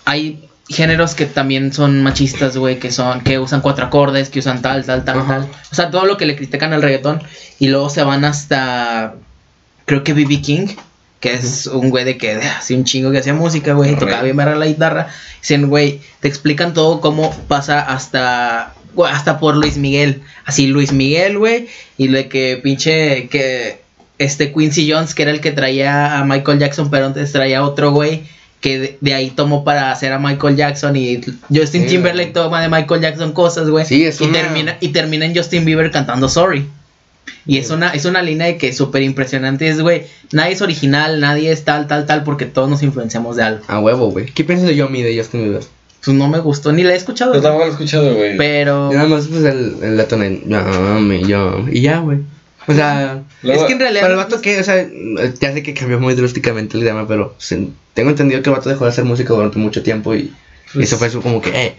hay géneros que también son machistas, güey, que son, que usan cuatro acordes, que usan tal, tal, tal, Ajá. tal. O sea, todo lo que le critican al reggaetón. Y luego se van hasta, creo que B.B. King, que es un güey de que, así un chingo que hacía música, güey, y tocaba bien verga la guitarra. Dicen, güey, te explican todo cómo pasa hasta, güey, hasta por Luis Miguel. Así, Luis Miguel, güey, y lo de que pinche, que este Quincy Jones, que era el que traía a Michael Jackson, pero antes traía otro güey, que de, de ahí tomó para hacer a Michael Jackson y Justin Sí, Timberlake toma de Michael Jackson cosas, güey. Sí, es y una- termina y termina en Justin Bieber cantando Sorry. Y es una, es una línea de que es súper impresionante. Es, güey, nadie es original, nadie es tal, tal, tal, porque todos nos influenciamos de algo. A huevo, güey. ¿Qué piensas de Yomi de Justin Bieber? Pues no me gustó, ni la he escuchado. Yo tampoco lo he escuchado, güey. Pero Nada más, pues el, el dato de Yomi, Yomi. Y ya, güey. O sea. Luego- es que en realidad. Para el vato que, o sea, ya sé que cambió muy drásticamente el tema, pero se- tengo entendido que el vato dejó de hacer música durante mucho tiempo y Pues- eso fue su como que, eh,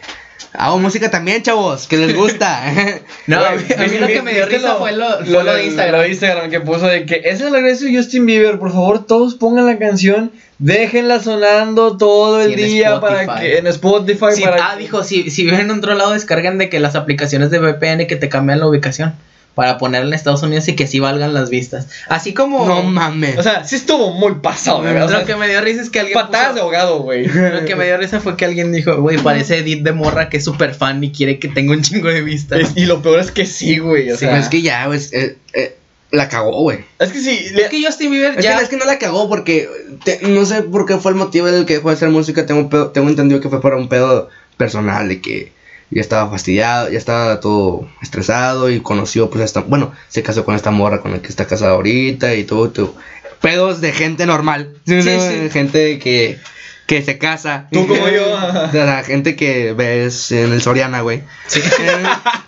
hago música también, chavos, que les gusta. No, a mí, Güey, a mí lo que me dio ¿viste risa fue lo, fue lo de Instagram. Lo de Instagram que puso de que es el regreso de Justin Bieber. Por favor, todos pongan la canción. Déjenla sonando todo el Sí, día para que en Spotify. Sí, para ah, dijo, si, si viven en otro lado, descargan de que las aplicaciones de VPN que te cambian la ubicación para ponerla en Estados Unidos y que así valgan las vistas. Así como... no mames. O sea, sí estuvo muy pasado, de verdad. O lo sea, que me dio risa es que alguien patadas de ahogado, güey. Lo que me dio risa fue que alguien dijo, güey, parece Edith de morra que es súper fan y quiere que tenga un chingo de vistas. Es- y lo peor es que sí, güey. O Sí, sea, es que ya, güey, eh, eh, la cagó, güey. es que sí. le- Es que Justin Bieber Es, ya... que, es que no la cagó porque te- no sé por qué fue el motivo del que dejó de hacer música. Tengo, pedo- tengo entendido que fue para un pedo personal de que ya estaba fastidiado, ya estaba todo estresado y conoció pues esta, bueno, se casó con esta morra con la que está casada ahorita y todo, todo. Pedos de gente normal, Sí, sí. gente que, que se casa. Tú como yo. O sea, gente que ves en el Soriana, güey.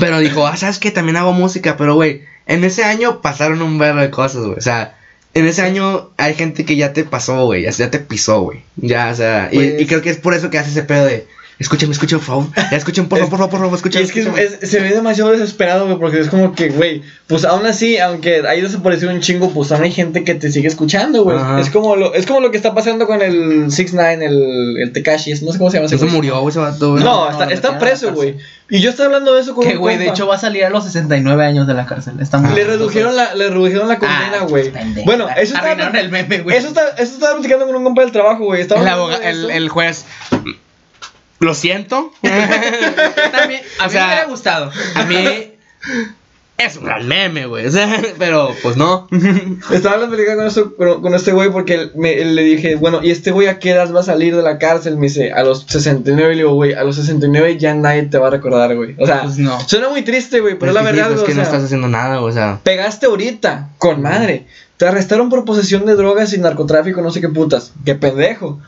Pero dijo, ah, ¿sabes qué? También hago música, pero, güey, en ese año pasaron un verbo de cosas, güey. O sea, en ese año hay gente que ya te pasó, güey, ya, ya te pisó, güey. Ya, o sea, y- Pues- y, creo que es por eso que hace ese pedo de, escúchame, escuchen, por favor. Ya escuchen, por favor, por favor, por favor, escuchen. es que es- es- se ve demasiado desesperado, güey, porque es como que, güey, pues aún así, aunque haya desaparecido un chingo, pues aún hay gente que te sigue escuchando, güey. Es como lo, es como lo que está pasando con el 6 9 el, el Tekashi, no sé cómo se llama ese Eso güey. murió, güey, ese vato, güey. No, No, está, lo está preso, güey. Y yo estaba hablando de eso con Que, güey, de hecho va a salir a los 69 años de la cárcel. Está muy Le redujeron la, le redujeron la condena, Ah, güey. pendejo. bueno, eso Arruinaron el meme, güey. eso, está, eso estaba platicando con un compa del trabajo, güey. El, el, el juez, lo siento. También, a O mí sea, me hubiera gustado. A mí es un gran meme, güey. Pero pues no. Estaba hablando con, esto- con, con este güey porque me, le dije, bueno, ¿y este güey a qué edad va a salir de la cárcel? Me dice, a los 69. Y le digo, güey, a los 69 ya nadie te va a recordar, güey. O sea, Pues no. suena muy triste, güey, pero es la Es sí, verdad, pues, güey. que o no sea, estás haciendo nada, güey. O sea, pegaste ahorita, con madre. Te arrestaron por posesión de drogas y narcotráfico, no sé qué putas. Qué pendejo.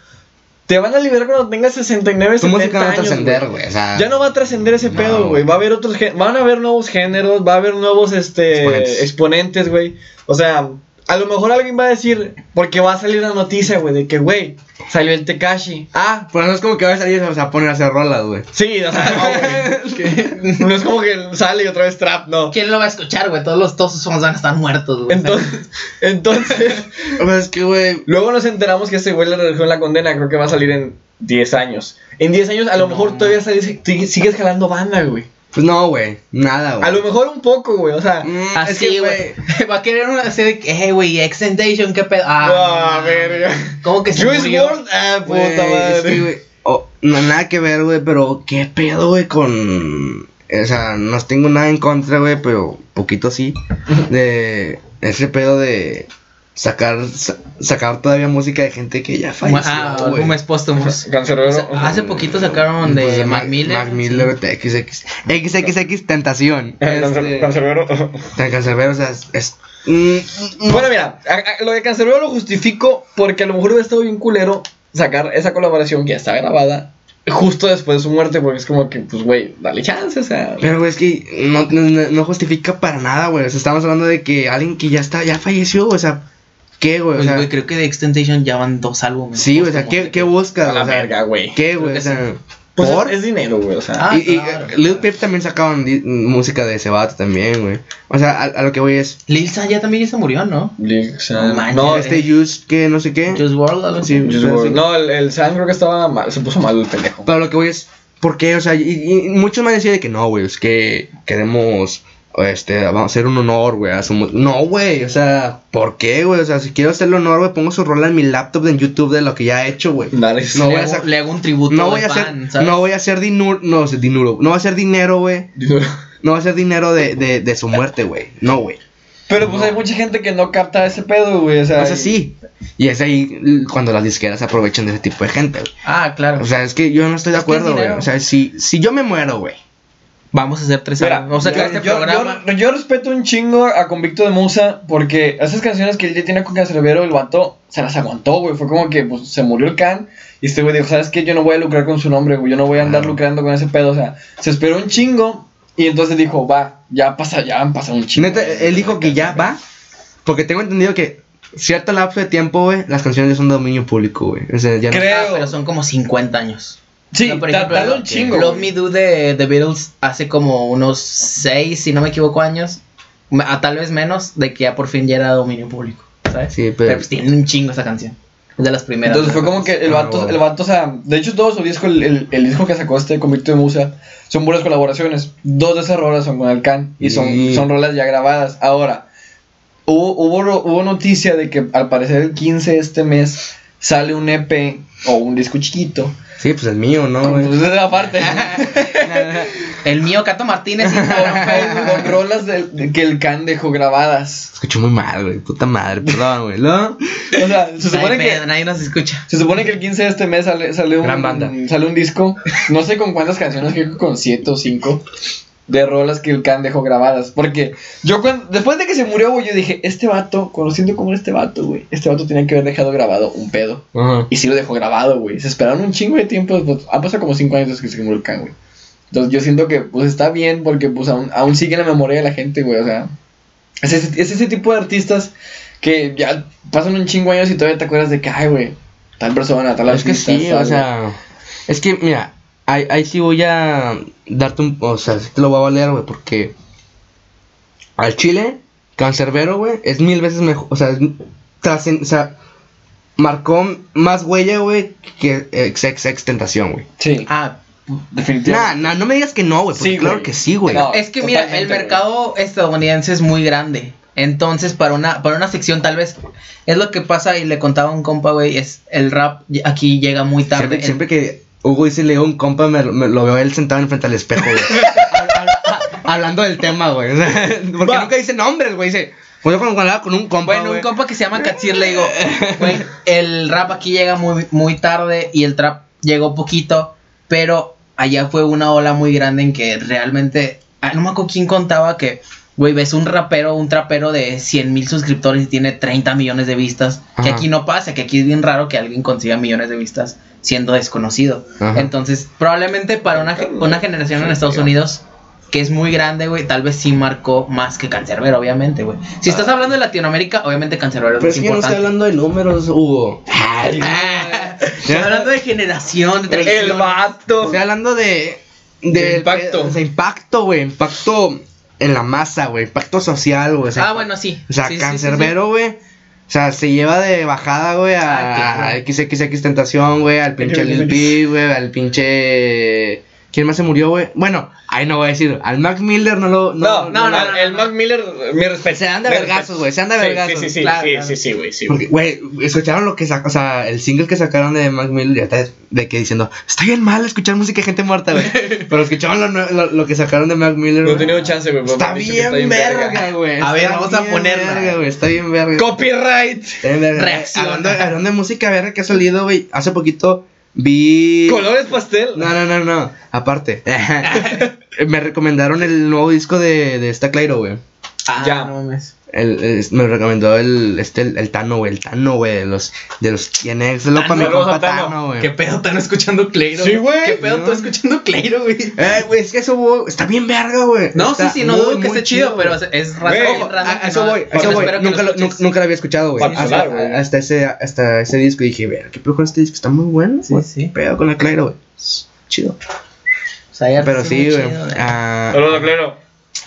Te van a liberar cuando tengas 69, tu 70 música no va a trascender, güey. güey. O sea, Ya no va a trascender ese No, pedo, güey. Va a haber otros van a haber nuevos géneros, va a haber nuevos este exponentes, güey. O sea, a lo mejor alguien va a decir, porque va a salir la noticia, güey, de que, güey, salió el Tekashi. Ah, Pero no es como que va a salir o sea, a poner a hacer rolas, güey. sí, o sea, no, güey. no es como que sale y otra vez trap, no. ¿Quién lo va a escuchar, güey? Todos, los, todos sus fans van a estar muertos, güey. Entonces, entonces, Pues es que, güey. luego nos enteramos que ese güey le redujeron la condena, creo que va a salir en 10 años. En 10 años a lo mejor todavía sales- sigue- sigues jalando banda, güey. Pues no, güey. Nada, güey. A lo mejor un poco, güey, o sea... Mm, es Así, que, güey. Va a querer una de que, hey, güey, Extentation, qué pedo. Ah, Ah, verga. ¿Cómo que se Juice murió? WRLD, ah, puta Güey, es madre. que, oh, no, nada que ver, güey, pero qué pedo, güey, con... O sea, no tengo nada en contra, güey, pero poquito sí. De ese pedo de sacar sa- sacar todavía música de gente que ya falleció, Ah, álbumes póstumos. Hace poquito sacaron de Pues, Mac Miller. Mac Miller, XX. XXX Tentación. Eh, Este, Cancerbero. Cancerbero, o sea, es... es- mm, mm, Bueno, mira, a- a- lo de Cancerbero lo justifico porque a lo mejor hubiera estado bien culero sacar esa colaboración que ya está grabada justo después de su muerte, porque es como que, pues, güey, dale chance, o sea. Pero, güey, es que no, no, no justifica para nada, güey. O sea, estamos hablando de que alguien que ya está, ya falleció, o sea, ¿qué, güey? O Pues, sea, güey, creo que de Extentation ya van dos álbumes. sí, güey, o sea. ¿qué, qué buscas? A la o sea, verga, güey. ¿Qué, güey? O sea, Pues ¿por? es, es dinero, güey, o sea. Ah, y, y, claro, Lil claro. Peep también sacaban música de ese vato también, güey. O sea, a, a lo que voy es, Lil San ya también ya se murió, ¿no? Lil San- No no, este Juice, que no sé qué. Just World, algo así. Sí, WRLD. sí. no, el, el San creo que estaba mal, se puso mal el pendejo. Pero lo que voy es, ¿por qué? O sea, y, y muchos me han decidido de que no, güey, es que queremos, este, vamos a hacer un honor, güey, a su No, güey, o sea, ¿por qué, güey? O sea, si quiero hacerle honor, güey, pongo su rola en mi laptop en YouTube de lo que ya ha hecho, güey. Dale, No le, voy a hago, sac- le hago un tributo No voy a hacer, fan, ¿sabes? no voy a hacer dinero, no, es dinero, no va a hacer dinero, güey. No va a hacer dinero de, de, de su muerte, güey. No, güey. Pero pues hay mucha gente que no capta ese pedo, güey, o sea. O sea, y- sí. Y es ahí cuando las disqueras aprovechan de ese tipo de gente, güey. Ah, claro. O sea, es que yo no estoy de acuerdo, güey. O sea, si, si yo me muero, güey. Vamos a hacer tres Mira, álbumes. Vamos a sacar yo, este yo- programa. yo- yo respeto un chingo a Convicto de Musa porque esas canciones que él ya tiene con Cancerbero, el vato se las aguantó, güey. Fue como que pues, se murió el can y este güey dijo, ¿sabes qué? Yo no voy a lucrar con su nombre, güey. Yo no voy a andar Claro. lucrando con ese pedo. O sea, se esperó un chingo y entonces dijo, va, ya pasa, ya han pasado un chingo. Neta, él dijo que ya va. Porque tengo entendido que cierto lapso de tiempo, güey, las canciones ya son de dominio público, güey. O sea, ya no- Creo. Ah, pero son como 50 años. Sí, No, por ejemplo, un Love- chingo. Love güey. Me Do de The Beatles hace como unos 6, si no me equivoco, años. A tal vez menos, de que ya por fin ya era dominio público. ¿Sabes? Sí, pero- pues tiene un chingo esa canción. Es de las primeras. Entonces fue como que el Ah, vato, wow. el vato, o sea, de hecho todo su disco, el, el, el disco que sacó este Convicto de Musa, son puras colaboraciones. Dos de esas rolas son con el Can y son, Sí. son rolas ya grabadas. Ahora, hubo, hubo, hubo noticia de que al parecer el 15 de este mes sale un EP o un disco chiquito. Sí, pues el mío, ¿no, güey? Pues esa parte. El mío, Cato Martínez, Facebook. con rolas del- de que el can dejó grabadas. Escucho muy mal, güey. Puta madre, perdón, güey. ¿No? O sea, se supone hay que nadie nos escucha. Se supone que el 15 de este mes sale, sale, un, Gran banda. sale un disco, no sé con cuántas canciones, creo que con 7 o 5 de rolas que el Can dejó grabadas. Porque yo cuando, después de que se murió, güey, yo dije, este vato, conociendo como era este vato, güey, este vato tenía que haber dejado grabado un pedo. Y sí lo dejó grabado, güey. Se esperaron un chingo de tiempo, pues, han pasado como 5 años desde que se murió el Can, güey. Entonces yo siento que pues está bien porque pues aún, aún sigue en la memoria de la gente, güey, o sea... Es ese, es ese tipo de artistas que ya pasan un chingo de años y todavía te acuerdas de que, ay, güey, tal persona, tal Es que artista, sí, tal, o sea. Es que, mira, ahí, ahí sí voy a darte un. O sea, sí te lo voy a valer, güey, porque. Al chile, Cancerbero, güey, es mil veces mejor. O sea, es trascen- o sea, marcó más huella, güey, que XXX Tentación, güey. Sí, Ah, Nah, definitivamente. nah, no me digas que no, güey, porque Sí, claro que sí, güey. No. es que mira, el mercado estadounidense es muy grande. Entonces, para una, para una sección, tal vez, es lo que pasa, y le contaba a un compa, güey, es el rap aquí llega muy tarde. Siempre, siempre que Hugo dice Leo un compa, me, me- lo veo él sentado enfrente al espejo, güey. Hab- hab- Hablando del tema, güey. Porque Va. nunca dice nombres, güey. Dice, yo cuando hablaba con un compa, Bueno, un güey. compa que se llama Katsir le digo, güey, el rap aquí llega muy, muy tarde y el trap llegó poquito, pero allá fue una ola muy grande en que realmente, ah, no me acuerdo quién contaba que, güey, ves un rapero, un trapero de 100 mil suscriptores y tiene 30 millones de vistas, que aquí no pasa, que aquí es bien raro que alguien consiga millones de vistas siendo desconocido. Ajá. Entonces, probablemente para una, ge- una generación en Estados Unidos que es muy grande, güey, tal vez sí marcó más que Cancerbero, obviamente, güey. Si estás hablando de Latinoamérica, obviamente Cancerbero es Pero más es que yo no estoy importante. hablando de números, Hugo. Estoy hablando de generación, de el vato. Estoy hablando de. De impacto. O sea, impacto, güey. Impacto en la masa, güey. Impacto social, güey. o sea, Ah, bueno, sí. O sea, Sí, sí, sí, Cancerbero, güey. O sea, se lleva de bajada, güey, a, Ah, a XXX Tentación, güey, al pinche Lil güey, al pinche... ¿Quién más se murió, güey? Bueno, ahí no voy a decir. Al Mac Miller no lo... No, no, no, no, el no. Mac Miller, mi respeto. Se Mi vergazos, güey, se Sí, vergazos. Sí, sí, sí, Claro, sí, claro. sí, sí, güey, sí, güey. escucharon lo que sacó, o sea, el single que sacaron de Mac Miller, ya está de que diciendo, está bien mal escuchar música de gente muerta, güey. Pero escucharon lo, lo, lo que sacaron de Mac Miller. No he tenido chance, güey. Está bien verga, güey. A ver, vamos a ponerla. verga, güey, Está bien verga. Copyright. Está bien verga. Hablando, hablando de música verga que ha salido, güey, hace poquito vi... Colores pastel. No, no, no, no. Aparte. me recomendaron el nuevo disco de, de esta Clairo, güey. Ah, Ya. no mames. El, el- me recomendó el, este, el, el Tano, güey. El Tano, güey. De los, de los quién es. Lo para mi compa Tano. Tano, güey. ¿Qué pedo están escuchando Cleiro? Sí, güey. ¿Qué pedo No. tú escuchando Cleiro, güey? Eh, güey, es que eso, güey, está bien verga, güey. No, Está sí, sí, no dudo que esté chido, pero es a eso voy, eso voy. Nunca lo, escuches. nunca, nunca lo había escuchado, güey. Hasta, hasta ese, hasta ese disco y dije, ver, qué pedo con este disco, está muy bueno. Sí, güey. sí. Pedo con la Clairo, güey. Chido. O sea, ya Pero sí, güey. chido, ah, Saludos, Clero.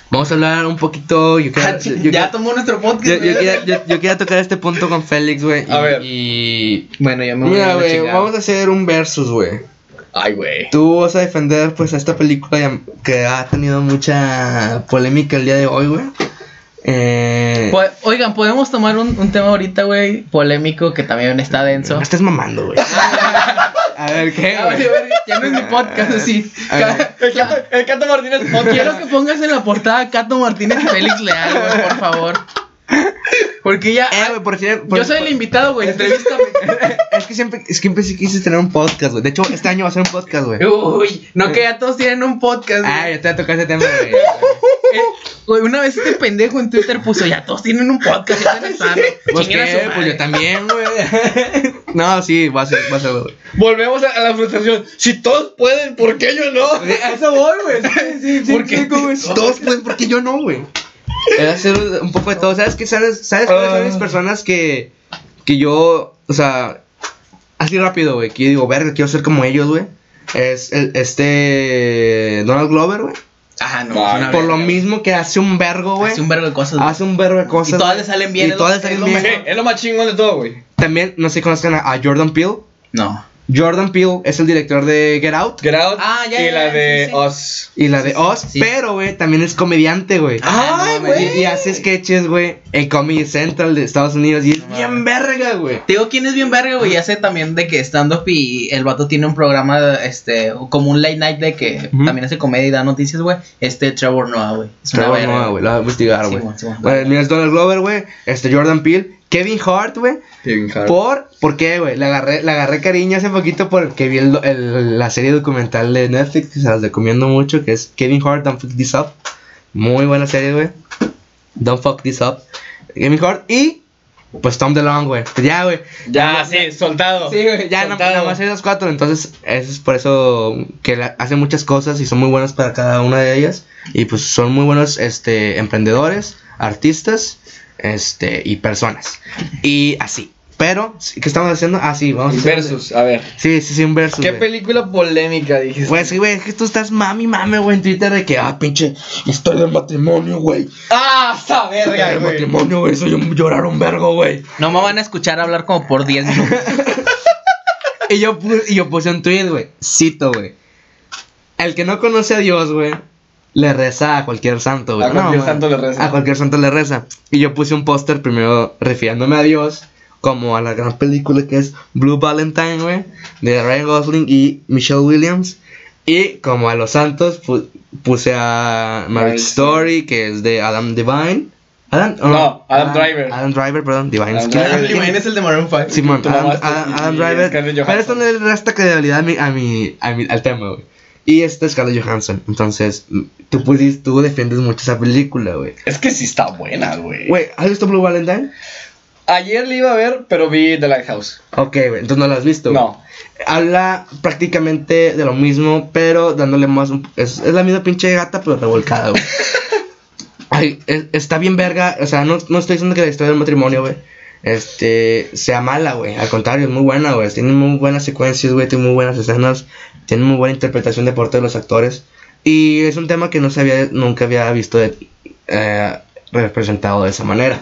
Vamos a hablar un poquito. Yo Ah, quiero, yo, ya tomó nuestro podcast. yo, quería, yo, yo quería tocar este punto con Félix, güey. A y- ver. Y. Bueno, ya me voy Mira, güey, vamos a hacer un versus, güey. Ay, güey. Tú vas a defender, pues, a esta película que ha tenido mucha polémica el día de hoy, güey. Eh. Po- Oigan, podemos tomar un, un tema ahorita, güey, polémico que también está denso. No estés mamando, güey. a ver, ¿qué? Vale, ya no es mi podcast así. A ver. El Cato, el Cato Martínez podcast. Quiero que pongas en la portada a Cato Martínez y Félix Leal, güey, por favor. Porque ya. Eh, por por- yo soy el invitado, güey. Entrevístame. Es que siempre, es que siempre sí quise tener un podcast, güey. De hecho, este año va a ser un podcast, güey. Uy, no que ya todos tienen un podcast. güey. Ah, ya te va a tocar ese tema, güey. Eh, güey, una vez este pendejo en Twitter puso, ya todos tienen un podcast, ya están sano. Pues qué, pues yo también, güey. No, sí, va a ser, va a ser, güey. Volvemos a, a la frustración. Si todos pueden, ¿por qué yo no? A eso voy, güey. Sí, sí, ¿Por qué? como es? Todos pueden, porque yo no, güey. Era hacer un poco de todo. ¿Sabes qué? ¿Sabes, ¿sabes cuáles son Ah. las personas que, que yo, o sea, así rápido, güey, que yo digo, verga, quiero ser como ellos, güey? Es el, este Donald Glover, güey. Ah, no. Ah, es una Por lo verga. mismo que hace un vergo, güey. Hace un vergo de cosas. güey. Hace un vergo de cosas. Y todas le salen bien, Y todas le salen bien. Es lo más chingón de todo, güey. También, no sé si conozcan a, a Jordan Peele. No. Jordan Peele es el director de Get Out Get Out Ah, ya, y ya, la de sí. Us. y la de Oz, sí. pero, güey, también es comediante, güey. Ah, Ay, güey. Y, y hace sketches, güey, en Comedy Central de Estados Unidos. Y es No bien verga, güey. Te digo quién es bien verga, güey. Y hace también de que stand-up y el vato tiene un programa, este, como un late night de que también hace comedia y da noticias, güey. Este Trevor Noah, güey. Trevor Noah, güey, lo va a investigar, güey. Bueno, mira, es Donald Glover, güey. Este Jordan Peele. Kevin Hart, güey. Kevin Hart. Por, ¿por qué, güey? Le agarré, le agarré cariño hace poquito porque vi el, el- la serie documental de Netflix, que se las recomiendo mucho, que es Kevin Hart, Don't Fuck This Up. Muy buena serie, güey. Don't Fuck This Up. Kevin Hart y, pues Tom DeLonge, güey. Ya, güey. Ya, sí, soltado. Sí, güey, ya Soltado. nada más hay los cuatro, entonces eso es por eso que la- hacen muchas cosas y son muy buenos para cada una de ellas y pues son muy buenos este emprendedores, artistas, este y personas. Y así. Pero ¿qué estamos haciendo? Ah, sí, vamos a hacer Versus, a ver. Sí, sí, sí, un versus. ¿Qué güey. película polémica dijiste? Güey, sí, güey, es que tú estás mami, mame, güey, en Twitter de que, ah, pinche historia del matrimonio, güey. ¡Ah, esa verga, El güey! matrimonio, güey, eso yo llorar un vergo, güey. No me van a escuchar hablar como por 10 minutos. Y yo, y yo puse un tweet, güey. Cito, güey. El que no conoce a Dios, güey, le reza a cualquier santo, güey. A cualquier man. santo le reza. A cualquier santo le reza. Y yo puse un póster primero refiriéndome a Dios, como a la gran película que es Blue Valentine, güey, de Ryan Gosling y Michelle Williams. Y como a los santos, pu- puse a Marriage Marriage Story, que es de Adam Devine. Adam, oh, No, Adam Driver. Adam Driver, perdón, Divine. Adam Driver. Adam Levine es el de Maroon 5. Simón, Adam, Adam- Driver. Pero esto no le resta credibilidad a mi, a mi, a mi- al tema, güey. Y este es Scarlett Johansson. Entonces, tú, pusiste- tú defiendes mucho esa película, güey. Es que sí está buena, güey. Güey, ¿has visto Blue Valentine? Ayer le iba a ver, pero vi The Lighthouse. Ok, güey, entonces no la has visto. No. Habla prácticamente de lo mismo, pero dándole más. un- es, es la misma pinche gata, pero revolcada, güey. Ay, es- está bien verga. O sea, no, no estoy diciendo que la historia del matrimonio, güey. Este, sea mala, güey. Al contrario, es muy buena, güey. Tiene muy buenas secuencias, güey. Tiene muy buenas escenas. Tiene muy buena interpretación de parte de los actores. Y es un tema que no se había, nunca había visto de- eh, representado de esa manera.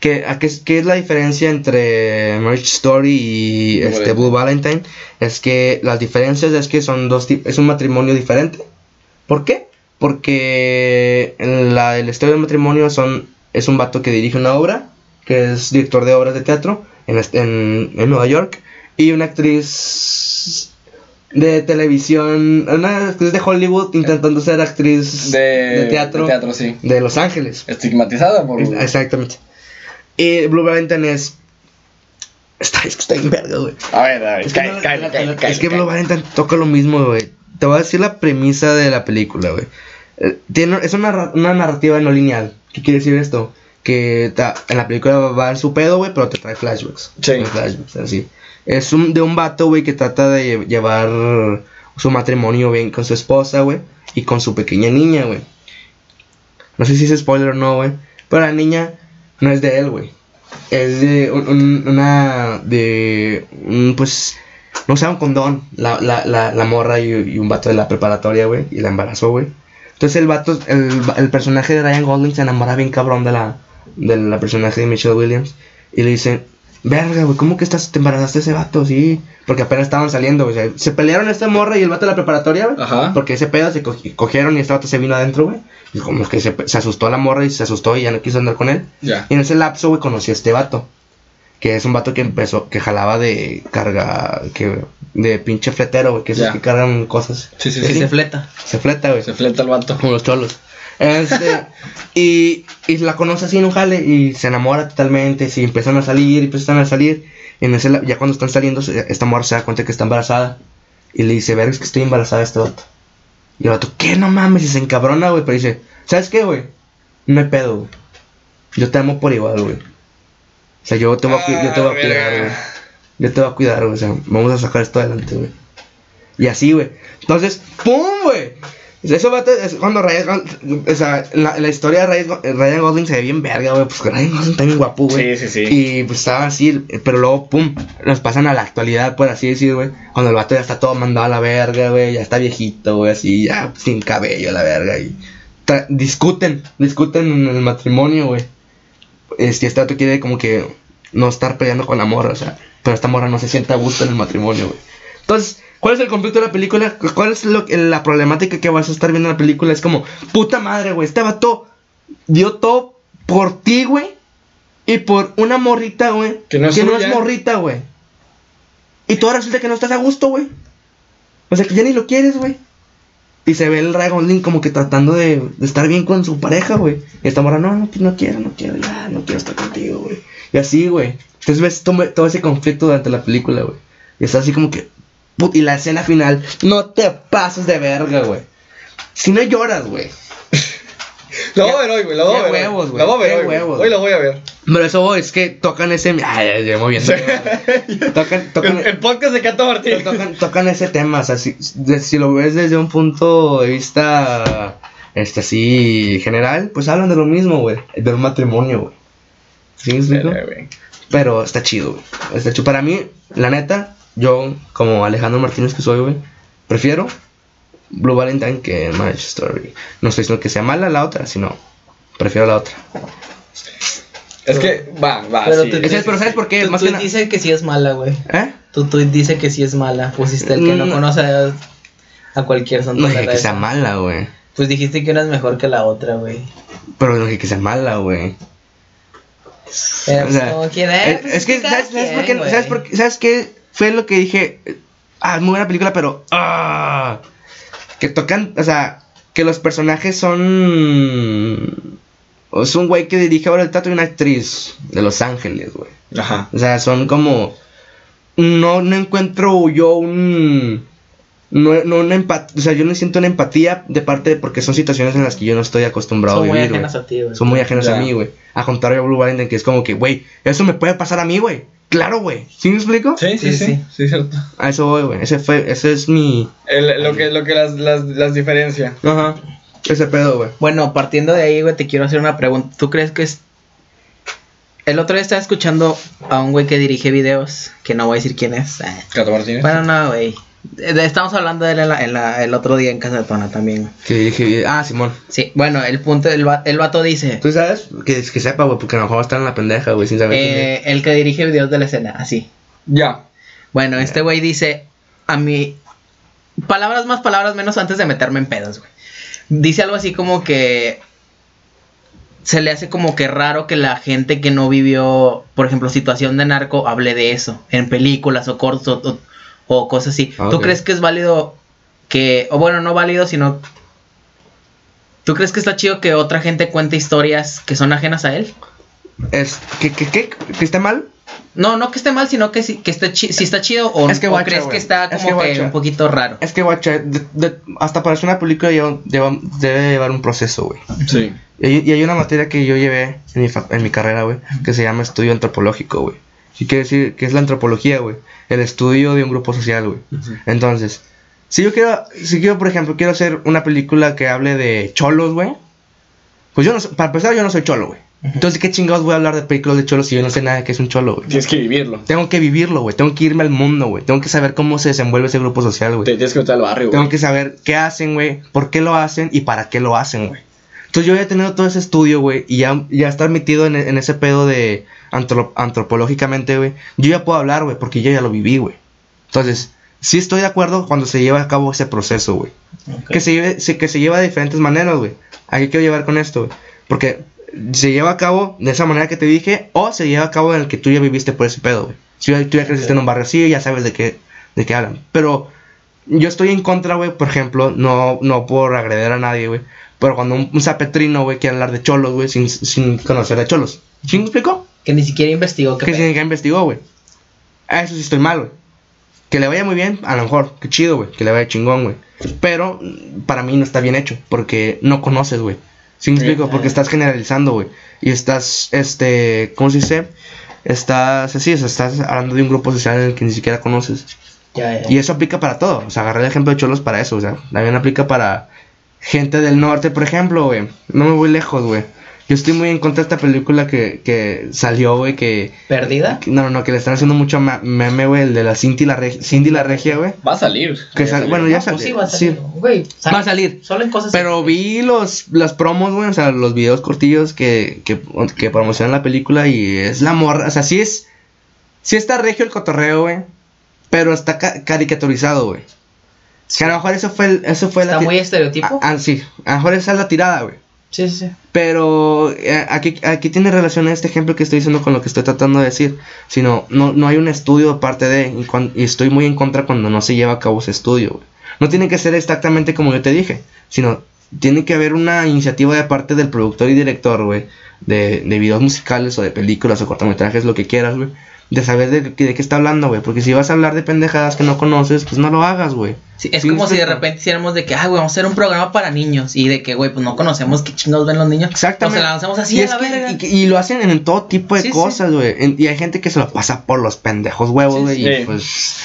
¿Qué, a qué, es- qué es la diferencia entre Marriage Story y Blue este, Valentine. Blue Valentine? Es que las diferencias es que son dos tipos, es un matrimonio diferente. ¿Por qué? Porque en la, el historia del matrimonio son, es un vato que dirige una obra, que es director de obras de teatro en, en, en Nueva York, y una actriz de televisión, una actriz de Hollywood intentando ser actriz De, de teatro de teatro, sí. de Los Ángeles. Estigmatizada por. Exactamente. Y Blue Valentine es. Está, es que está en verga, güey. A ver, a ver, Es que, cállate, no- cállate, es que. Blue Valentine toca lo mismo, güey. Te voy a decir la premisa de la película, güey. Eh, Tiene, es una, una narrativa no lineal. ¿Qué quiere decir esto? Que ta- en la película va en su pedo, güey, pero te trae flashbacks. Sí. Flashbacks, así. Es un, de un vato, güey, que trata de lle- llevar su matrimonio bien con su esposa, güey, y con su pequeña niña, güey. No sé si es spoiler o no, güey. Pero la niña no es de él, güey. Es de un- un- una. de. un, pues. No usaba un condón. La, la, la, morra y, un vato de la preparatoria, güey. Y la embarazó, güey. Entonces el vato. El, el personaje de Ryan Gosling se enamora bien cabrón de la. de la personaje de Michelle Williams. Y le dice. Verga, güey, ¿cómo que estás, te embarazaste ese vato? Sí, porque apenas estaban saliendo, güey. o sea, se pelearon esta morra y el vato de la preparatoria, güey. Ajá. Porque ese pedo se co- cogieron y este vato se vino adentro, güey. Y como que se, se asustó a la morra y se asustó y ya no quiso andar con él. Ya. Y en ese lapso, güey, conocí a este vato. Que es un vato que empezó, que jalaba de carga, que de pinche fletero, güey, que es Ya. que cargan cosas. Sí, sí, sí. se fleta. Se fleta, güey. Se fleta el vato. Como los cholos. Este, y, y la conoce así en un jale y se enamora totalmente. Y empiezan a salir y empiezan a salir. Y en ese, ya cuando están saliendo, esta morra se da cuenta que está embarazada. Y le dice, ver, es que estoy embarazada de este vato. Y el vato, ¿qué? No mames. Y se encabrona, güey. Pero dice, ¿sabes qué, güey? No hay pedo, güey. Yo te amo por igual, güey. O sea, yo te voy a, yo te voy a Ah, cuidar, verga. güey. Yo te voy a cuidar, güey. O sea, vamos a sacar esto adelante, güey. Y así, güey. Entonces, ¡pum, güey! Eso va es cuando Ryan, o sea, la, la historia de Ryan, Ryan Gosling se ve bien verga, güey. Pues Ryan Gosling está bien guapo, güey. Sí, sí, sí. Y pues estaba así, pero luego, pum, nos pasan a la actualidad, por así decir, güey. Cuando el vato ya está todo mandado a la verga, güey. Ya está viejito, güey, así, ya sin cabello, la verga. Y discuten, discuten en el matrimonio, güey. Este, este vato quiere como que no estar peleando con la morra, o sea, pero esta morra no se siente a gusto en el matrimonio, güey. Entonces, ¿cuál es el conflicto de la película? ¿Cuál es lo, la problemática que vas a estar viendo en la película? Es como, puta madre, güey, este vato dio todo por ti, güey, y por una morrita, güey, Que no es morrita, güey. Y todo resulta que no estás a gusto, güey. O sea, que ya ni lo quieres, güey. Y se ve el Ryan Gosling como que tratando de, de estar bien con su pareja, güey. Y esta morra, no, no, no quiero, no quiero, ya, no quiero estar contigo, güey. Y así, güey. Entonces ves todo, todo ese conflicto durante la película, güey. Y está así como que. Y la escena final, no te pases de verga, güey. Si no lloras, güey. Lo voy a ver hoy, güey. Lo voy a ver. huevos, güey, Lo voy a ver hoy. huevos. Hoy lo voy a ver. Pero eso es que tocan ese. Ay, ya, muy bien. tocan, tocan, El, el podcast de Cato Martín. tocan, tocan ese tema, o sea, si, lo ves desde un punto de vista, este, así, general, pues hablan de lo mismo, güey, del matrimonio, güey. ¿Sí me explico? Pero está chido, güey. Está chido. Para mí, la neta, yo, como Alejandro Martínez que soy, güey, prefiero Blue Valentine que Marriage Story. No estoy diciendo que sea mala la otra, sino prefiero la otra. Es que, va, va, Pero sí. tú- es- pero ¿sabes por qué? Tu Más que na- dice que sí es mala, güey. ¿Eh? Tu tweet dice que sí es mala. Pusiste el que no Mm. conoce a, a cualquier santo No de dije la que sea mala, güey. Pues dijiste que una es mejor que la otra, güey. Pero no dije que sea mala, güey. Pero O sea, como quiera, pues es que, ¿sabes, sabes por qué? ¿Sabes, güey. por qué? ¿Sabes qué? Fue lo que dije. Ah, muy buena película, pero. Ah, que tocan. O sea, que los personajes son. Es un güey que dirige ahora el teatro y una actriz de Los Ángeles, güey. Ajá. O sea, son como. No, no encuentro yo un. No, no una empatía. O sea, yo no siento una empatía de parte de. Porque son situaciones en las que yo no estoy acostumbrado Son a muy vivir, güey. ajenas a ti, güey. Son muy ajenos Ya. a mí, güey. A contrario de Blue Valentine, que es como que, güey, eso me puede pasar a mí, güey. Claro, güey. ¿Sí me explico? Sí, sí, Sí, sí. sí. Sí, cierto. A eso voy, güey. Ese fue, ese es mi. El- lo que, lo que las, las, las diferencia. Ajá. Ese pedo, güey. Bueno, partiendo de ahí, güey, te quiero hacer una pregunta. ¿Tú crees que es... El otro día estaba escuchando a un güey que dirige videos, que no voy a decir quién es. Cato Martínez. Bueno, no, güey. Estamos hablando de él en la- en la- el otro día en Casa de Tona también. Que dije, ah, Simón. Sí, bueno, el punto, el, va- el vato dice... ¿Tú sabes? Que, que sepa, güey, porque a lo mejor va a estar en la pendeja, güey, sin saber eh, el que dirige videos de la escena, así. Ya. Bueno, este güey dice a mí palabras más, palabras menos antes de meterme en pedos, güey. Dice algo así como que se le hace como que raro que la gente que no vivió, por ejemplo, situación de narco hable de eso en películas o cortos o, o cosas así. Ah, ¿Tú ok. crees que es válido que o bueno, no válido, sino ¿Tú crees que está chido que otra gente cuente historias que son ajenas a él? Es, ¿que, que, que, que está mal? No, no que esté mal, sino que, si, que esté chi- si está chido o, Es que o guacha, crees que está Es como que que, guacha. un poquito raro. Es que, guacha, de- de- hasta para hacer una película lleva- lleva- debe llevar un proceso, güey. Sí. Y hay, y hay una materia que yo llevé en mi, fa- en mi carrera, güey, que se llama estudio antropológico, güey. Y quiere decir que es la antropología, güey. El estudio de un grupo social, güey. Entonces, si yo quiero, si quiero, por ejemplo, quiero hacer una película que hable de cholos, güey. Pues yo no, para empezar, yo no soy cholo, güey. Entonces, ¿qué chingados voy a hablar de películas de cholos si yo no sé nada de qué es un cholo, güey? Tienes que vivirlo. Tengo que vivirlo, güey. Tengo que irme al mundo, güey. Tengo que saber cómo se desenvuelve ese grupo social, güey. tienes que meter al barrio, Tengo güey. que saber qué hacen, güey, por qué lo hacen y para qué lo hacen, güey. Entonces yo ya he tenido todo ese estudio, güey, y ya, ya estar metido en, en ese pedo de antro- antropológicamente, güey. Yo ya puedo hablar, güey, porque yo ya lo viví, güey. Entonces, sí estoy de acuerdo cuando se lleva a cabo ese proceso, güey. Que, se lleve, que se lleva de diferentes maneras, güey. ¿A qué quiero llevar con esto, güey? Porque se lleva a cabo de esa manera que te dije, o se lleva a cabo en el que tú ya viviste por ese pedo, güey. Si tú ya creciste en un barrio así, ya sabes de qué, de qué hablan. Pero yo estoy en contra, güey, por ejemplo, no, no por agreder a nadie, güey. Pero cuando un, un zapetrino, güey, quiere hablar de cholos, güey, sin, sin conocer de cholos. ¿Sí me explico? Que ni siquiera investigó Que sí, que investigó, güey. A eso sí estoy mal, güey. Que le vaya muy bien, a lo mejor, qué chido, güey. Que le vaya chingón, güey. Pero mm, para mí no está bien hecho, porque no conoces, güey. ¿Sí me explico? Porque estás generalizando, güey. Y estás, este, ¿cómo se dice? Estás, así, o sea, estás hablando de un grupo social en el que ni siquiera conoces. Ya, ya. Y eso aplica para todo. O sea, agarré el ejemplo de Cholos para eso. O sea, también aplica para gente del norte, por ejemplo, güey. No me voy lejos, güey. Yo estoy muy en contra de esta película que, que salió, güey, que... ¿Perdida? que- No, no, no, que le están haciendo mucho meme, güey, el de la Cindy la, Reg- Cindy la Regia, güey. Va a salir. Que sal- bueno, ya No, salió. pues sí, va a sí. salir. Va a salir. Solo en cosas. Pero vi los las promos, güey, o sea, los videos cortillos que, que, que promocionan la película y es la morra, o sea, sí es, sí está regio el cotorreo, güey, pero está ca- caricaturizado, güey. Que a lo mejor eso fue, el- eso fue Está la... ti- muy estereotipo. Ah, ah, sí, a lo mejor esa es la tirada, güey. Sí, sí. Pero eh, aquí, aquí tiene relación este ejemplo que estoy diciendo con lo que estoy tratando de decir. Sino, no, no hay un estudio de parte de. Y, cuan- y estoy muy en contra cuando no se lleva a cabo ese estudio. güey. No tiene que ser exactamente como yo te dije. Sino, tiene que haber una iniciativa de parte del productor y director, güey. De, de videos musicales o de películas o cortometrajes, lo que quieras, güey. De saber de, de qué está hablando, güey. Porque si vas a hablar de pendejadas que no conoces, pues no lo hagas, güey. Sí, es Sí, como si de repente hiciéramos de que, ah, güey, vamos a hacer un programa para niños. Y de que, güey, pues no conocemos qué chingados ven los niños. Exactamente. O sea, lanzamos así y, a es la que- verga. y lo hacen en, todo tipo de Sí, cosas, güey. Y hay gente que se lo pasa por los pendejos huevos, güey. Y pues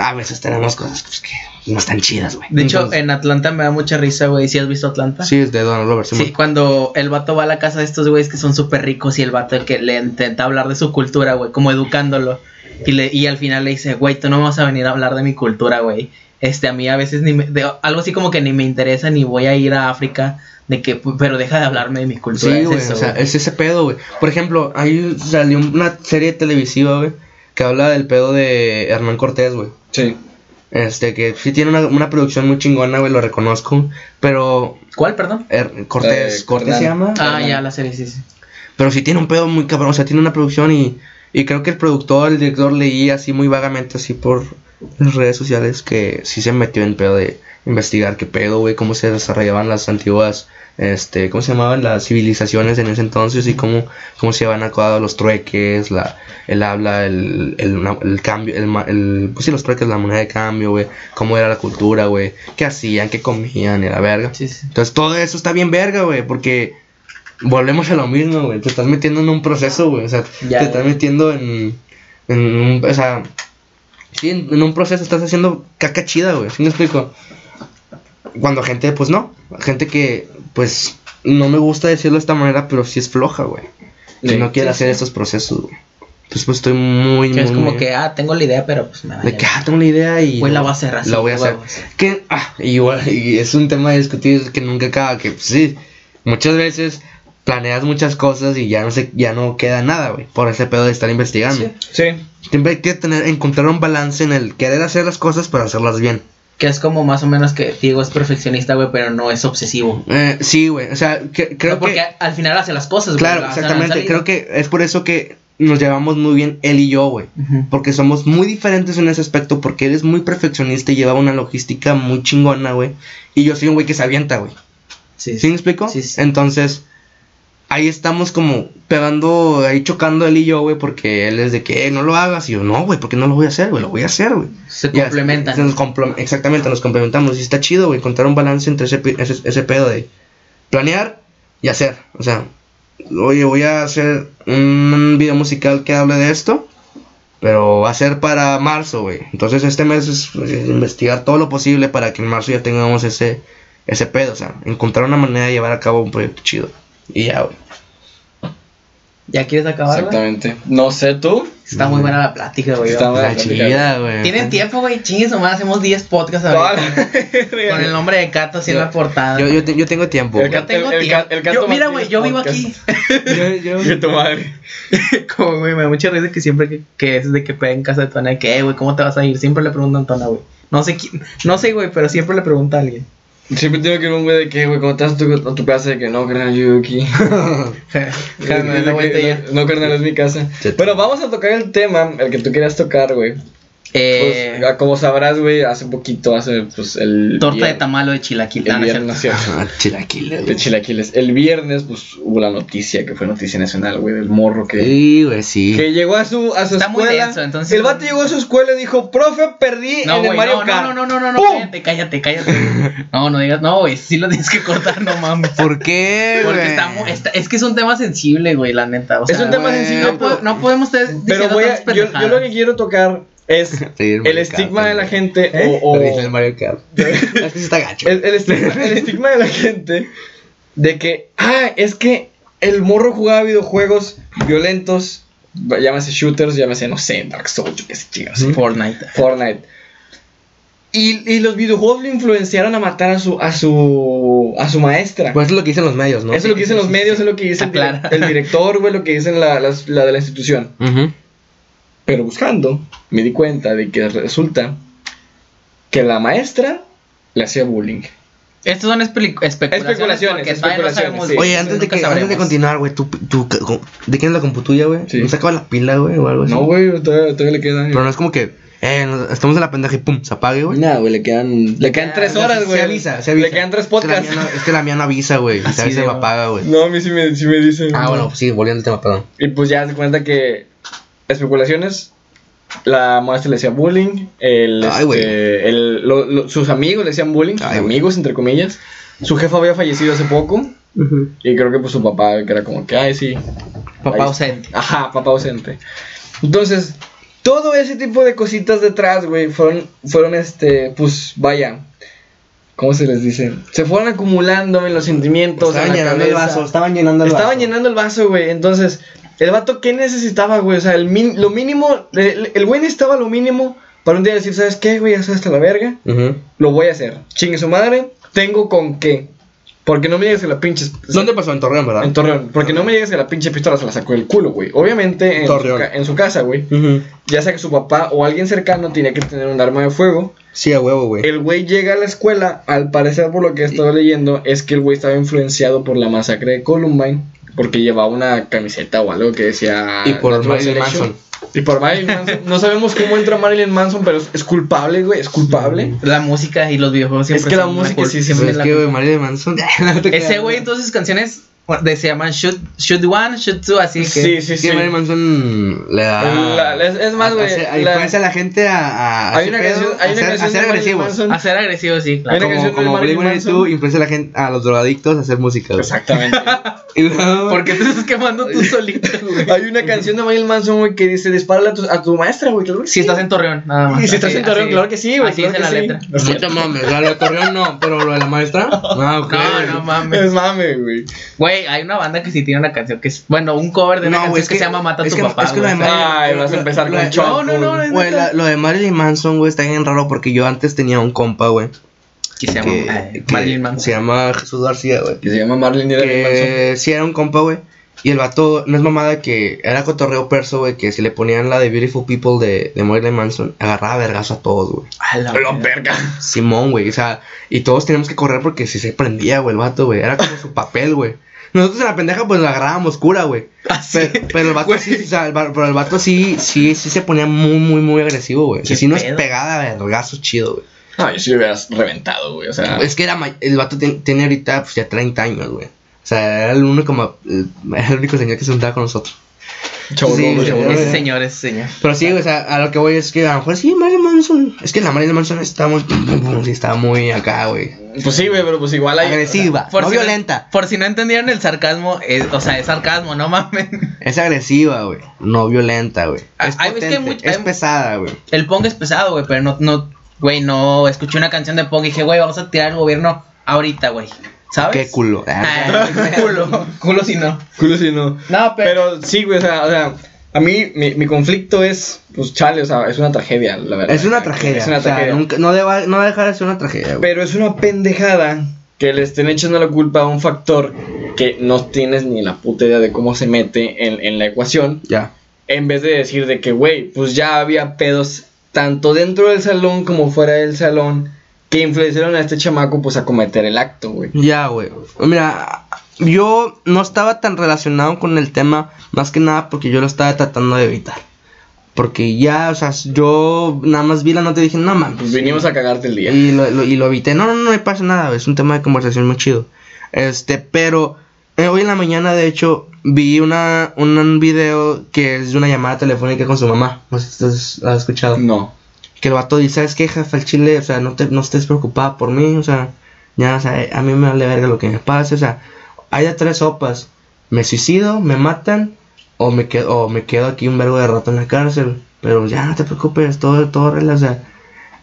a veces tenemos cosas pues, que no están chidas, güey. De hecho, en Atlanta me da mucha risa, güey. ¿Sí has visto Atlanta? sí, es de Donald Roberts. Sí, cuando el vato va a la casa de estos güeyes que son súper ricos y el vato que le intenta hablar de su cultura, güey, como educándolo. Y, le, y al final le dice, güey, tú no vas a venir a hablar de mi cultura, güey. Este, a mí a veces ni me, de- algo así como que ni me interesa ni voy a ir a África, de que, pero deja de hablarme de mi cultura. Sí, es güey, eso, o sea, güey. es ese pedo, güey. Por ejemplo, ahí salió una serie televisiva, güey, que habla del pedo de Hernán Cortés, güey. Sí. Este, que sí tiene una, una producción muy chingona, güey, lo reconozco. Pero ¿Cuál, perdón? Cortés, Eh, Cortés se llama. Ah, ya, la serie, sí, sí. Pero sí tiene un pedo muy cabrón, o sea, tiene una producción y, y creo que el productor, el director leía así muy vagamente así por las redes sociales que sí se metió en pedo de investigar qué pedo, güey, cómo se desarrollaban las antiguas, este, cómo se llamaban las civilizaciones en ese entonces y cómo, cómo se iban acabando los trueques, la, el habla, el, el, el cambio, el, el, pues sí, los trueques, la moneda de cambio, güey, cómo era la cultura, güey, qué hacían, qué comían, y la verga. Sí, sí. Entonces todo eso está bien verga, güey, porque volvemos a lo mismo, güey. Te estás metiendo en un proceso, güey. O sea, Ya, te estás metiendo en, en un, o sea, sí, en, un proceso estás haciendo caca chida, güey. ¿Sí me explico? Cuando gente, pues no, gente que, pues, no me gusta decirlo de esta manera, pero sí es floja, güey. Que Sí. no quiere Sí, hacer sí. estos procesos, güey. Pues, pues estoy muy, muy, es como muy- que, ah, tengo la idea, pero pues me vale de que, ah, tengo una idea y... Güey, la voy a hacer así, La voy a hacer. Que, ah, igual, y es un tema de discutir que nunca acaba, que pues, sí, muchas veces planeas muchas cosas y ya no se, ya no queda nada, güey, por ese pedo de estar investigando. Sí. Sí. Siempre hay que tener, encontrar un balance en el querer hacer las cosas para hacerlas bien. Que es como más o menos que Diego es perfeccionista, güey, pero no es obsesivo. Eh, sí, güey, o sea, que, creo porque que... al final hace las cosas, güey. Claro, exactamente, creo que es por eso que nos llevamos muy bien él y yo, güey. Porque somos muy diferentes en ese aspecto, porque él es muy perfeccionista y lleva una logística muy chingona, güey. Y yo soy un güey que se avienta, güey. Sí, ¿Sí me explico? Sí, sí. Entonces, ahí estamos como pegando, ahí chocando él y yo, güey, porque él es de que "Eh, no lo hagas. Y yo, no, güey, porque no lo voy a hacer, güey, lo voy a hacer, güey. Se Ya, complementan. se nos complo- exactamente, nos complementamos. Y está chido, güey, encontrar un balance entre ese, pi- ese, ese pedo de planear y hacer. O sea, oye, voy a hacer un video musical que hable de esto. Pero va a ser para marzo, güey. Entonces este mes es pues, investigar todo lo posible para que en marzo ya tengamos ese, ese pedo. O sea, encontrar una manera de llevar a cabo un proyecto chido. Y ya, güey. ¿Ya quieres acabar? Exactamente. No sé tú. Está muy buena la plática, güey. Está buena. La chida, güey. ¿Tienen tiempo, güey? Chingues o más, hacemos 10 podcasts ahorita. Con el nombre de Cato así en la portada. Yo, yo, te- yo tengo tiempo. El güey. Yo tengo el- tiempo. el Cato Yo- mira, güey, yo vivo aquí. Yo- yo- De tu madre. Como, güey, me da mucha risa que siempre que, que es de que pega en casa de Tona, que, "Eh, güey, ¿cómo te vas a ir? Siempre le preguntan a Tona, güey. No sé quién, no sé, güey, pero siempre le pregunta a alguien. Siempre tengo que ir un güey de que, güey, cuando estás a tu, a tu casa, de que no, carnal, yo vivo aquí. Carnal, no, no, carnal, es mi casa. Bueno, vamos a tocar el tema, el que tú querías tocar, güey. Eh, Pues, como sabrás, güey, hace poquito, hace, pues, el... torta de vier- tamal o de chilaquil. El viernes, no. Ah, chilaquiles, De chilaquiles. El viernes, pues, hubo la noticia, que fue noticia nacional, güey, del morro que... Sí, güey, sí. Que llegó a su, a su Está muy escuela. denso, entonces- el vato llegó a su escuela y dijo, profe, perdí No, en el Mario no, Kart. no, no, no, no, no, ¡Pum! cállate, cállate, cállate. No, no digas, no, güey, sí lo tienes que cortar, no mames. ¿Por qué, Porque está, está- es que es un tema sensible, güey, la neta. O Es un tema sensible, No, po- no podemos estar pero yo, lo que quiero tocar es Sí, el estigma Kart, de la güey. gente ¿Eh? o, el Mario Kart. es que está gacho. el, el estigma, el estigma de la gente de que, ah, es que el morro jugaba videojuegos violentos, llámese shooters, llámese, no sé, Dark Souls, yo qué sé, chicas. Fortnite. Fortnite. Y, y los videojuegos lo influenciaron a matar a su, a su, a su maestra. Pues eso es lo que dicen los medios, ¿no? Eso es lo que dicen los medios, es lo que dice el, el director, güey, lo que dicen la, la de la institución. Ujú. Pero buscando, me di cuenta de que resulta que la maestra le hacía bullying. Estos son espeli- especulaciones, Especulaciones, no especulaciones, sabemos. sí. Oye, antes de, que, antes de continuar, güey, tú, tú, ¿de quién es la compu tuya, güey? Sí. ¿No se acaba la pila, güey, o algo así? No, güey, todavía, todavía le quedan. Pero no es como que, eh, nos- estamos en la pendeja y pum, se apague, güey. Nah, güey, le quedan. Le quedan tres Se- horas, se güey. avisa, se avisa. Le quedan tres Es que la podcasts. mía no, es que la mía no avisa, güey. Así A veces de, me apaga, güey. No, a mí sí me, sí me dicen. Ah, bueno, pues sí, volviendo al tema, perdón. Y pues ya se cuenta que. Especulaciones. La maestra le hacía bullying. El, Ay, güey. este, el- lo- lo- sus amigos le hacían bullying. Ay, amigos, entre comillas. Su jefa había fallecido hace poco. Y creo que pues su papá, que era como que, ay, sí. Papá Ahí- ausente. Ajá, papá ausente. Entonces, todo ese tipo de cositas detrás, güey, fueron, fueron, este, pues, vaya, ¿cómo se les dice? Se fueron acumulando en los sentimientos, Estaban en la llenando el vaso, estaban llenando el Estaban vaso. llenando el vaso, güey. Entonces, el vato, ¿qué necesitaba, güey? O sea, el min- lo mínimo, el el güey necesitaba lo mínimo para un día decir, ¿sabes qué, güey? Ya hasta la verga. Lo voy a hacer. Chingue su madre, tengo con qué. Porque no me llegues a la pinche. ¿Dónde pasó? En Torreón, ¿verdad? En Torreón. Porque no me llegues que la pinche pistola se la sacó del culo, güey. Obviamente en su, en su casa, güey. Ya sea que su papá o alguien cercano tenía que tener un arma de fuego. Sí, a huevo, güey. El güey llega a la escuela. Al parecer, por lo que he estado leyendo, es que el güey estaba influenciado por la masacre de Columbine. Porque llevaba una camiseta o algo que decía. Y por Marilyn. Manson. Y por Marilyn Manson. No sabemos cómo entra Marilyn Manson, pero es, es culpable, güey. Es culpable. La música y los videojuegos siempre Es que la música sí, siempre es la que, güey, Marilyn Manson. No Ese güey todas sus canciones de- se llaman Shoot, shoot One, Shoot Two, así que. Sí, sí, Es sí. que Marilyn Manson le da. La- es- es más, güey, Influencia a la gente a. a Hay una pedo, canción- hay a una ser- canción a ser de Marilyn agresivos. Manson. A ser agresivo, sí, Hay claro. una Como, canción de como Marilyn Blink-182 Manson. influencia a la gente, a los drogadictos a hacer música, güey. Exactamente. Y luego- ¿Por qué te estás quemando tú solito, güey? Hay una canción de Marilyn Manson, güey, que dice, dispárale a tu, a tu maestra, güey. Claro que Si sí. estás en Torreón, nada más. Y si estás en Torreón, así- claro que sí, güey. Así claro dice la que letra. No te mames, lo de Torreón no, pero lo de la maestra. Ok. No, no mames. Es mame, güey. Güey, hay una banda que sí tiene una canción que es. Bueno, un cover de una No, canción que, es que- se llama Mata a tu que- papá. es que lo de. Marilyn- Ay, vas a empezar Lo- con lo- Choco. no, no, no, Güey, lo de Marilyn Manson, güey, está bien raro porque yo antes tenía un compa, güey. Que se llama Que, que Marilyn Manson. se llama Jesús García, güey. Que se llama Marilyn Manson. Que sí era un compa, güey. Y el vato, no es mamada que era cotorreo perso, güey, que si le ponían la de Beautiful People de, de Marilyn Manson, agarraba vergazo a todos, güey. A la Lo verga. Simón, güey, o sea, y todos teníamos que correr porque si se prendía, güey, el vato, güey. Era como su papel, güey. Nosotros en la pendeja, pues la agarrábamos cura, güey. Así. Pero, pero el vato sí, o sea, el, va- pero el vato sí, sí, sí se ponía muy, muy, muy agresivo, güey. ¿Qué Si no es pegada, vergazo chido, güey. No, yo sí lo hubieras reventado, güey. O sea, Es que era el vato tiene ahorita pues ya 30 años, güey. O sea, era el único, era el único señor que se juntaba con nosotros. chavo, sí. Ese señor, ese señor. Pero sí, o sea, a lo que voy es que a lo mejor sí, Marilyn Manson. Es que la Marilyn Manson está muy, sí, está muy acá, güey. Pues sí, güey, pero pues igual hay. Agresiva, Por no si violenta. por si no entendieron el sarcasmo, es- o sea, es sarcasmo, no mames. Es agresiva, güey. No violenta, güey. Ah, Es hay que potente, hay much- es hay- pesada, güey. El pong es pesado, güey, pero no, no, güey, no escuché una canción de pong y dije, güey, vamos a tirar el gobierno ahorita, güey. ¿Sabes? Qué culo. Ah, culo, culo si no. Culo si no. No, pero, Pero sí, güey, o sea, o sea, a mí mi, mi conflicto es, pues chale, o sea, es una tragedia, la verdad. Es una tragedia. Es una o sea, tragedia. nunca- no, deba, no va a dejar de ser una tragedia, güey. Pero es una pendejada que le estén echando la culpa a un factor que no tienes ni la puta idea de cómo se mete en, en la ecuación. Ya. En vez de decir de que, güey, pues ya había pedos tanto dentro del salón como fuera del salón que influenciaron a este chamaco pues a cometer el acto, güey. Ya, güey. Mira, yo no estaba tan relacionado con el tema, más que nada porque yo lo estaba tratando de evitar. Porque ya, o sea, yo nada más vi la nota y dije, no mames. Pues vinimos a cagarte el día. Y lo, lo- y lo evité. No, no, no me pasa nada, es un tema de conversación muy chido. Este, pero eh, hoy en la mañana, de hecho, vi una, un video que es de una llamada telefónica con su mamá. No sé si has escuchado. No. Que el vato dice, ¿sabes qué, jefe? El chile, o sea, no, te, no estés preocupada por mí, o sea, ya, o sea, a mí me vale verga lo que me pase, o sea, hay de tres sopas. Me suicido, me matan, o me quedo, o me quedo aquí un vergo de rato en la cárcel. Pero ya no te preocupes, todo, todo sea.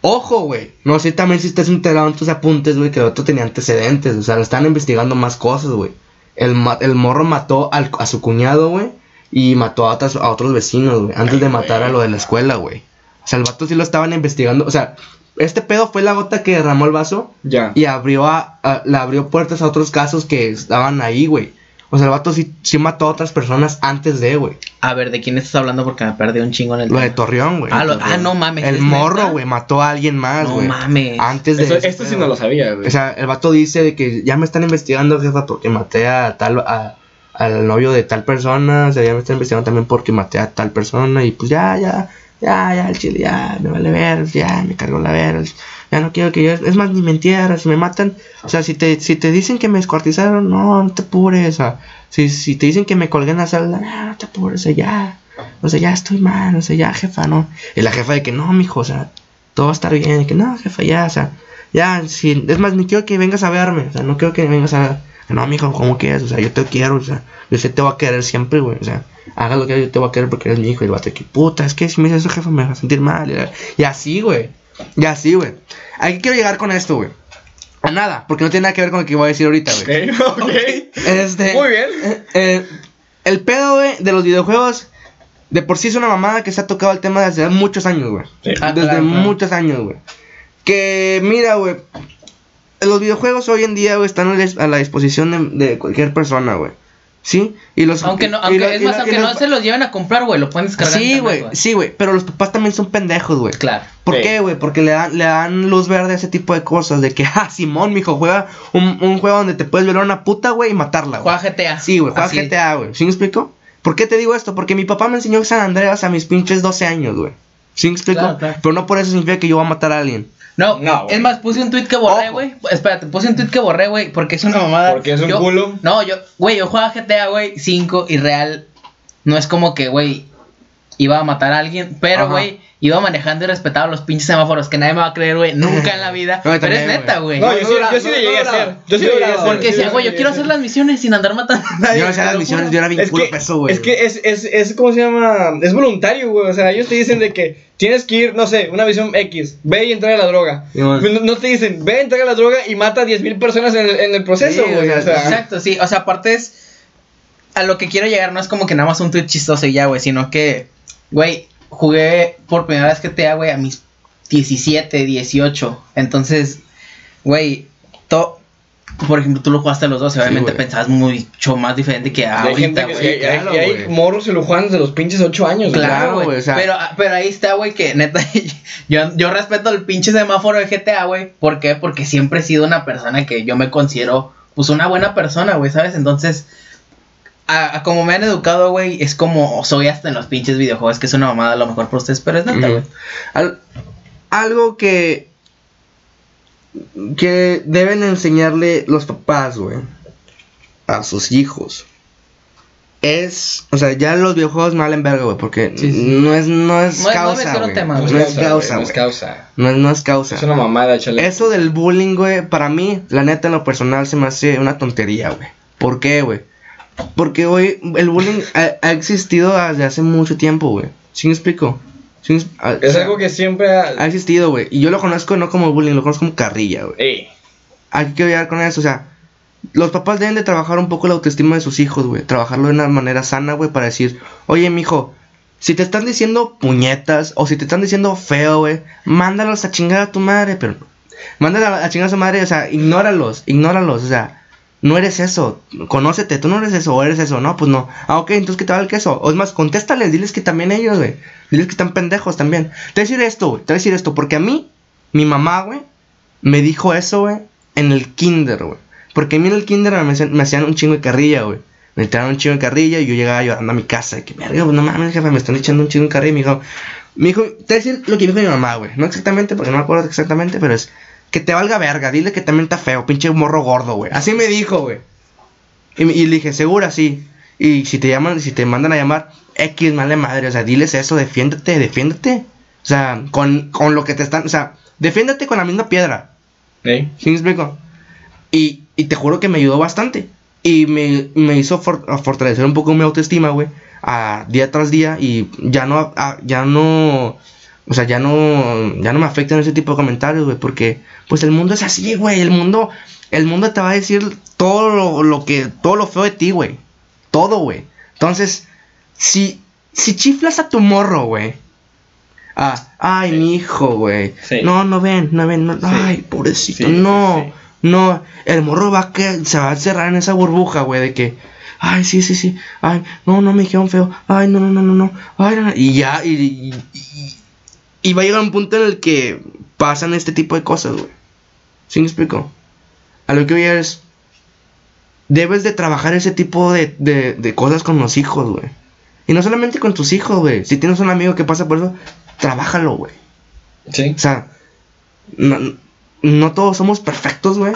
Ojo, güey. No sé también si estás enterado en tus apuntes, güey, que el otro tenía antecedentes. O sea, lo están investigando más cosas, güey. el, ma- el morro mató al- a su cuñado, güey, y mató a, otras- a otros vecinos, güey, antes de matar a lo de la escuela, güey. O sea, el vato sí lo estaban investigando, o sea, este pedo fue la gota que derramó el vaso Ya. y abrió a, a- le abrió puertas a otros casos que estaban ahí, güey. O sea, el vato sí, sí mató a otras personas antes de, güey. A ver, ¿de quién estás hablando? Porque me perdí un chingo en el Lo de. Torreón, güey. Ah, lo- ah, no mames. El ¿es morro, güey, mató a alguien más, No güey. mames. Antes de Eso- esto sí no lo sabía, güey. O sea, el vato dice de que ya me están investigando, jefa, porque maté a tal, a- al novio de tal persona, o sea, ya me están investigando también porque maté a tal persona, y pues ya, ya, ya, ya, el chile, ya, me vale ver, ya, me cargó la ver, ya no quiero que yo, es más, ni me entierras, si me matan, o sea, si te, si te dicen que me descuartizaron, no, no te apures, o sea, si, si te dicen que me colgué en la sala, no, no te apures, o sea, ya, o sea, ya estoy mal, o sea, ya, jefa, no, y la jefa de que no, mijo, o sea, todo va a estar bien, y que no, jefa, ya, o sea, ya, si, es más, ni quiero que vengas a verme, o sea, no quiero que vengas a, no, mijo, ¿cómo quieres? O sea, yo te quiero, o sea, yo sé te voy a querer siempre, güey, o sea, haga lo que hagas, yo te voy a querer porque eres mi hijo, y el vato que, puta, es que si me dices eso, jefa, me va a sentir mal, y, así, güey, y así, güey, ¿a qué quiero llegar con esto, güey? A nada, porque no tiene nada que ver con lo que voy a decir ahorita, güey. Ok, ok. Este, Muy bien. eh, eh, el pedo, güey, de los videojuegos, de por sí es una mamada que se ha tocado el tema desde hace muchos años, güey. Sí. Ah, desde claro, claro. muchos años, güey. Que, mira, güey, los videojuegos hoy en día, güey, están a la- disposición de, de cualquier persona, güey. ¿Sí? Y los Aunque no, y aunque, es y más, aunque los- no se los lleven a comprar, güey, lo pueden descargar. Sí, güey, sí, güey, pero los papás también son pendejos, güey. Claro. ¿Por Sí. qué, güey? Porque le dan, le dan luz verde a ese tipo de cosas. De que, ah, Simón, mijo, juega un, un juego donde te puedes violar a una puta, güey, y matarla, güey. Juega GTA. Sí, güey, juega Así. GTA, güey. ¿Sí me explico? ¿Por qué te digo esto? Porque mi papá me enseñó San Andreas a mis pinches 12 años, güey. ¿Sí me explico? Claro, claro. Pero no por eso significa que yo voy a matar a alguien. No, es más, puse un tweet que borré, güey. Espérate, puse un tweet que borré, güey, porque es una mamada. Porque es un Yo- culo. No, yo, güey, yo jugaba GTA, güey, 5 y real. No es como que, güey, iba a matar a alguien, pero, güey, iba manejando y respetaba los pinches semáforos que nadie me va a creer, güey, nunca en la vida. No, pero también, es neta, güey. No, yo sí, yo sí no le llegué a hacer. Yo sí le llegué a hacer. porque sí decía, güey, yo quiero hacer las misiones sin andar matando a nadie. Yo no hacía las misiones, yo era bien Es culo que, peso, güey. es que es, es, es, ¿cómo se llama? Es voluntario, güey. O sea, ellos te dicen de que tienes que ir, no sé, una visión X, ve y entrega la droga. No, no te dicen, ve, entrega la droga y mata a 10.000 personas en el, en el proceso, Sí, güey. o sea, O sea, Exacto, sí. O sea, aparte es. A lo que quiero llegar no es como que nada más un tweet chistoso y ya, güey. Sino que, güey, jugué por primera vez GTA, güey, a mis 17, 18. Entonces, güey, to- por ejemplo, tú lo jugaste a los 12. Obviamente pensabas mucho más diferente que ahorita, güey. sí, hay, claro, y hay güey. morros se lo juegan desde los pinches 8 años, güey. Claro, güey. güey, o sea- pero, pero ahí está, güey, que neta, yo, yo respeto el pinche semáforo de GTA, güey. ¿Por qué? Porque siempre he sido una persona que yo me considero, pues, una buena persona, güey, ¿sabes? Entonces, a, a como me han educado, güey, es como soy hasta en los pinches videojuegos, que es una mamada a lo mejor por ustedes, pero es neta, güey. Al- algo que que deben enseñarle los papás, güey, a sus hijos. Es, o sea, ya los videojuegos me valen verga, güey, porque Sí, sí. no es no es No causa, es tema, no. No es causa, güey, no es causa. No, es- no es causa. Es una mamada, chale. Eso del bullying, güey, para mí, la neta, en lo personal, se me hace una tontería, güey. ¿Por qué, güey? Porque, güey, el bullying ha, ha existido desde hace mucho tiempo, güey. ¿Sí me explico? ¿Sí me- ah, o Es sea, algo que siempre. Ha ha- existido, güey. Y yo lo conozco no como bullying, lo conozco como carrilla, güey. Ey, Hay que llegar con eso, o sea. Los papás deben de trabajar un poco la autoestima de sus hijos, güey. Trabajarlo de una manera sana, güey, para decir, oye, mijo, si te están diciendo puñetas o si te están diciendo feo, güey, mándalos a chingar a tu madre, pero mándalos a chingar a su madre, o sea, ignóralos, ignóralos, o sea, no eres eso, conócete, tú no eres eso, o eres eso, no, pues no. Ah, ok, entonces que te va el queso. O es más, contéstales, diles que también ellos, güey. Diles que están pendejos también. Te voy a decir esto, güey, te voy a decir esto, porque a mí, mi mamá, güey, me dijo eso, güey, en el kinder, güey. Porque a mí en el kinder me, hacían- me un chingo de carrilla, güey. Me tiraron un chingo de carrilla y yo llegaba llorando a mi casa. Que verga, pues no mames, jefe, me están echando un chingo de carrilla. Y me dijo, me dijo, te voy a decir lo que me dijo mi mamá, güey. No exactamente, porque no me acuerdo exactamente, pero es que te valga verga. Dile que también está feo, pinche morro gordo, güey. Así me dijo, güey. Y, le dije, segura, sí. Y si te llaman, si te mandan a llamar, X, mala madre. O sea, diles eso, defiéndete, defiéndete. O sea, con, con lo que te están. O sea, defiéndete con la misma piedra. ¿Sí me explico? Y, y te juro que me ayudó bastante. Y me, me hizo for- fortalecer un poco mi autoestima, güey. a día tras día. Y ya no, a- ya no O sea, ya no, ya no me afectan ese tipo de comentarios, güey, porque pues el mundo es así, güey, el mundo, el mundo te va a decir todo lo, lo que, todo lo feo de ti, güey, todo, güey. Entonces, si, si chiflas a tu morro, güey, ah, ay, mi hijo, güey, Sí. no, no ven, no ven, no, ay, pobrecito, Sí, sí, no, sí. no, el morro va a que, se va a cerrar en esa burbuja, güey, de que, ay, sí, sí, sí, ay, no, no me dijeron feo, ay, no, no, no, no, no, ay, no, no", y ya, y, y- y- va a llegar un punto en el que pasan este tipo de cosas, güey. ¿Sí me explico? A lo que voy a es, debes de trabajar ese tipo de, de, de cosas con los hijos, güey. Y no solamente con tus hijos, güey. Si tienes un amigo que pasa por eso, trabájalo, güey. Sí. O sea, no, no todos somos perfectos, güey.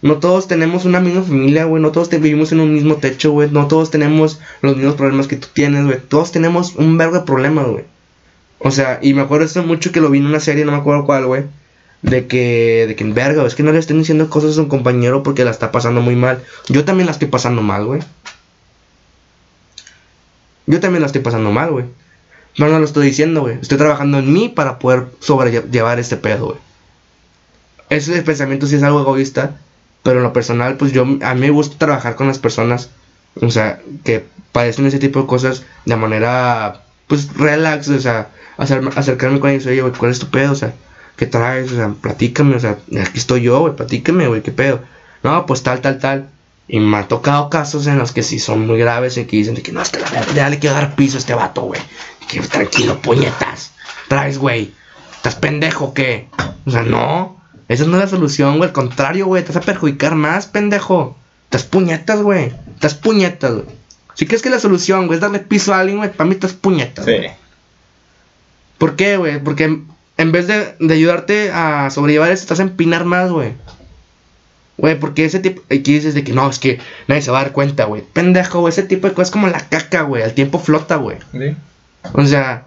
No todos tenemos una misma familia, güey. No todos te- vivimos en un mismo techo, güey. No todos tenemos los mismos problemas que tú tienes, güey. Todos tenemos un vergo de problemas, güey. O sea, y me acuerdo esto mucho que lo vi en una serie, no me acuerdo cuál, güey. De que, de que, verga, es que no le estén diciendo cosas a un compañero porque la está pasando muy mal. Yo también la estoy pasando mal, güey. Yo también la estoy pasando mal, güey. Pero no lo estoy diciendo, güey. Estoy trabajando en mí para poder sobrellevar este pedo, güey. Ese pensamiento sí es algo egoísta. Pero en lo personal, pues yo, a mí me gusta trabajar con las personas. O sea, que padecen ese tipo de cosas de manera, pues, relax. O sea, acercarme con ellos. Oye, güey, ¿cuál es tu pedo? O sea, ¿qué traes? O sea, platícame. O sea, aquí estoy yo, güey, platícame, güey, ¿qué pedo? No, pues tal, tal, tal. Y me ha tocado casos en los que sí son muy graves y que dicen de que no, es que la verdad, ya le quiero dar piso a este vato, güey. Tranquilo, puñetas. Traes, güey. ¿Estás pendejo o qué? O sea, no. Esa no es la solución, güey. Al contrario, güey. Te vas a perjudicar más, pendejo. Estás puñetas, güey. Estás puñetas, güey. Si crees que la solución, güey, es darle piso a alguien, güey, para mí estás puñetas. Sí. ¿Por qué, güey? Porque en- vez de, de ayudarte a sobrellevar eso, estás a empinar más, güey. Güey, porque ese tipo. Aquí dices de que no, es que nadie se va a dar cuenta, güey. Pendejo, güey. Ese tipo de cosas es como la caca, güey. Al tiempo flota, güey. Sí. O sea,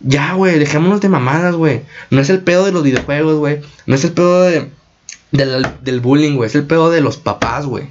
ya, güey, dejémonos de mamadas, güey. No es el pedo de los videojuegos, güey. No es el pedo de, del, del bullying, güey. Es el pedo de los papás, güey.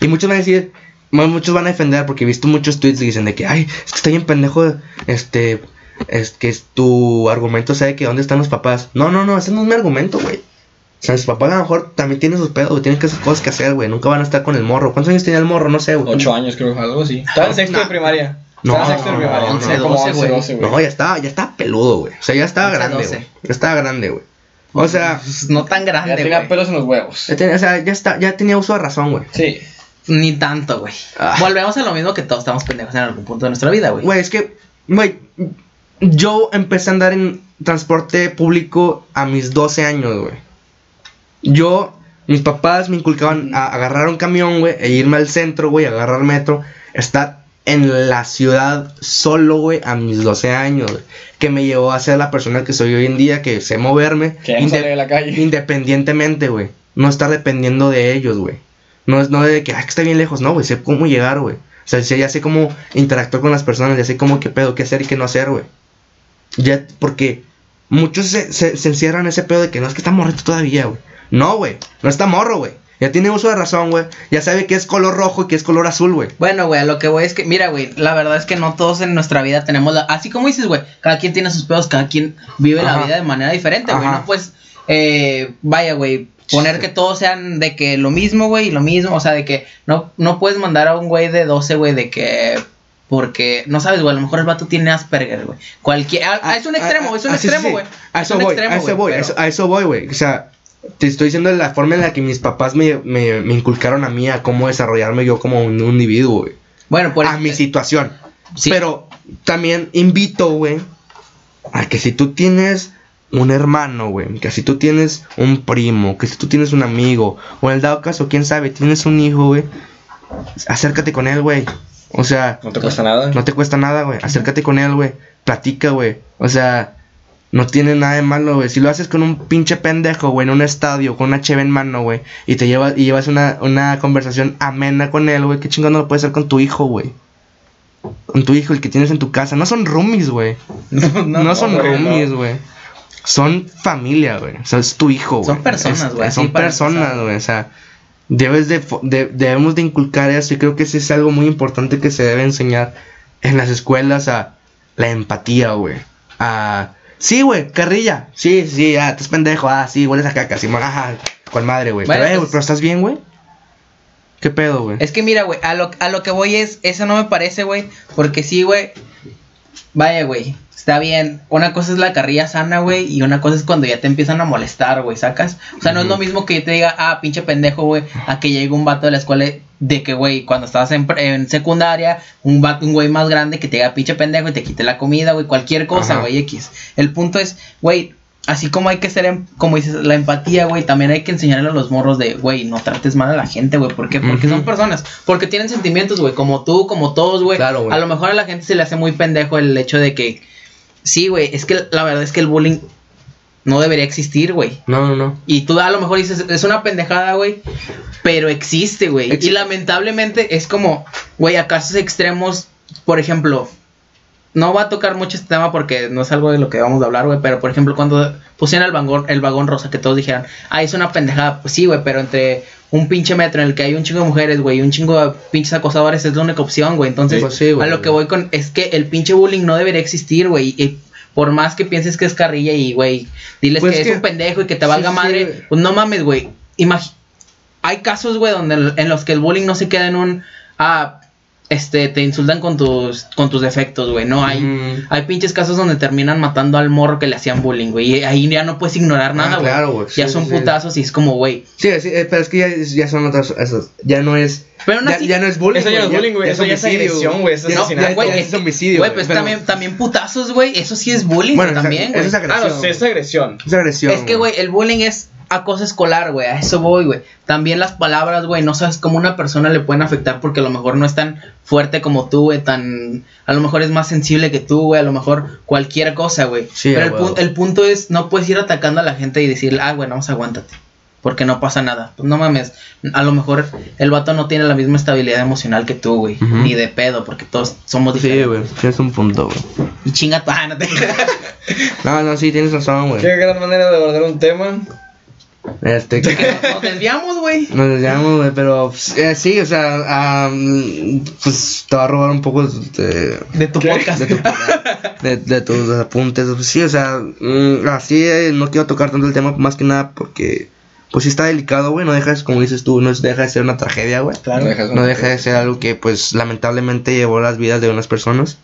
Y muchos van a decir, mu- muchos van a defender porque he visto muchos tweets que dicen de que, ay, es que está bien pendejo, este, es que es tu argumento sabe que dónde están los papás. No, no, no, ese no es mi argumento, güey. O sea, sus papás a lo mejor también tienen sus pedos, güey. Tienen que hacer cosas que hacer, güey. Nunca van a estar con el morro. ¿Cuántos años tenía el morro? No sé, güey. Ocho años, creo, algo así. Estaba en sexto de No. primaria. No, Estaba en sexto de primaria. once, tenía como doce, 11, güey. 12, güey. No, ya estaba, ya estaba peludo, güey. O sea, ya estaba grande, güey. Ya estaba grande, güey. O sea, no tan Ya grande, tenía güey. pelos en los huevos. ya tenía, o sea, ya está, ya tenía uso de razón, güey. Sí. Ni tanto, güey. Ah. Volvemos a lo mismo que todos estamos pendejos en algún punto de nuestra vida, güey. Güey, es que, güey, yo empecé a andar en transporte público a mis 12 años, güey. Yo, mis papás me inculcaban a agarrar un camión, güey, e irme al centro, güey, a agarrar metro, estar en la ciudad solo, güey, a mis 12 años, güey, que me llevó a ser la persona que soy hoy en día, que sé moverme. Que no de la calle. Independientemente, güey. No estar dependiendo de ellos, güey. No es no de que, ay, que está bien lejos. No, güey. Sé cómo llegar, güey. O sea, ya sé cómo interactuar con las personas. Ya sé cómo qué pedo, qué hacer y qué no hacer, güey. Ya, porque muchos se, se, se encierran en ese pedo de que no es que está morrito todavía, güey. No, güey. No está morro, güey. Ya tiene uso de razón, güey. Ya sabe que es color rojo y que es color azul, güey. Bueno, güey, a lo que voy es que, mira, güey, la verdad es que no todos en nuestra vida tenemos la... Así como dices, güey, cada quien tiene sus pedos, cada quien vive la vida de manera diferente, güey, no pues, eh, vaya, güey, poner que todos sean de que lo mismo, güey, y lo mismo, o sea, de que no, no puedes mandar a un güey de 12, güey, de que... Porque, no sabes, güey, a lo mejor el vato tiene Asperger, güey. Cualquier... ah, ah, es un extremo, es un Ah, sí, extremo, sí. güey. A Es eso voy, extremo, a eso voy, a pero- eso- a eso voy, güey. O sea, te estoy diciendo la forma en la que mis papás me, me, me inculcaron a mí a cómo desarrollarme yo como un, un individuo, güey. Bueno, por a mi situación. Sí. Pero también invito, güey, a que si tú tienes un hermano, güey, que si tú tienes un primo, que si tú tienes un amigo, o en el dado caso, quién sabe, tienes un hijo, güey, acércate con él, güey. O sea, No te cuesta nada. no te cuesta nada, güey. Acércate con él, güey. Platica, güey. O sea, no tiene nada de malo, güey. Si lo haces con un pinche pendejo, güey, en un estadio, con una cheve en mano, güey, y te llevas, y llevas una, una conversación amena con él, güey, qué chingón no lo puedes hacer con tu hijo, güey. Con tu hijo, el que tienes en tu casa. No son roomies, güey. No, son roomies, güey. Son familia, güey. O sea, es tu hijo, güey. Son personas, güey, Son personas, güey. O sea, debes de, debemos de inculcar eso y creo que eso es algo muy importante que se debe enseñar en las escuelas a la empatía, güey. A Sí, güey, carrilla. Sí, sí, ah, estás pendejo. Ah, sí, hueles a caca. Sí, ajá, ¿cuál madre, güey? Bueno, pero, eh, pues- pero estás bien, güey. ¿Qué pedo, güey? Es que mira, güey, a lo, a lo que voy es, eso no me parece, güey, porque sí, güey, vaya, güey, está bien. Una cosa es la carrilla sana, güey, y una cosa es cuando ya te empiezan a molestar, güey, ¿sacas? O sea, no es lo mismo que yo te diga, ah, pinche pendejo, güey, a que llegue un vato de la escuela de que, güey, cuando estabas en, en secundaria, un vato, un güey más grande que te diga pinche pendejo y te quite la comida, güey, cualquier cosa, güey, X. El punto es, güey, así como hay que ser, em- como dices, la empatía, güey, también hay que enseñarle a los morros de, güey, no trates mal a la gente, güey, ¿por qué? Porque son personas, porque tienen sentimientos, güey, como tú, como todos, güey. Claro, güey. A lo mejor a la gente se le hace muy pendejo el hecho de que, sí, güey, es que la verdad es que el bullying no debería existir, güey. No, no, no. Y tú a lo mejor dices, es una pendejada, güey, pero existe, güey. Ex- Y lamentablemente es como, güey, a casos extremos, por ejemplo, no va a tocar mucho este tema porque no es algo de lo que vamos a hablar, güey, pero por ejemplo, cuando pusieron el vagón, el vagón rosa, que todos dijeran, ah, es una pendejada, pues sí, güey, pero entre un pinche metro en el que hay un chingo de mujeres, güey, y un chingo de pinches acosadores es la única opción, güey. Entonces, Pues sí, güey. a lo que voy con es que el pinche bullying no debería existir, güey. Y por más que pienses que es carrilla y, güey, diles Pues que, que- es un pendejo y que te valga sí, madre, pues no mames, güey. Imagi- hay casos, güey, donde en los que el bullying no se queda en un ah, este, te insultan con tus con tus defectos, güey. No hay Mm. hay pinches casos donde terminan matando al morro que le hacían bullying, güey. Y ahí ya no puedes ignorar Ah, nada, güey. claro, güey. ya Sí, son sí, sí. putazos y es como, güey. Sí, sí, eh, pero es que ya, ya son otras. Esos, ya no es. Pero ya, así- ya no es bullying. Eso ya no es bullying, güey, eso ya es homicidio, agresión, güey, eso es asesinato. Güey, es homicidio. Güey, pues pero- también, también putazos, güey. Eso sí es bullying, Bueno, güey, también, eso güey. es Ah, agresión. no, sí, es agresión. Es agresión. Es que, güey, el bullying es acoso escolar, güey. A eso voy, güey. También las palabras, güey, no sabes cómo una persona le pueden afectar porque a lo mejor no es tan fuerte como tú, güey. Tan. A lo mejor es más sensible que tú, güey. A lo mejor cualquier cosa, güey. Sí, Pero el, pu- el punto es, no puedes ir atacando a la gente y decirle, ah, güey, no, pues aguántate. Porque no pasa nada. Pues no mames. A lo mejor el vato no tiene la misma estabilidad emocional que tú, güey. Ni de pedo, porque todos somos Sí, diferentes. güey. Tienes un punto, güey. Y chinga tu. Ah, no te No, no, sí, tienes razón, güey. Qué gran manera de abordar un tema. Este. Que nos- desviamos, güey. Nos desviamos, güey, pero eh, sí, o sea, ah, mm, pues te va a robar un poco de, De tu ¿Qué? podcast. de, tu- de- de tus apuntes. Pues, sí, o sea, mm, así eh, no quiero tocar tanto el tema más que nada porque, pues sí está delicado, güey, no deja, de- como dices tú, no deja de ser una tragedia, güey. Claro. No dejas- No deja de ser algo que, pues, lamentablemente llevó las vidas de unas personas.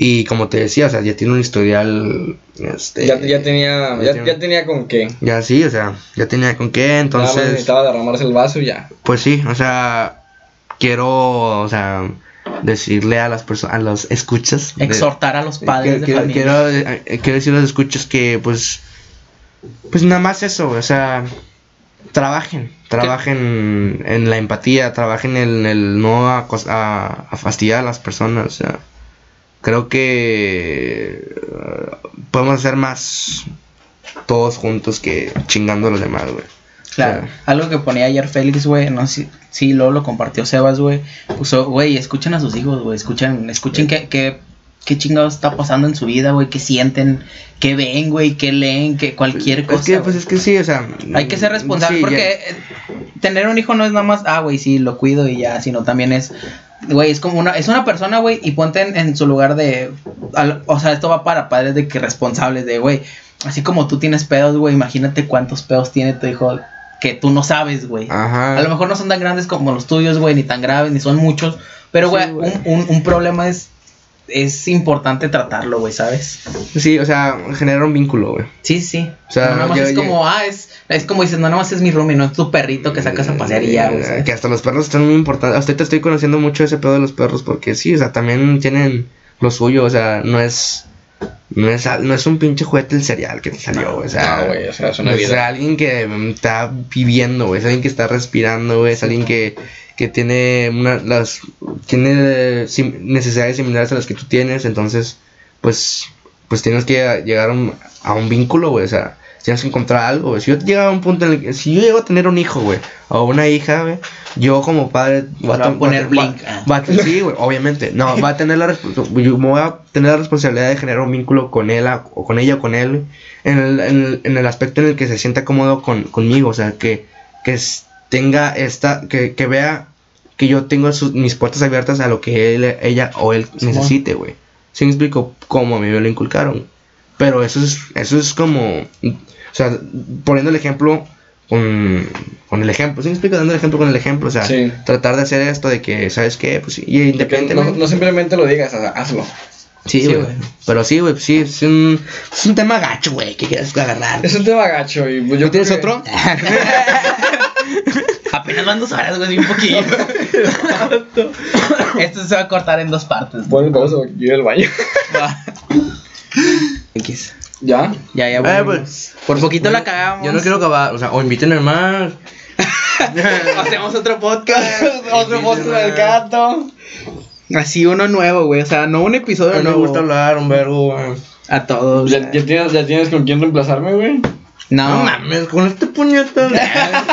Y como te decía, o sea, ya tiene un historial, este... Ya, ya tenía, ya ya, tiene- ya tenía con qué. Ya sí, o sea, ya tenía con qué, Nada más entonces... necesitaba derramarse el vaso y ya. Pues sí, o sea, quiero, o sea, decirle a las personas, a los escuchas. de- Exhortar a los padres que- de quiero, familia. quiero, eh, eh, quiero decirle a los escuchas que, pues, pues nada más eso, o sea, trabajen, trabajen en la empatía, trabajen en el no acos- a, a fastidiar a las personas, o sea, creo que eh, podemos hacer más todos juntos que chingando a los demás, güey. Claro, O sea, algo que ponía ayer Félix, güey, no sé si, sí, luego lo compartió Sebas, güey, puso, güey, escuchen a sus hijos, güey, escuchen, escuchen qué, qué, qué chingados está pasando en su vida, güey, qué sienten, qué ven, güey, qué leen, qué cualquier cosa. Es que, pues es que sí, o sea. Hay que ser responsable sí, porque ya- eh, tener un hijo no es nada más, ah, güey, sí, lo cuido y ya, sino también es, güey, es como una, es una persona, güey, y ponte en, en su lugar de, al- o sea, esto va para padres de que responsables de, güey, así como tú tienes pedos, güey, imagínate cuántos pedos tiene tu hijo que tú no sabes, güey. Ajá. A lo mejor no son tan grandes como los tuyos, güey, ni tan graves, ni son muchos, pero, güey. un, un, un problema es, es importante tratarlo, güey, ¿sabes? Sí, o sea, genera un vínculo, güey. Sí, sí. O sea, no nada más yo- es yo- como, ah, es, es como dices, no nada más es mi roomie, no es tu perrito que sacas a pasear y ya, güey. Eh. Que hasta los perros están muy importantes. Hasta ahorita estoy conociendo mucho ese pedo de los perros porque sí, o sea, también tienen lo suyo, o sea, no es. No es, no es un pinche juguete el cereal que te salió, güey. O sea, No, güey, o sea, es una es alguien que mm, está viviendo, güey. Es alguien que está respirando, güey. Es alguien que, que tiene una, las tiene sim- necesidades similares a las que tú tienes. Entonces, pues, pues tienes que llegar a un, a un vínculo, güey. O sea, tienes que encontrar algo, güey. Si yo llego a un punto en el que, si yo llego a tener un hijo, güey, o una hija, güey, yo como padre voy a to- poner va- Blink, va- va a- sí, güey, obviamente. No, va a tener la responsabilidad. Yo me voy a tener la responsabilidad de generar un vínculo con él a- o con ella o con él, güey, en el, en el, en el aspecto en el que se sienta cómodo con, conmigo. O sea, que, que tenga esta, que, que vea que yo tengo sus- mis puertas abiertas a lo que él, ella o él necesite, güey. ¿Sí me explico cómo a mí me lo inculcaron? Pero eso es, eso es como, o sea, poniendo el ejemplo con, con el ejemplo, ¿sí me explico? Dando el ejemplo con el ejemplo, o sea, Sí. tratar de hacer esto de que, ¿sabes qué? Pues sí, y De que no, independientemente. no simplemente lo digas, o sea, hazlo. sí, Sí, güey. güey. Pero sí, güey, sí, es un, es un tema gacho, güey, que quieras agarrar. Es un tema gacho y pues, yo ¿No tienes que- otro? Apenas van dos horas, güey, un poquillo. Esto se va a cortar en dos partes. Pon pausa, ir al baño. X. ¿Ya? Ya, ya, Eh, volvimos. pues, Por poquito la cagamos. Yo no quiero acabar, o sea, o inviten más. Hacemos otro podcast. Otro monstruo del gato. Así uno nuevo, güey. O sea, no un A episodio mí me nuevo. gusta hablar, un verbo, güey. A todos. ¿Ya, ya tienes, ¿Ya tienes con quién reemplazarme, güey? No No, mames, con este puñetazo.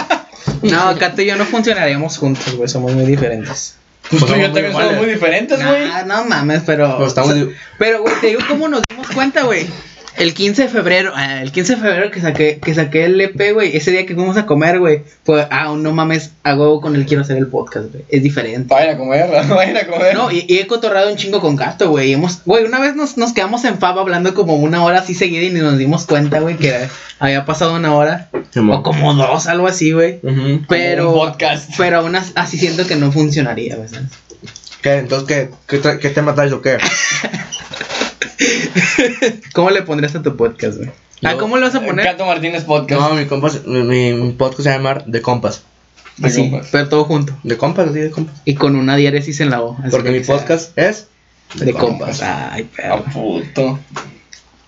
no, Cato y yo no funcionaríamos juntos, güey. Somos muy diferentes. Pues tú y somos yo muy también somos muy diferentes, güey. Nah, no mames, pero. Pues estamos o sea, di- pero, güey, te digo cómo nos dimos cuenta, güey. El 15 de febrero, ah, el 15 de febrero que saqué, que saqué el EP, güey, ese día que fuimos a comer, güey, fue, ah, no mames, hago con él quiero hacer el podcast, güey. Es diferente. Vayan a comer, vayan a comer. No, y, y he cotorrado un chingo con Cato, güey. y Hemos, güey, una vez nos, nos quedamos en Fab hablando como una hora así seguida y ni nos dimos cuenta, güey, que había pasado una hora. O como dos, algo así, güey. Ujú. Pero, un podcast. pero aún as- así siento que no funcionaría, güey. ¿sabes? ¿Qué? Entonces, ¿qué, qué, qué tema traes o qué? ¿Cómo le pondrías a tu podcast, güey? Ah, ¿cómo le vas a poner? Cato Martínez Podcast. No, mi compas, mi, mi podcast se llama The Compas. De Así, compas. pero todo junto. De compas, sí, de compas. Y con una diéresis en la O. así Porque que mi sea podcast es De compas. Ay, A perro. puto.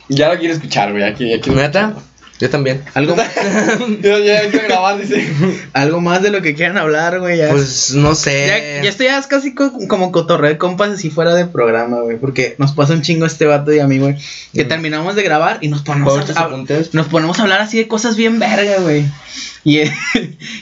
Ya lo quiero escuchar, güey. Aquí, aquí. ¿Neta? Yo también. ¿Algo, Yo ya quiero grabar, dice. algo más de lo que quieran hablar, güey. Ya. Pues no sé. Ya, ya estoy ya es casi co- como cotorreo de compas así fuera de programa, güey. Porque nos pasa un chingo este vato y a mí, güey. Que Mm. terminamos de grabar y nos ponemos, a, a- nos ponemos a hablar así de cosas bien verga, güey. Y,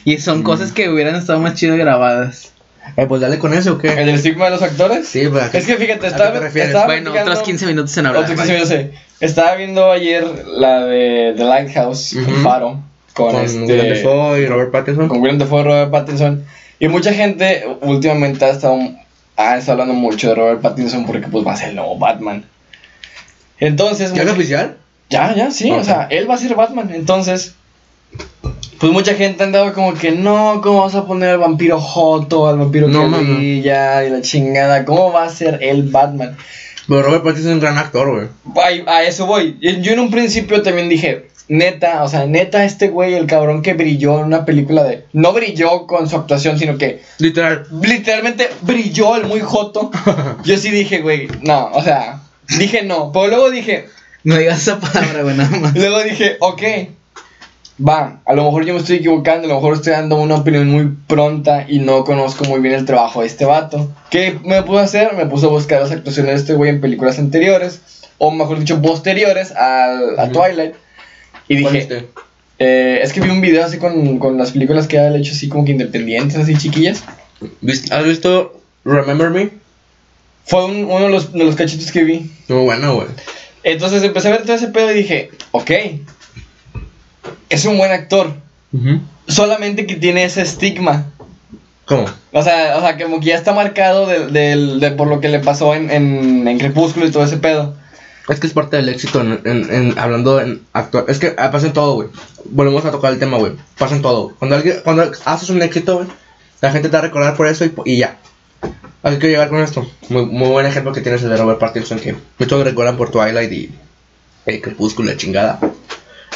y son Mm. cosas que hubieran estado más chido grabadas. Eh, pues dale con eso o qué. ¿El del estigma de los actores? Sí, pues. ¿a qué- Es que fíjate, ¿a estaba, qué te refieres? estaba bueno, otros 15 minutos en hablar. Otros 15 minutos, sí. Estaba viendo ayer la de The Lighthouse, Ujú. El Faro, con, Con este. Willem Dafoe y Robert Pattinson. con Willem Dafoe y Robert Pattinson. Y mucha gente últimamente ha estado, ha estado hablando mucho de Robert Pattinson porque pues va a ser el nuevo Batman. Entonces, ¿Ya es oficial? ya, ya, sí, o Ok. sea, él va a ser Batman. Entonces, pues mucha gente ha andado como que no, ¿cómo vas a poner al vampiro Joto, al vampiro No, que brilla y la chingada? ¿Cómo va a ser el Batman? Pero Robert Pattinson es un gran actor, güey. Ay, a eso voy. Yo en un principio también dije, neta, o sea, neta, este güey, el cabrón que brilló en una película de. No brilló con su actuación, sino que Literal. literalmente brilló el muy joto. Yo sí dije, güey, no, o sea, dije no. Pero luego dije, No digas esa palabra, güey, nada más. luego dije, ok, va, a lo mejor yo me estoy equivocando, a lo mejor estoy dando una opinión muy pronta y no conozco muy bien el trabajo de este vato. ¿Qué me pude hacer? Me puse a buscar las actuaciones de este güey en películas anteriores, o mejor dicho, posteriores al, a. Twilight. Y ¿Cuál dije, eh, es que vi un video así con, con las películas que ha hecho así como que independientes, así chiquillas. ¿Viste- ¿Has visto Remember Me? Fue un- uno de los, de los cachitos que vi. Muy bueno, güey. Entonces empecé a ver todo ese pedo y dije, ok, es un buen actor, solamente que tiene ese estigma. ¿Cómo? O sea, o sea, como que ya está marcado de, del- de por lo que le pasó en, en, en Crepúsculo y todo ese pedo. Es que es parte del éxito en, en- en- hablando en actuar. Es que ah, pasa en todo, güey. Volvemos a tocar el tema, güey. Pasa en todo. Cuando, alguien, cuando haces un éxito, güey, la gente te va a recordar por eso y, y ya. ¿A qué quiero llegar con esto? Muy, muy buen ejemplo que tienes el de Robert Pattinson, que muchos recuerdan por Twilight y eh, Crepúsculo, la chingada.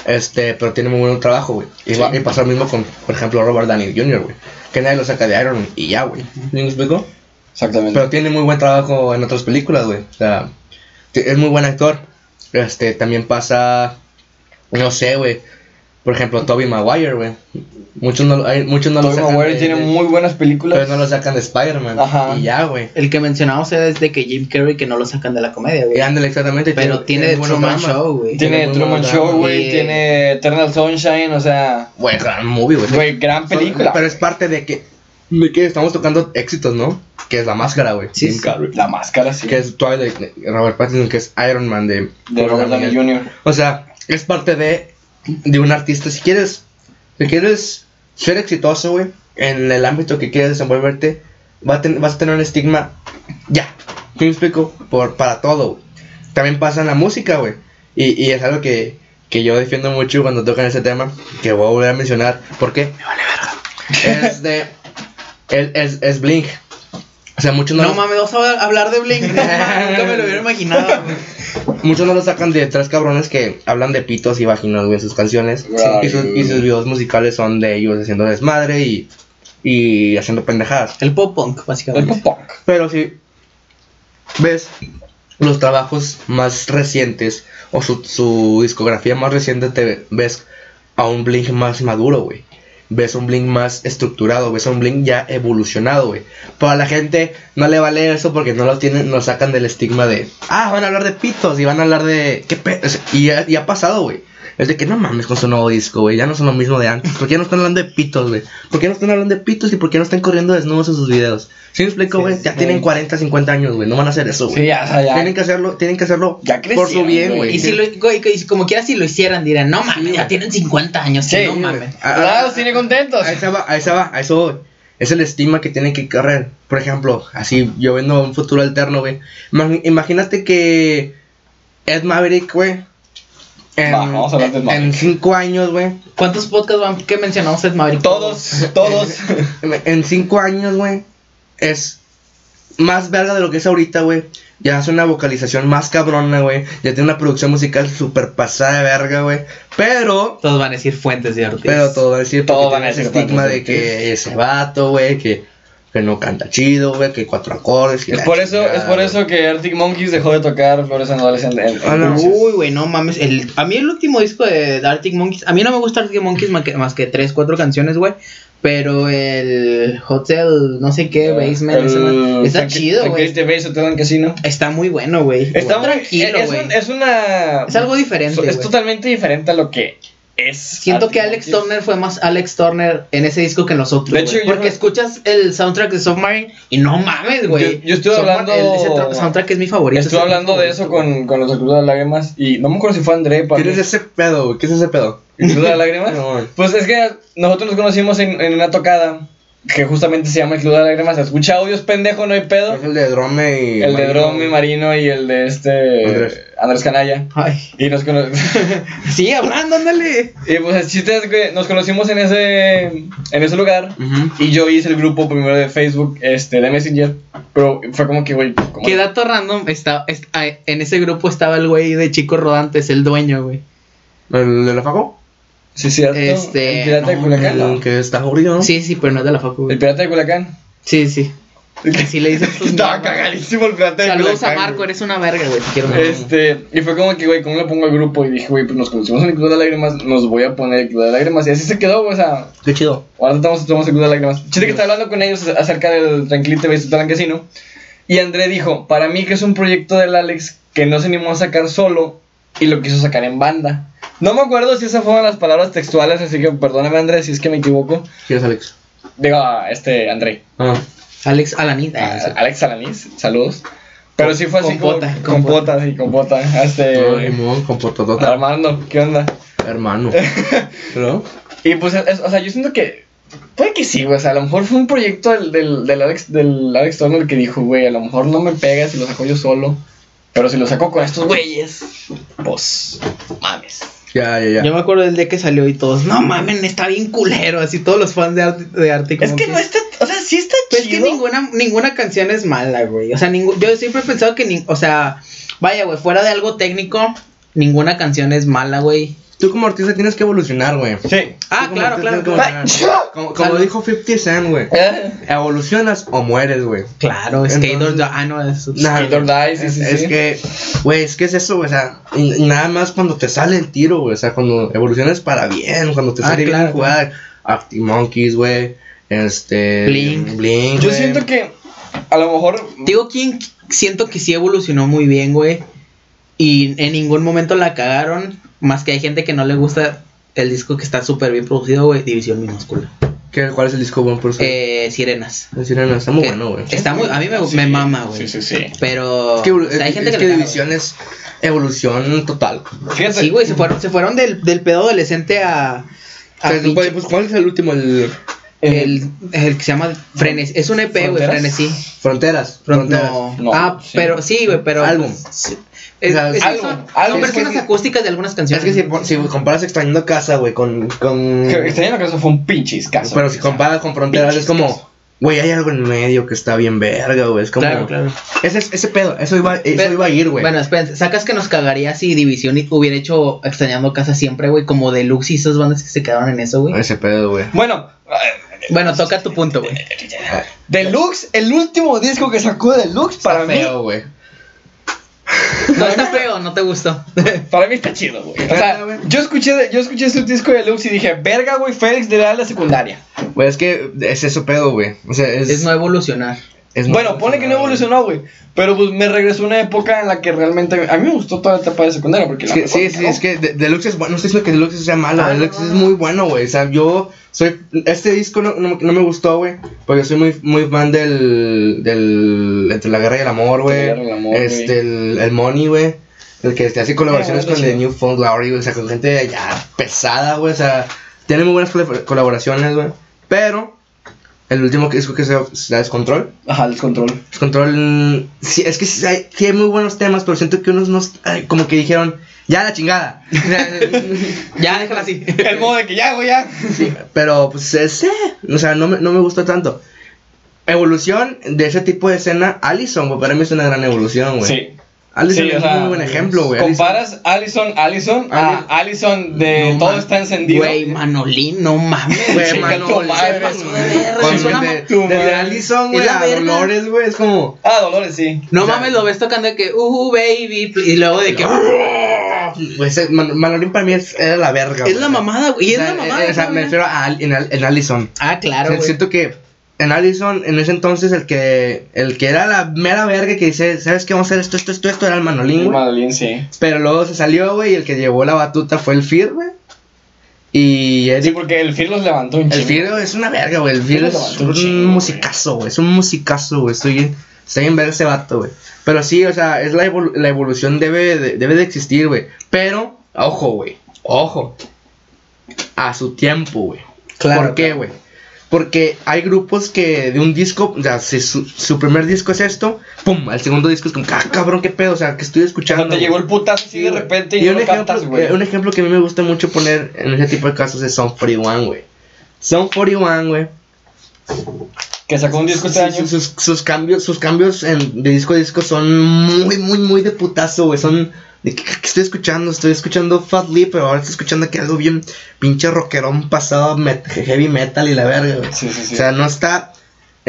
Este, pero tiene muy buen trabajo, güey. Y, va- Sí. y pasa lo mismo con, por ejemplo, Robert Downey Jr., güey. Que nadie lo saca de Iron Man y ya, güey. ¿Sí me explico? Exactamente. Pero tiene muy buen trabajo en otras películas, güey. O sea, es muy buen actor. Este, también pasa, no sé, güey. Por ejemplo, Tobey Maguire, güey. Muchos no, lo- hay, muchos no lo sacan Maguire de- tiene de- muy buenas películas. Pero no lo sacan de Spider-Man. Ajá. Y ya, güey. El que mencionamos es de que Jim Carrey que no lo sacan de la comedia, güey. Y ándale exactamente. Pero tiene The buenos Truman. Show, güey. tiene tiene Truman Show, güey. Y- Tiene Eternal Sunshine, o sea, Güey, gran movie, güey. güey, gran película. Pero es parte de que, de que estamos tocando éxitos, ¿no? Que es la máscara, güey. Sí, Jim. Carrey. La máscara, sí. Que es Twilight, Robert Pattinson, que es Iron Man de, de Robert Downey Jr. O sea, es parte de, de un artista. Si quieres, si quieres ser exitoso, güey, en el ámbito que quieres desenvolverte, va a ten- vas a tener un estigma. Ya, ¿qué me explico? Por, para todo. También pasa en la música, güey. Y, y es algo que, que yo defiendo mucho cuando tocan ese tema, que voy a volver a mencionar. ¿Por qué? Me vale verga. Es de. Es, es, es Blink. O sea, muchos no, No los- mames, a hablar de Blink. Nunca me lo hubiera imaginado, güey. Muchos no lo sacan de tres cabrones que hablan de pitos y vaginas, güey, en sus canciones. Right. Y, sus, y sus videos musicales son de ellos haciendo desmadre y, y haciendo pendejadas. El pop punk, El básicamente. pop punk. Pero si ves los trabajos más recientes o su, su discografía más reciente, te ves a un Blink más maduro, güey. Ves un Blink más estructurado, ves un Blink ya evolucionado, güey. Pero a la gente no le vale eso porque no lo tienen, lo sacan del estigma de, ah, van a hablar de pitos y van a hablar de, ¿qué pe-?" Y ha pasado, güey. Es de que no mames con su nuevo disco, güey. Ya no son lo mismo de antes. ¿Por qué no están hablando de pitos, güey? ¿Por qué no están hablando de pitos y por qué no están corriendo desnudos en sus videos? ¿Sí me explico, güey? sí, ya sí. tienen 40, 50 años, güey. No van a hacer eso, güey. Sí, ya, o sea, ya. Tienen que hacerlo, tienen que hacerlo Ya por su bien, güey. güey. Y si lo, güey, y si como quiera si lo hicieran, dirán, no mames, Sí, ya güey. tienen 50 años, Sí, no güey. mames. Ah, los tiene contentos. A esa va, a esa va, a eso voy. Es el estigma que tienen que correr. Por ejemplo, así yo vendo un futuro alterno, güey. Imag- Imagínate que Ed Maverick, güey. En, Va, vamos a hablar de en- Maverick. en cinco años, güey. ¿Cuántos podcasts van que mencionamos Ed Maverick? Todos, todos. En- En cinco años, güey. Es más verga de lo que es ahorita, güey. Ya hace una vocalización más cabrona, güey. Ya tiene una producción musical súper pasada de verga, güey. Pero Todos van a decir fuentes de Ortiz. Pero todo va a decir, Todo porque van a decir estigma de cuántos que ese vato, güey, que, que no canta chido, güey, que cuatro acordes. que Es por eso, chingada, es por eso que Arctic Monkeys dejó de tocar Flores en Adolescente. en- en Ah, no. Uy, güey, no mames. El, a mí el último disco de Arctic Monkeys. A mí no me gusta Arctic Monkeys más que, más que 3, 4 canciones, güey. Pero el Hotel, no sé qué, Basement, ese man, está chido, güey. Base Hotel and Casino. Está muy bueno, güey. Está muy tranquilo, es, güey. un- es una. Es algo diferente, Es totalmente diferente a lo que es. Siento que Alex Monkeys. Turner fue más Alex Turner en ese disco que en los otros. De hecho, porque escuchas el soundtrack de Submarine y no mames, güey. Yo- yo estuve hablando- el- ese soundtrack es mi favorito. Estuve hablando de eso con, con los Club de Lágrimas. Y no me acuerdo si fue André. para ¿Qué es mí. ese pedo, güey? ¿Qué es ese pedo? ¿El Club de Lágrimas? No. Pues es que nosotros nos conocimos en, en una tocada que justamente se llama el Club de las Lágrimas. Escucha audios, pendejo, no hay pedo. Es el de Drome y. El de Marino. Dromi Marino y el de este Andrés. Andrés, Canalla. Ay. Y nos cono- Sigue hablando, ándale. y pues el chiste es que nos conocimos en ese en ese lugar. Y yo hice el grupo primero de Facebook, este, de Messenger. Pero fue como que, güey. Qué dato random. Está, est- ah, en ese grupo estaba el güey de Chico Rodantes, el dueño, güey. ¿El de la Faco? Sí, cierto. Este, El pirata de no, Culiacán. El ¿no? que está aburrido, ¿no? Sí, sí, pero no es de la facu, güey. El pirata de Culiacán. Sí, sí. Así le dicen Estaba cagadísimo el pirata de Saludos a Culiacán, Marco, güey. eres una verga, güey. Te quiero. Este, y fue como que, güey, ¿cómo le pongo al grupo? Y dije, güey, pues nos conocimos en el Club de Lágrimas, nos voy a poner el Club de Lágrimas. Y así se quedó, güey, o sea, Qué chido. ahora estamos, estamos en el Club de Lágrimas. Chiste que estaba hablando con ellos acerca del Hotel and Casino. Y André dijo, para mí que es un proyecto del Alex que no se animó a sacar solo y lo quiso sacar en banda. No me acuerdo si esas fueron las palabras textuales, así que perdóname André si es que me equivoco. ¿Quién es Alex? Digo, a este, André. Ah. Alex Alanit. A- Ah, sí. Alex Alanis, saludos. Pero sí fue así Compota, como, compota, sí, compota. Este, No, portotota. Armando, ¿qué onda? Hermano. ¿No? Y pues, es- o sea, yo siento que. Puede que sí, güey. O sea, a lo mejor fue un proyecto del, del, del Alex, del Alex Turner que dijo, güey, a lo mejor no me pega si lo saco yo solo. Pero si lo saco con estos güeyes, pues, mames. Ya, ya, ya. Yo me acuerdo del día que salió y todos, no mamen, está bien culero. Así todos los fans de arte, de arte Es que no está. O sea, sí está Pues es que chido. ninguna, ninguna canción es mala, güey. O sea, ningún, yo siempre he pensado que, ni, o sea, vaya, güey, fuera de algo técnico, ninguna canción es mala, güey. Tú como artista tienes que evolucionar, güey. Sí. Ah, claro, claro, que. Como, como dijo 50 Cent, güey. Eh, Evolucionas o mueres, güey. Claro, Skater, Die- ah, no, es... Nah, Skate or Die, sí, es, sí, es sí. que, güey, es que es eso, güey, o sea, nada más cuando te sale el tiro, güey, o sea, cuando evolucionas para bien, cuando te Ah, sale claro, bien jugar, Arctic Monkeys, güey, este, Blink. Blink, Yo siento que. A lo mejor. Digo, ¿quién siento que sí evolucionó muy bien, güey? Y en ningún momento la cagaron, más que hay gente que no le gusta el disco que está súper bien producido, güey, División Minúscula. ¿Qué- ¿Cuál es el disco bueno por? Eh, Sirenas. El Sirena, está muy Que bueno, güey. Está muy, a mí me, Sí, me mama, güey. Sí, sí, sí. Pero Es que, o sea, hay gente es que, que le caga, División es evolución total. Fíjate. Sí, güey, se fueron, se fueron del, del pedo adolescente a. a Pues, pues, ¿Cuál es el último? El el, el que se llama Frenes. Es un EP, güey. Frenesí. Fronteras. Fron- Fronteras. no. No, ah, sí. pero sí, güey, pero. Álbum. sí. Es, O sea, es que algo, son, algo. son Es que versiones si- acústicas de algunas Es canciones. que si, comparas extrañando casa, güey, con. con la casa fue un pinche caso. pero si comparas con fronteras, es como. Güey, hay algo en medio que está bien verga, güey. Es como. Claro, claro. Ese, ese pedo, eso iba, eso Pero- iba a ir, güey. Bueno, espérense, sacas que nos cagaría si División hubiera hecho Extrañando Casa siempre, güey, como Deluxe y esas bandas que se quedaron en eso, güey. Ese pedo, güey. Bueno, Bueno, toca tu punto, güey. Deluxe, el último disco que sacó Deluxe para Está mí. feo, güey. No está feo, no te gustó. Para mí está chido, güey. O sea, yo escuché, yo escuché ese disco de Deluxe y dije, verga, güey, Félix de la secundaria. Güey, es que es eso pedo, güey. O sea, es. Es no evolucionar. es Bueno, pone que no evolucionó, güey. Pero pues me regresó una época en la que realmente. A mí me gustó toda la etapa de secundaria. Porque la mejor sí, sí, cagó. es que De- Deluxe es bueno. No estoy diciendo que Deluxe sea malo. Ah, Deluxe no, es no. muy bueno, güey. O sea, yo soy. Este disco no, no, no me gustó, güey. Porque soy muy, muy fan del. del Entre la guerra y el amor, güey. El Este, el, el Money, güey. El que este, hace colaboraciones Ah, con. The New Found Glory, güey. O sea, con gente ya pesada, güey. O sea, tiene muy buenas colab- colaboraciones, güey. Pero. El último disco que se da Descontrol. Ajá, descontrol. Descontrol. Sí, es que sí hay, sí hay muy buenos temas, pero siento que unos no. ay, como que dijeron, ya la chingada. Ya, déjala así. El modo de que ya, güey, ya. Sí, pero pues ese, o sea, no me, no me gustó tanto. Evolución de ese tipo de escena, Allison, güey, para mí es una gran evolución, güey. Sí. Allison Sí, o es sea, un muy buen ejemplo, güey. Comparas Allison, Allison a Allison de No Todo está encendido. Güey, Manolín, no mames. Güey, Manolín, de Desde. Allison, güey, a. Dolores, güey, es como. Ah, Dolores, sí. No O sea, mames, lo ves tocando de que, uh, baby, y luego de que, Güey, ese- Man- Manolín para mí es, era la verga. es la mamada, güey, y es O sea, la mamada. eh, O sea, me refiero a Al- en, Al- en Allison. Ah, claro, siento que en Allison, en ese entonces, el que el que era la mera verga que dice, ¿sabes qué? Vamos a hacer esto, esto, esto, esto, era el Manolín, güey. Manolín, sí. Pero luego se salió, güey, y el que llevó la batuta fue el Fear, güey. Y Sí, Eric, porque el Fir los levantó un el chingo. Fear es una verga, güey. El Fear Sí, es un un chingo, güey. musicazo, güey. Es un musicazo, güey. Estoy bien, estoy bien ver ese vato, güey. Pero sí, o sea, es la, evolu- la evolución debe de, debe de existir, güey. Pero, ojo, güey. Ojo. A su tiempo, güey. Claro, ¿Por qué, claro. Porque hay grupos que de un disco, o sea, si su, su primer disco es esto, pum, al segundo disco es como, ah, cabrón, qué pedo, o sea, que estoy escuchando. Cuando te llegó el putazo así Sí, de repente y, Y no un lo ejemplo, güey. eh, un ejemplo que a mí me gusta mucho poner en ese tipo de casos es Song 41, güey. Song 41, güey. Que sacó un disco este año. sus, sus- sus cambios, sus cambios en- de disco a disco son muy, muy, muy de putazo, güey. Son de que, que estoy escuchando, estoy escuchando Fat Lip, pero ahora estoy escuchando que algo bien pinche rockerón pasado met- heavy metal y la verga, güey. Sí, sí, sí. O sea, no está.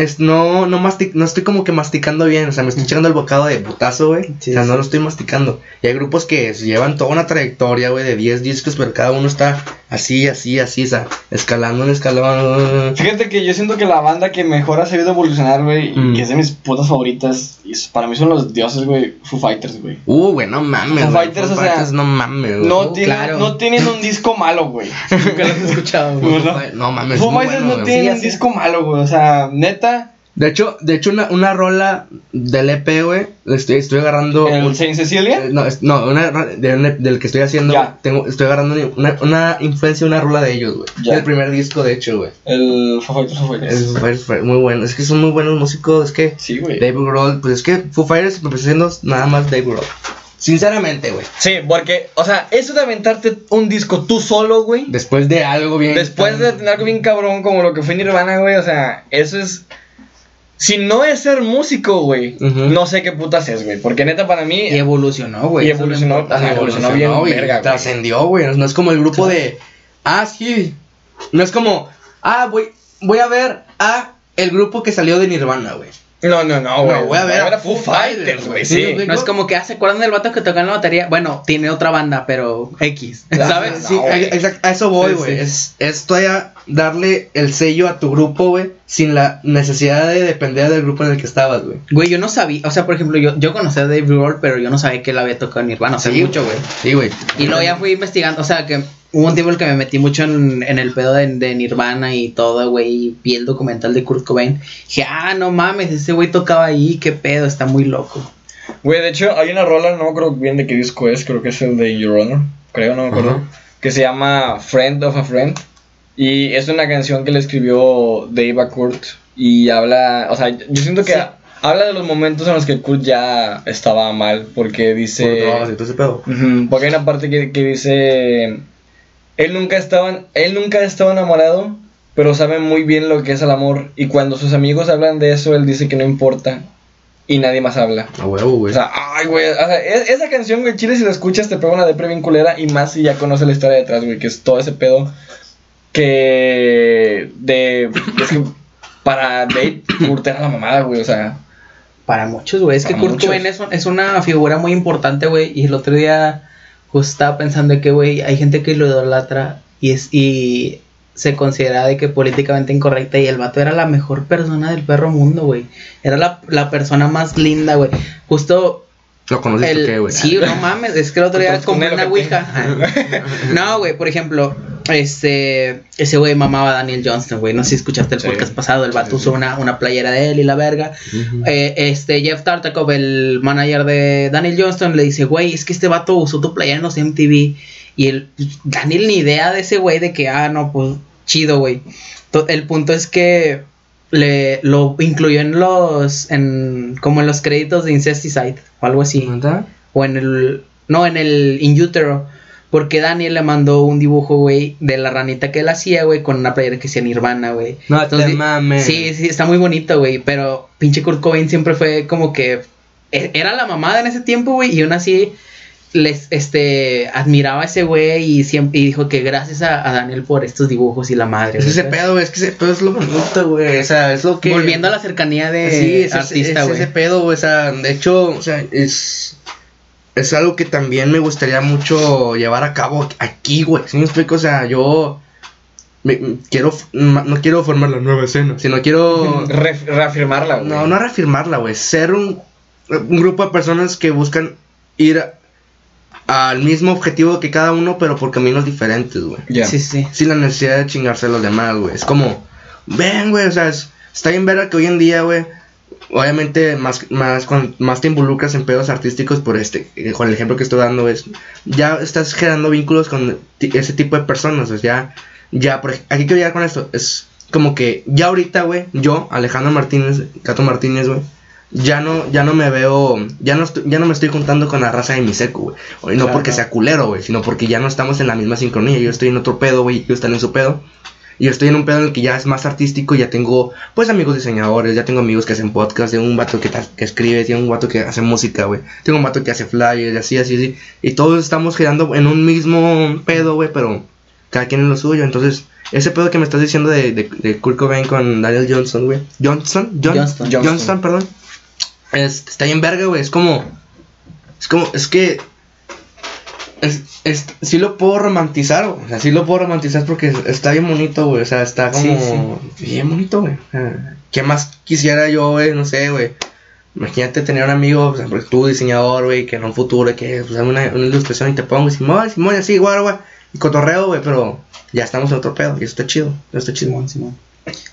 Es, no, no, mastic- no estoy como que masticando bien, o sea, me estoy echando el bocado de putazo, güey. Sí, o sea, no lo estoy masticando. Y hay grupos que llevan toda una trayectoria, güey, de 10 discos, pero cada uno está así, así, así, o sea, escalando un escalón. Fíjate que yo siento que la banda que mejor ha sabido evolucionar, güey, Mm. y que es de mis putas favoritas, y para mí son los dioses, güey, Foo Fighters, güey. Uh, güey, no mames, Foo. Fighters, Foo o sea, no mames, güey. No, Uh, tienen, claro. no tienen un disco malo, güey. Nunca lo he escuchado, güey. No. No mames, Foo Fighters bueno, no tienen Sí, un disco malo, güey. O sea, neta, De hecho, de hecho una, una rola del EP, güey, estoy, estoy agarrando... el un- Saint Cecilia. Eh, No, es- no una, de un- del que estoy haciendo, Ya. tengo, estoy agarrando una, una influencia una rola de ellos, güey. Del primer disco, de hecho, güey. El Foo Fighters, Foo Fighters. Es, fue- fue muy bueno, es que son muy buenos músicos, es que Sí, güey. Dave Grohl, pues es que Foo Fighters me empezó siendo nada más Dave Grohl. Sinceramente, güey. Sí, porque, o sea, eso de aventarte un disco tú solo, güey. Después de algo bien... Después de tener algo bien cabrón como lo que fue Nirvana, güey, o sea, eso es... Si no es ser músico, güey, no sé qué putas es, güey. Porque neta para mí... Y evolucionó, güey. Y evolucionó, ajá, evolucionó bien, verga. Trascendió, güey. No, es como el grupo de. Ah, sí. No es como. Ah, voy, voy a ver a el grupo que salió de Nirvana, güey. No, no, no, güey. No, voy a ver a Foo Foo Fighters, güey, sí. No es como que, ah, ¿se acuerdan del vato que tocaba en la batería? Bueno, tiene otra banda, pero X, ¿sabes? No, Sí, exacto, a eso voy, güey. sí. Es, es todavía darle el sello a tu grupo, güey, sin la necesidad de depender del grupo en el que estabas, güey. Güey, yo no sabía, o sea, por ejemplo, yo, yo conocía a Dave Grohl, pero yo no sabía que él había tocado en Nirvana, sea, Sí, mucho, güey. Sí, güey. Y luego ya fui investigando, o sea, que hubo un tiempo en el que me metí mucho en, en el pedo de, de Nirvana y todo, güey, y vi el documental de Kurt Cobain. Dije, ah, no mames, ese güey tocaba ahí, qué pedo, está muy loco. Güey, de hecho, hay una rola, no me acuerdo bien de qué disco es, creo que es el de Your Honor, creo, no me acuerdo, que se llama Friend of a Friend. Y es una canción que le escribió Dave a Kurt y habla, o sea, yo siento que Sí. habla de los momentos en los que Kurt ya estaba mal, porque Por dice... drogas y todo ese pedo. Porque hay una parte que, que dice, él nunca, estaba, él nunca estaba enamorado, pero sabe muy bien lo que es el amor, y cuando sus amigos hablan de eso, él dice que no importa, y nadie más habla. A huevo, O güey. sea, ay, güey, o sea, es- esa canción, güey, chile, si la escuchas te pega una depre bien culera y más si ya conoces la historia detrás, güey, que es todo ese pedo que de... Es que para Dave, Kurt era la mamada, güey, o sea... Para muchos, güey. Es que Kurt. Cobain es una figura muy importante, güey. Y el otro día justo estaba pensando que, güey, hay gente que lo idolatra y, es, y se considera de que políticamente incorrecta. Y el vato era la mejor persona del perro mundo, güey. Era la, la persona más linda, güey. Justo ¿Lo conociste el, qué, güey? sí, no mames, es que el otro día compré una ouija. no, güey, por ejemplo, este, ese güey mamaba a Daniel Johnston, güey. No sé si escuchaste el Sí. podcast pasado, el vato usó una, una playera de él y la verga. Eh, este, Jeff Tartakov, el manager de Daniel Johnston, le dice, güey, es que este vato usó tu playera en los MTV. Y el Daniel ni idea de ese güey de que, ah, no, pues, chido, güey. El punto es que le lo incluyó en los, en, como en los créditos de Incesticide o algo así. O en el. No, en el In Utero. Porque Daniel le mandó un dibujo, güey, de la ranita que él hacía, güey, con una playera que decía Nirvana, güey. No te Entonces, mames. Sí, sí, está muy bonito, güey. Pero pinche Kurt Cobain siempre fue como que. e- Era la mamada en ese tiempo, güey. Y aún así les este admiraba a ese güey y siempre y dijo que gracias a, a Daniel por estos dibujos y la madre. Es güey, ese pedo, güey. Es que ese pedo es lo bonito, güey. O sea, es lo que. Volviendo a la cercanía de sí, es, artista, es güey. ese pedo, güey. O sea, de hecho, o sea, es. Es algo que también me gustaría mucho llevar a cabo aquí, güey. ¿Sí me explico? O sea, yo. me- me- quiero. ma- No quiero formar la nueva escena, sino quiero. Re- reafirmarla, güey. No, no reafirmarla, güey. Ser un, un grupo de personas que buscan ir al mismo objetivo que cada uno, pero por caminos diferentes, güey. Ya. Sí, sí. Sin la necesidad de chingarse a los demás, güey. Es como, ven, güey, o sea, es- está bien ver que hoy en día, güey, obviamente más, más, más te involucras en pedos artísticos por este, eh, con el ejemplo que estoy dando, es, ya estás generando vínculos con ese tipo de personas, o sea, ya, ya, por, aquí quiero llegar con esto, es como que ya ahorita, güey, yo, Alejandro Martínez, Cato Martínez, güey, ya no, ya no me veo, ya no, ya no me estoy juntando con la raza de mi seco, güey. No Claro. porque sea culero, güey, sino porque ya no estamos en la misma sincronía. Yo estoy en otro pedo, güey, ellos están en su pedo. Y yo estoy en un pedo en el que ya es más artístico, ya tengo, pues, amigos diseñadores, ya tengo amigos que hacen podcast, tengo un vato que, que escribe, tengo un vato que hace música, güey. Tengo un vato que hace flyers, y así, así, así. Y todos estamos girando en un mismo pedo, güey, pero cada quien en lo suyo. Entonces, ese pedo que me estás diciendo de, de, de Kurt Cobain con Daniel Johnson, güey. Johnson, John- Johnston. Johnston, Johnston. perdón. Es- está bien verga, güey. Es como. Es como. Es que. Es, es, sí lo puedo romantizar, güey. O sea, sí lo puedo romantizar porque está bien bonito, güey. O sea, está como. Bien bonito, güey. O sea, ¿Qué más quisiera yo, güey? No sé, güey. Imagínate tener un amigo, o sea, pues, tú diseñador, güey, que en un futuro, que pues, una, una ilustración y te pongo, y Simón, Simón, así, igual, güey. Y cotorreo, güey, pero ya estamos en otro pedo. Y eso está chido. Eso está chido. Simón, Simón.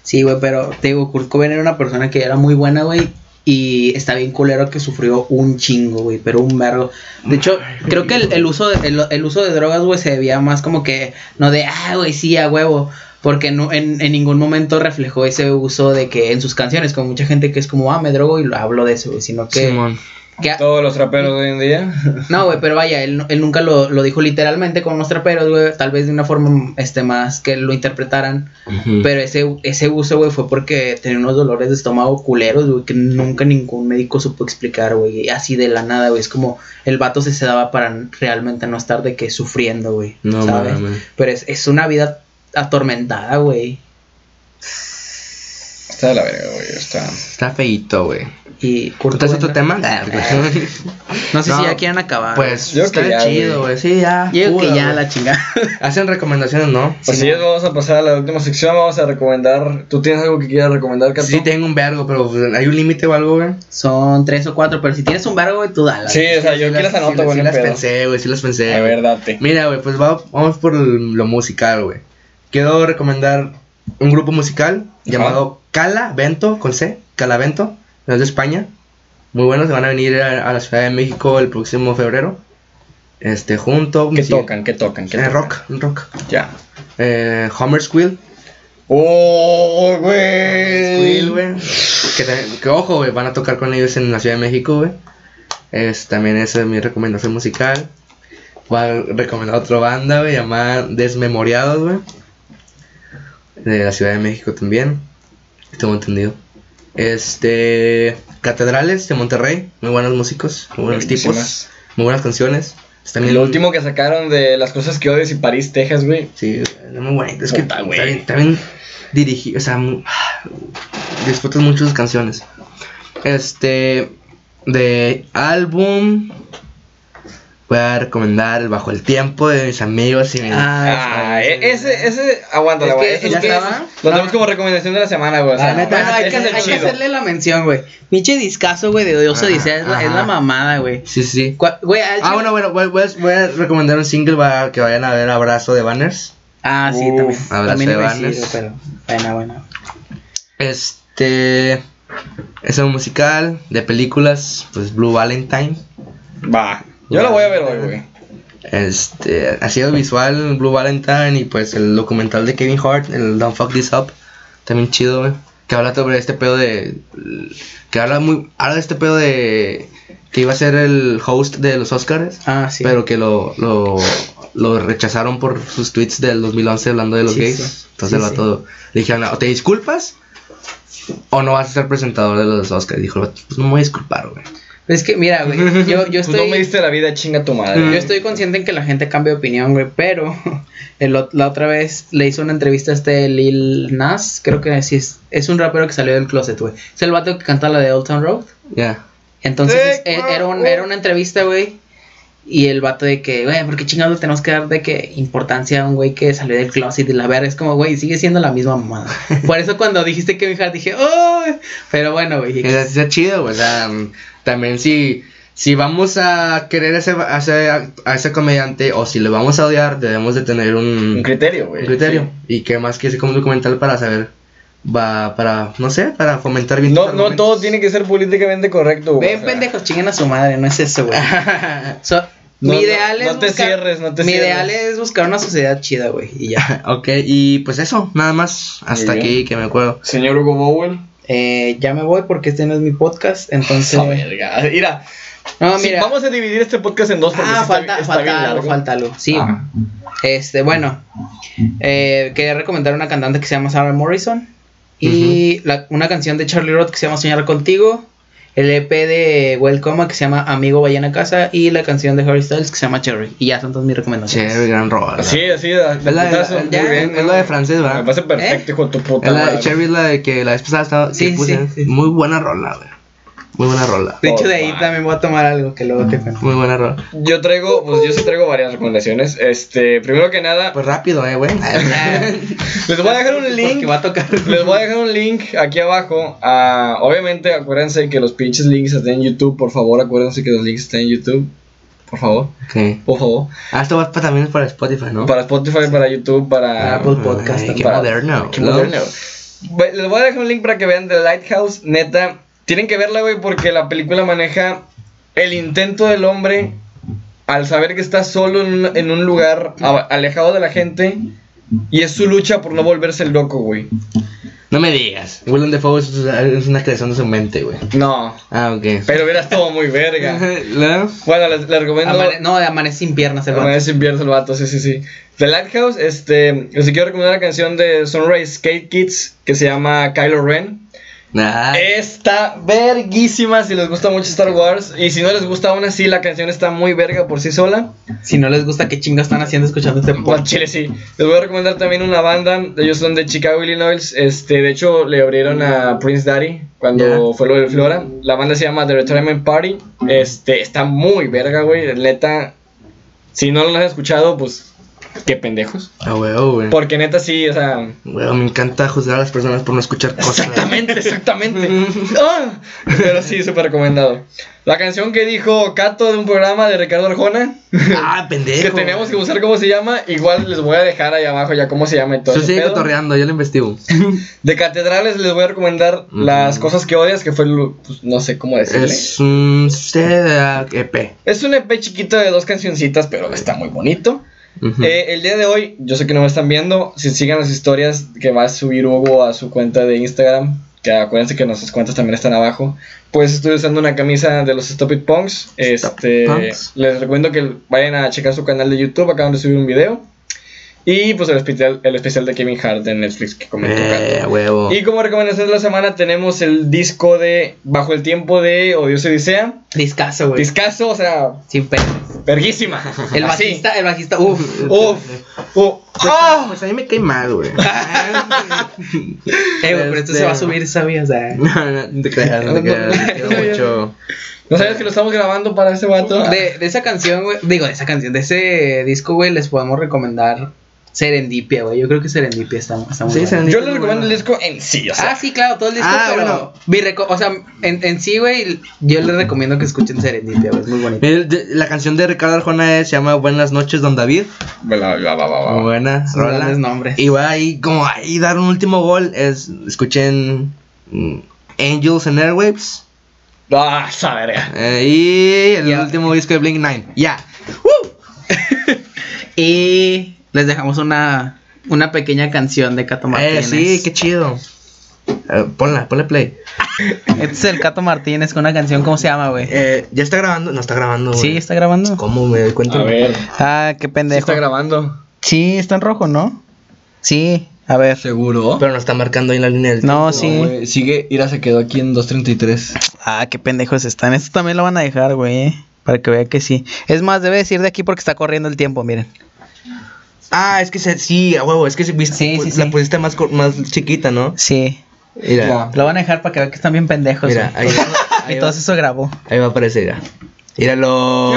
Sí, güey, pero te digo, Kurt Cobain era una persona que era muy buena, güey. Y está bien culero que sufrió un chingo, güey, pero un vergo. De hecho, creo que el, el uso, de, el, el uso de drogas, güey, se debía más como que, no de, ah, güey, sí, a huevo. Porque no, en, en ningún momento reflejó ese uso de que en sus canciones, como mucha gente que es como, ah, me drogo y lo hablo de eso, güey, sino que... Simón. Que Todos los traperos de hoy en día. no, güey, pero vaya, él, él nunca lo, lo dijo literalmente como los traperos, güey, tal vez de una forma este, más que lo interpretaran. Pero ese, ese uso, güey, fue porque tenía unos dolores de estómago culeros, güey, que nunca ningún médico supo explicar, güey. Así de la nada, güey. Es como el vato se sedaba para realmente no estar de que sufriendo, güey. No ¿sabes? Pero es, es una vida atormentada, güey. Está de la verga, güey. Está. Está feíto, güey. Y Kurt ¿Cuál es otro tema? No sé No, si ya quieren acabar. Pues Yo está que ya, chido, güey. Sí, ya. Yo digo que pura, ya güey. la chingada. Hacen recomendaciones, ¿no? Pues sí, vamos a pasar a la última sección. Vamos a recomendar. ¿Tú tienes algo que quieras recomendar, Cato? Sí, tengo un vergo, pero pues, hay un límite o algo, güey. Son tres o cuatro, pero si tienes un vergo, güey, tú dale. Sí, o sea, yo sí aquí las anoto, güey. sí no las pensé, güey, sí las pensé. A ver, date. Mira, güey, pues va- vamos por lo musical, güey. Quiero recomendar un grupo musical llamado Cala Vento, con C, Calavento, es de España. Muy buenos, se van a venir a, a la Ciudad de México el próximo febrero. Este, junto. ¿Qué tocan? ¿Qué tocan? ¿Qué eh, tocan? rock, rock. Ya. Eh, Homer Squill. ¡Oh, Squill, güey! güey. Que, ojo, güey, van a tocar con ellos en la Ciudad de México, güey. Es, también esa es mi recomendación musical. Voy a recomendar otra banda, güey, llamada Desmemoriados, güey. De la Ciudad de México también. Tengo entendido. Este. Catedrales de Monterrey. Muy buenos músicos, muy buenos tipos. Muy buenas canciones. Bien- lo último que sacaron de las cosas que odias y París, Texas, güey. Sí, es muy bonito. Es que Puta, está bien dirigido. O sea, disfrutas mucho sus canciones. Este. De álbum. Voy a recomendar el Bajo el Tiempo de mis amigos y mis- Ah, e- ese, ese, aguántala, güey. Es es que- que lo tenemos como recomendación de la semana, güey. O sea, Ah, neta, Bueno, hay, que, hay hacerle la mención, güey. Pinche discazo, güey, de Odioso Odisea. Es, la- es ajá. la mamada, güey. Sí, sí, al Ah, bueno, bueno, voy, voy a, voy a recomendar un single para que vayan a ver Abrazo de Banners. Ah, sí, Uf, también. abrazo También de decir, pero. Buena, buena. Este. Es un musical de películas, pues Blue Valentine. Va. Yo lo voy a ver hoy, güey. Este, ha sido visual Blue Valentine y pues el documental de Kevin Hart, el Don't Fuck This Up, también chido, güey. Que habla sobre este pedo de. Que habla muy. Habla de este pedo de. Que iba a ser el host de los Oscars. Ah, sí. Pero que lo, lo, lo rechazaron por sus tweets del 2011 hablando de los Sí, gays. sí. Entonces Sí, vato le dijeron, o te disculpas o no vas a ser presentador de los Oscars. Dijo, pues no me voy a disculpar, güey. Es que, mira, güey. Yo, yo Pues estoy. no me diste la vida, chinga tu madre. Yo estoy consciente en que la gente cambia de opinión, güey, pero el la otra vez le hizo una entrevista a este Lil Nas, creo que sí es, es un rapero que salió del closet, güey. Es el vato que canta la de Old Town Road. Ya. Entonces Eh, e- era, un- era una entrevista, güey. Y el vato de que, güey, ¿por qué chingados le tenemos que dar de que importancia a un güey que salió del closet y la verga? Es como, güey, sigue siendo la misma mamada. Por eso cuando dijiste Kevin Hart dije, ¡oh! Pero bueno, güey. Que Está chido, güey. O sea, también si, si vamos a querer a ese, a, ese, a ese comediante o si le vamos a odiar, debemos de tener un, Un criterio, güey. un criterio. Y qué más que ese como documental para saber, va para, no sé, para fomentar bien No, no todo tiene que ser políticamente correcto, güey. Ven, o sea. pendejos, chinguen a su madre, no es eso, güey. So, No, mi no, ideal es no te buscar, cierres, no te Mi cierres. ideal es buscar una sociedad chida, güey, y ya. ok, y pues eso, nada más. Hasta aquí que me acuerdo. Señor Hugo Bowell. Eh, ya me voy porque este no es mi podcast, entonces... Esa verga. Mira, No, sí, mira. vamos a dividir este podcast en dos porque sí Ah, está, falta, está falta bien algo, largo. falta algo. Sí. Ah. Este, bueno. Eh, quería recomendar una cantante que se llama Sarah Morrison. Y la- una canción de Charlie Roth que se llama Soñar Contigo. El EP de Welcome que se llama Amigo Vayan a Casa. Y la canción de Harry Styles que se llama Cherry. Y ya son todas mis recomendaciones. Chévere, gran rola. Así, así, Es la de- es la de francés, ¿verdad? Me parece perfecto, hijo de tu puta Es la. Cherry es la de que la vez pasada estaba. Sí, sí, sí. Muy buena rola, güey. Muy buena rola. De hecho, de ahí Oh, también voy a tomar algo que luego te cuento. Muy buena rola. Yo traigo, pues yo sí traigo varias recomendaciones. Este, primero que nada, Pues rápido, eh, güey. les voy a dejar un link. Va a tocar. Les voy a dejar un link aquí abajo. Ah, obviamente, acuérdense que los pinches links estén en YouTube. Por favor, acuérdense que los links estén en YouTube. Por favor, Ok. por favor. Ah, esto va también para Spotify, ¿no? Para Spotify, para YouTube, para Apple Podcast. Ay, qué para- moderno. Qué ¿no? moderno. Les voy a dejar un link para que vean The Lighthouse. Neta, tienen que verla, güey, porque la película maneja el intento del hombre al saber que está solo en un, en un lugar a- alejado de la gente. Y es su lucha por no volverse loco, güey. No me digas. Willem Dafoe es, es una creación de su mente, güey. No, Ah, ok. pero hubiera estado muy verga. ¿No? Bueno, les, les recomiendo. Amane- no, amanece sin piernas el vato. Amanece invierno el vato, sí, sí, sí. The Lighthouse, este. Les quiero recomendar la canción de Sunrise Skate Kids que se llama Kylo Ren. Nah. Está verguísima si les gusta mucho Star Wars. Y si no les gusta aún así, la canción está muy verga por sí sola. Si no les gusta, ¿qué chingas están haciendo escuchando este podcast? chile sí. Les voy a recomendar también una banda. Ellos son de Chicago, Illinois. Este, de hecho, le abrieron a Prince Daddy cuando fue lo del Flora. La banda se llama The Retirement Party. Este, está muy verga, güey. Neta, si no lo has escuchado, pues qué pendejos. Ah, huevo, güey. Porque neta sí, o sea, Huevo, me encanta juzgar a las personas por no escuchar cosas. Exactamente, exactamente. Ah, Pero sí, súper recomendado. La canción que dijo Cato de un programa de Ricardo Arjona, Ah, pendejo. que tenemos que buscar cómo se llama, igual les voy a dejar ahí abajo ya cómo se llama y todo. Yo sigue cotorreando, yo lo investigo. De catedrales les voy a recomendar las cosas que odias, que fue, pues, no sé cómo decirle. Es, Es un EP. un EP chiquito de dos cancioncitas, pero está muy bonito. Eh, el día de hoy, yo sé que no me están viendo, si sigan las historias que va a subir Hugo a su cuenta de Instagram, que acuérdense que nuestras cuentas también están abajo. Pues estoy usando una camisa de los Stop It Punks. Este, Punks. les recomiendo que vayan a checar su canal de YouTube, acaban de subir un video. Y pues el especial, el especial de Kevin Hart de Netflix que comentó Eh, huevo. Y como recomendación de la semana tenemos el disco de Bajo el Tiempo de Odioso Odisea. Discaso, güey. Discazo, o sea, Sin verguísima. El Así. bajista, el bajista, uff. Uf, uf. Pues, pues a mí me cae mal, güey. Eh, güey, pero esto se va a subir, ¿sabías? Eh. No, no, no te creas, no te creas. te quiero mucho. ¿No sabes que lo estamos grabando para ese vato? De, de esa canción, güey, digo, de esa canción, de ese disco, güey, les podemos recomendar Serendipia, güey. Yo creo que Serendipia está, está muy Sí, bueno. Serendipia. Yo les recomiendo el disco en sí, o sea. Ah, sí, claro, todo el disco, Ah, pero bueno. mi reco- o sea, en, en sí, güey, yo les recomiendo que escuchen Serendipia, güey, es muy bonito. El de- la canción de Ricardo Arjona es- se llama Buenas noches, Don David. Va, va, va, va, va. Muy buena Son rola. nombres. Y va ahí, como ahí dar un último gol, es, escuchen mm, Angels and Airwaves. Ah, esa verga. eh, y el último disco de Blink 9. Ya. Y les dejamos una, una pequeña canción de Cato Eh, Martínez. sí, qué chido. Eh, ponla, ponle play. Este es el Cato Martínez con una canción, ¿cómo se llama, güey? Eh, ¿Ya está grabando? No está grabando. Sí, güey. está grabando. ¿Cómo me doy cuenta? A ver. Ah, qué ¿sí pendejo. está grabando? Sí, está en rojo, ¿no? Sí, a ver. ¿Seguro? Pero no está marcando ahí la línea del No, tiempo. sí. güey, sigue, Ira se quedó aquí en 2.33. Ah, qué pendejos están. Esto también lo van a dejar, güey. eh, Para que vea que sí. Es más, debe decir de aquí porque está corriendo el tiempo, miren. Ah, es que se, sí, a huevo, es que se, viste, Sí, pues, sí, la sí. pusiste más, más chiquita, ¿no? Sí. Mira, Ya. Lo van a dejar para que vea que están bien pendejos. mira, ahí, y todo va, eso grabó. ahí va a aparecer, mira. Míralo.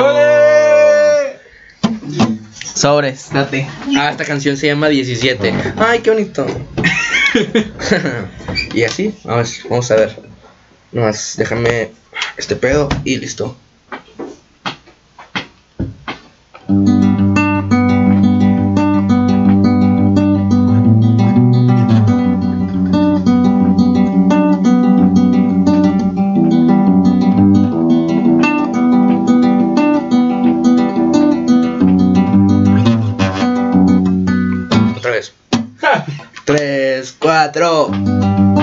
Sobres, date. Ah, esta canción se llama 17. Ay, qué bonito. y así, vamos, vamos a ver. Nomás, déjame este pedo y listo. 4.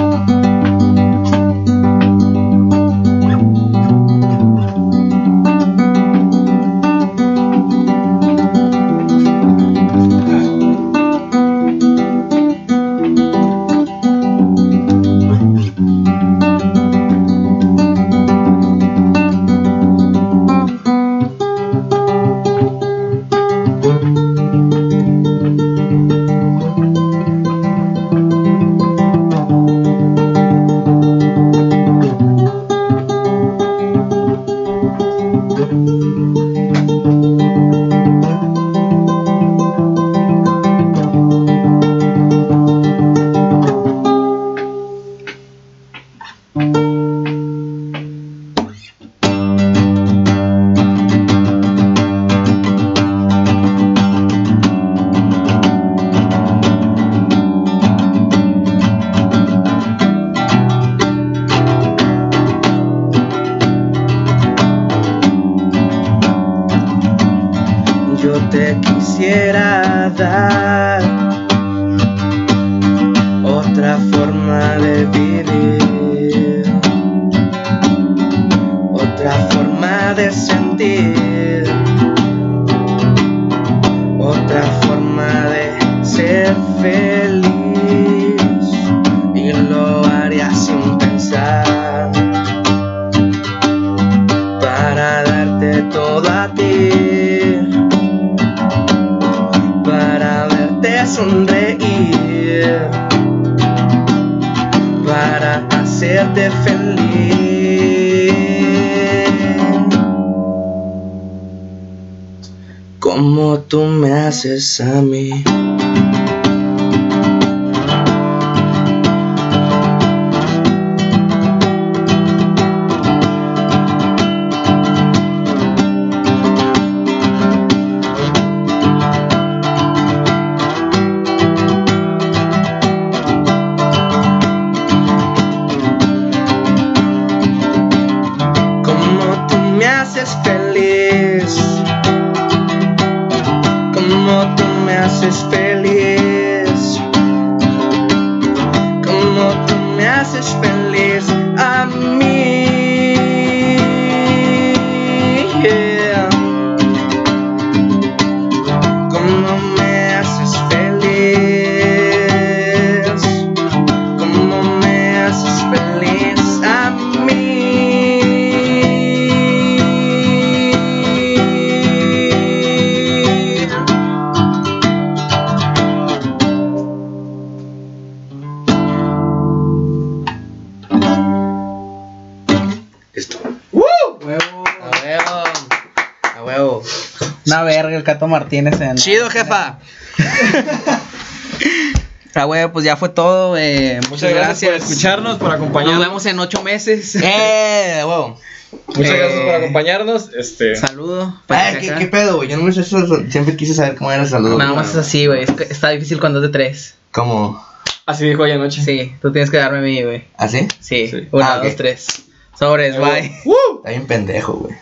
Me haces Chido, jefa. Ah, güey, pues ya fue todo. eh, Muchas gracias, por escucharnos, por Nos acompañarnos. vemos en ocho meses. ¡Eh, huevo! Muchas Eh, gracias por acompañarnos. Este, Saludo. Ay, ¿qué, qué pedo, güey? Yo no me sé eso. Siempre quise saber cómo era el saludo. Nada más es así, güey. Está difícil cuando es de tres. ¿Cómo? así dijo ayer anoche. Sí, tú tienes que darme a mí, güey. ¿Así? Sí. Sí. Una, Ah, dos, tres. Sobres, bye. ¡Uh! Está bien pendejo, güey.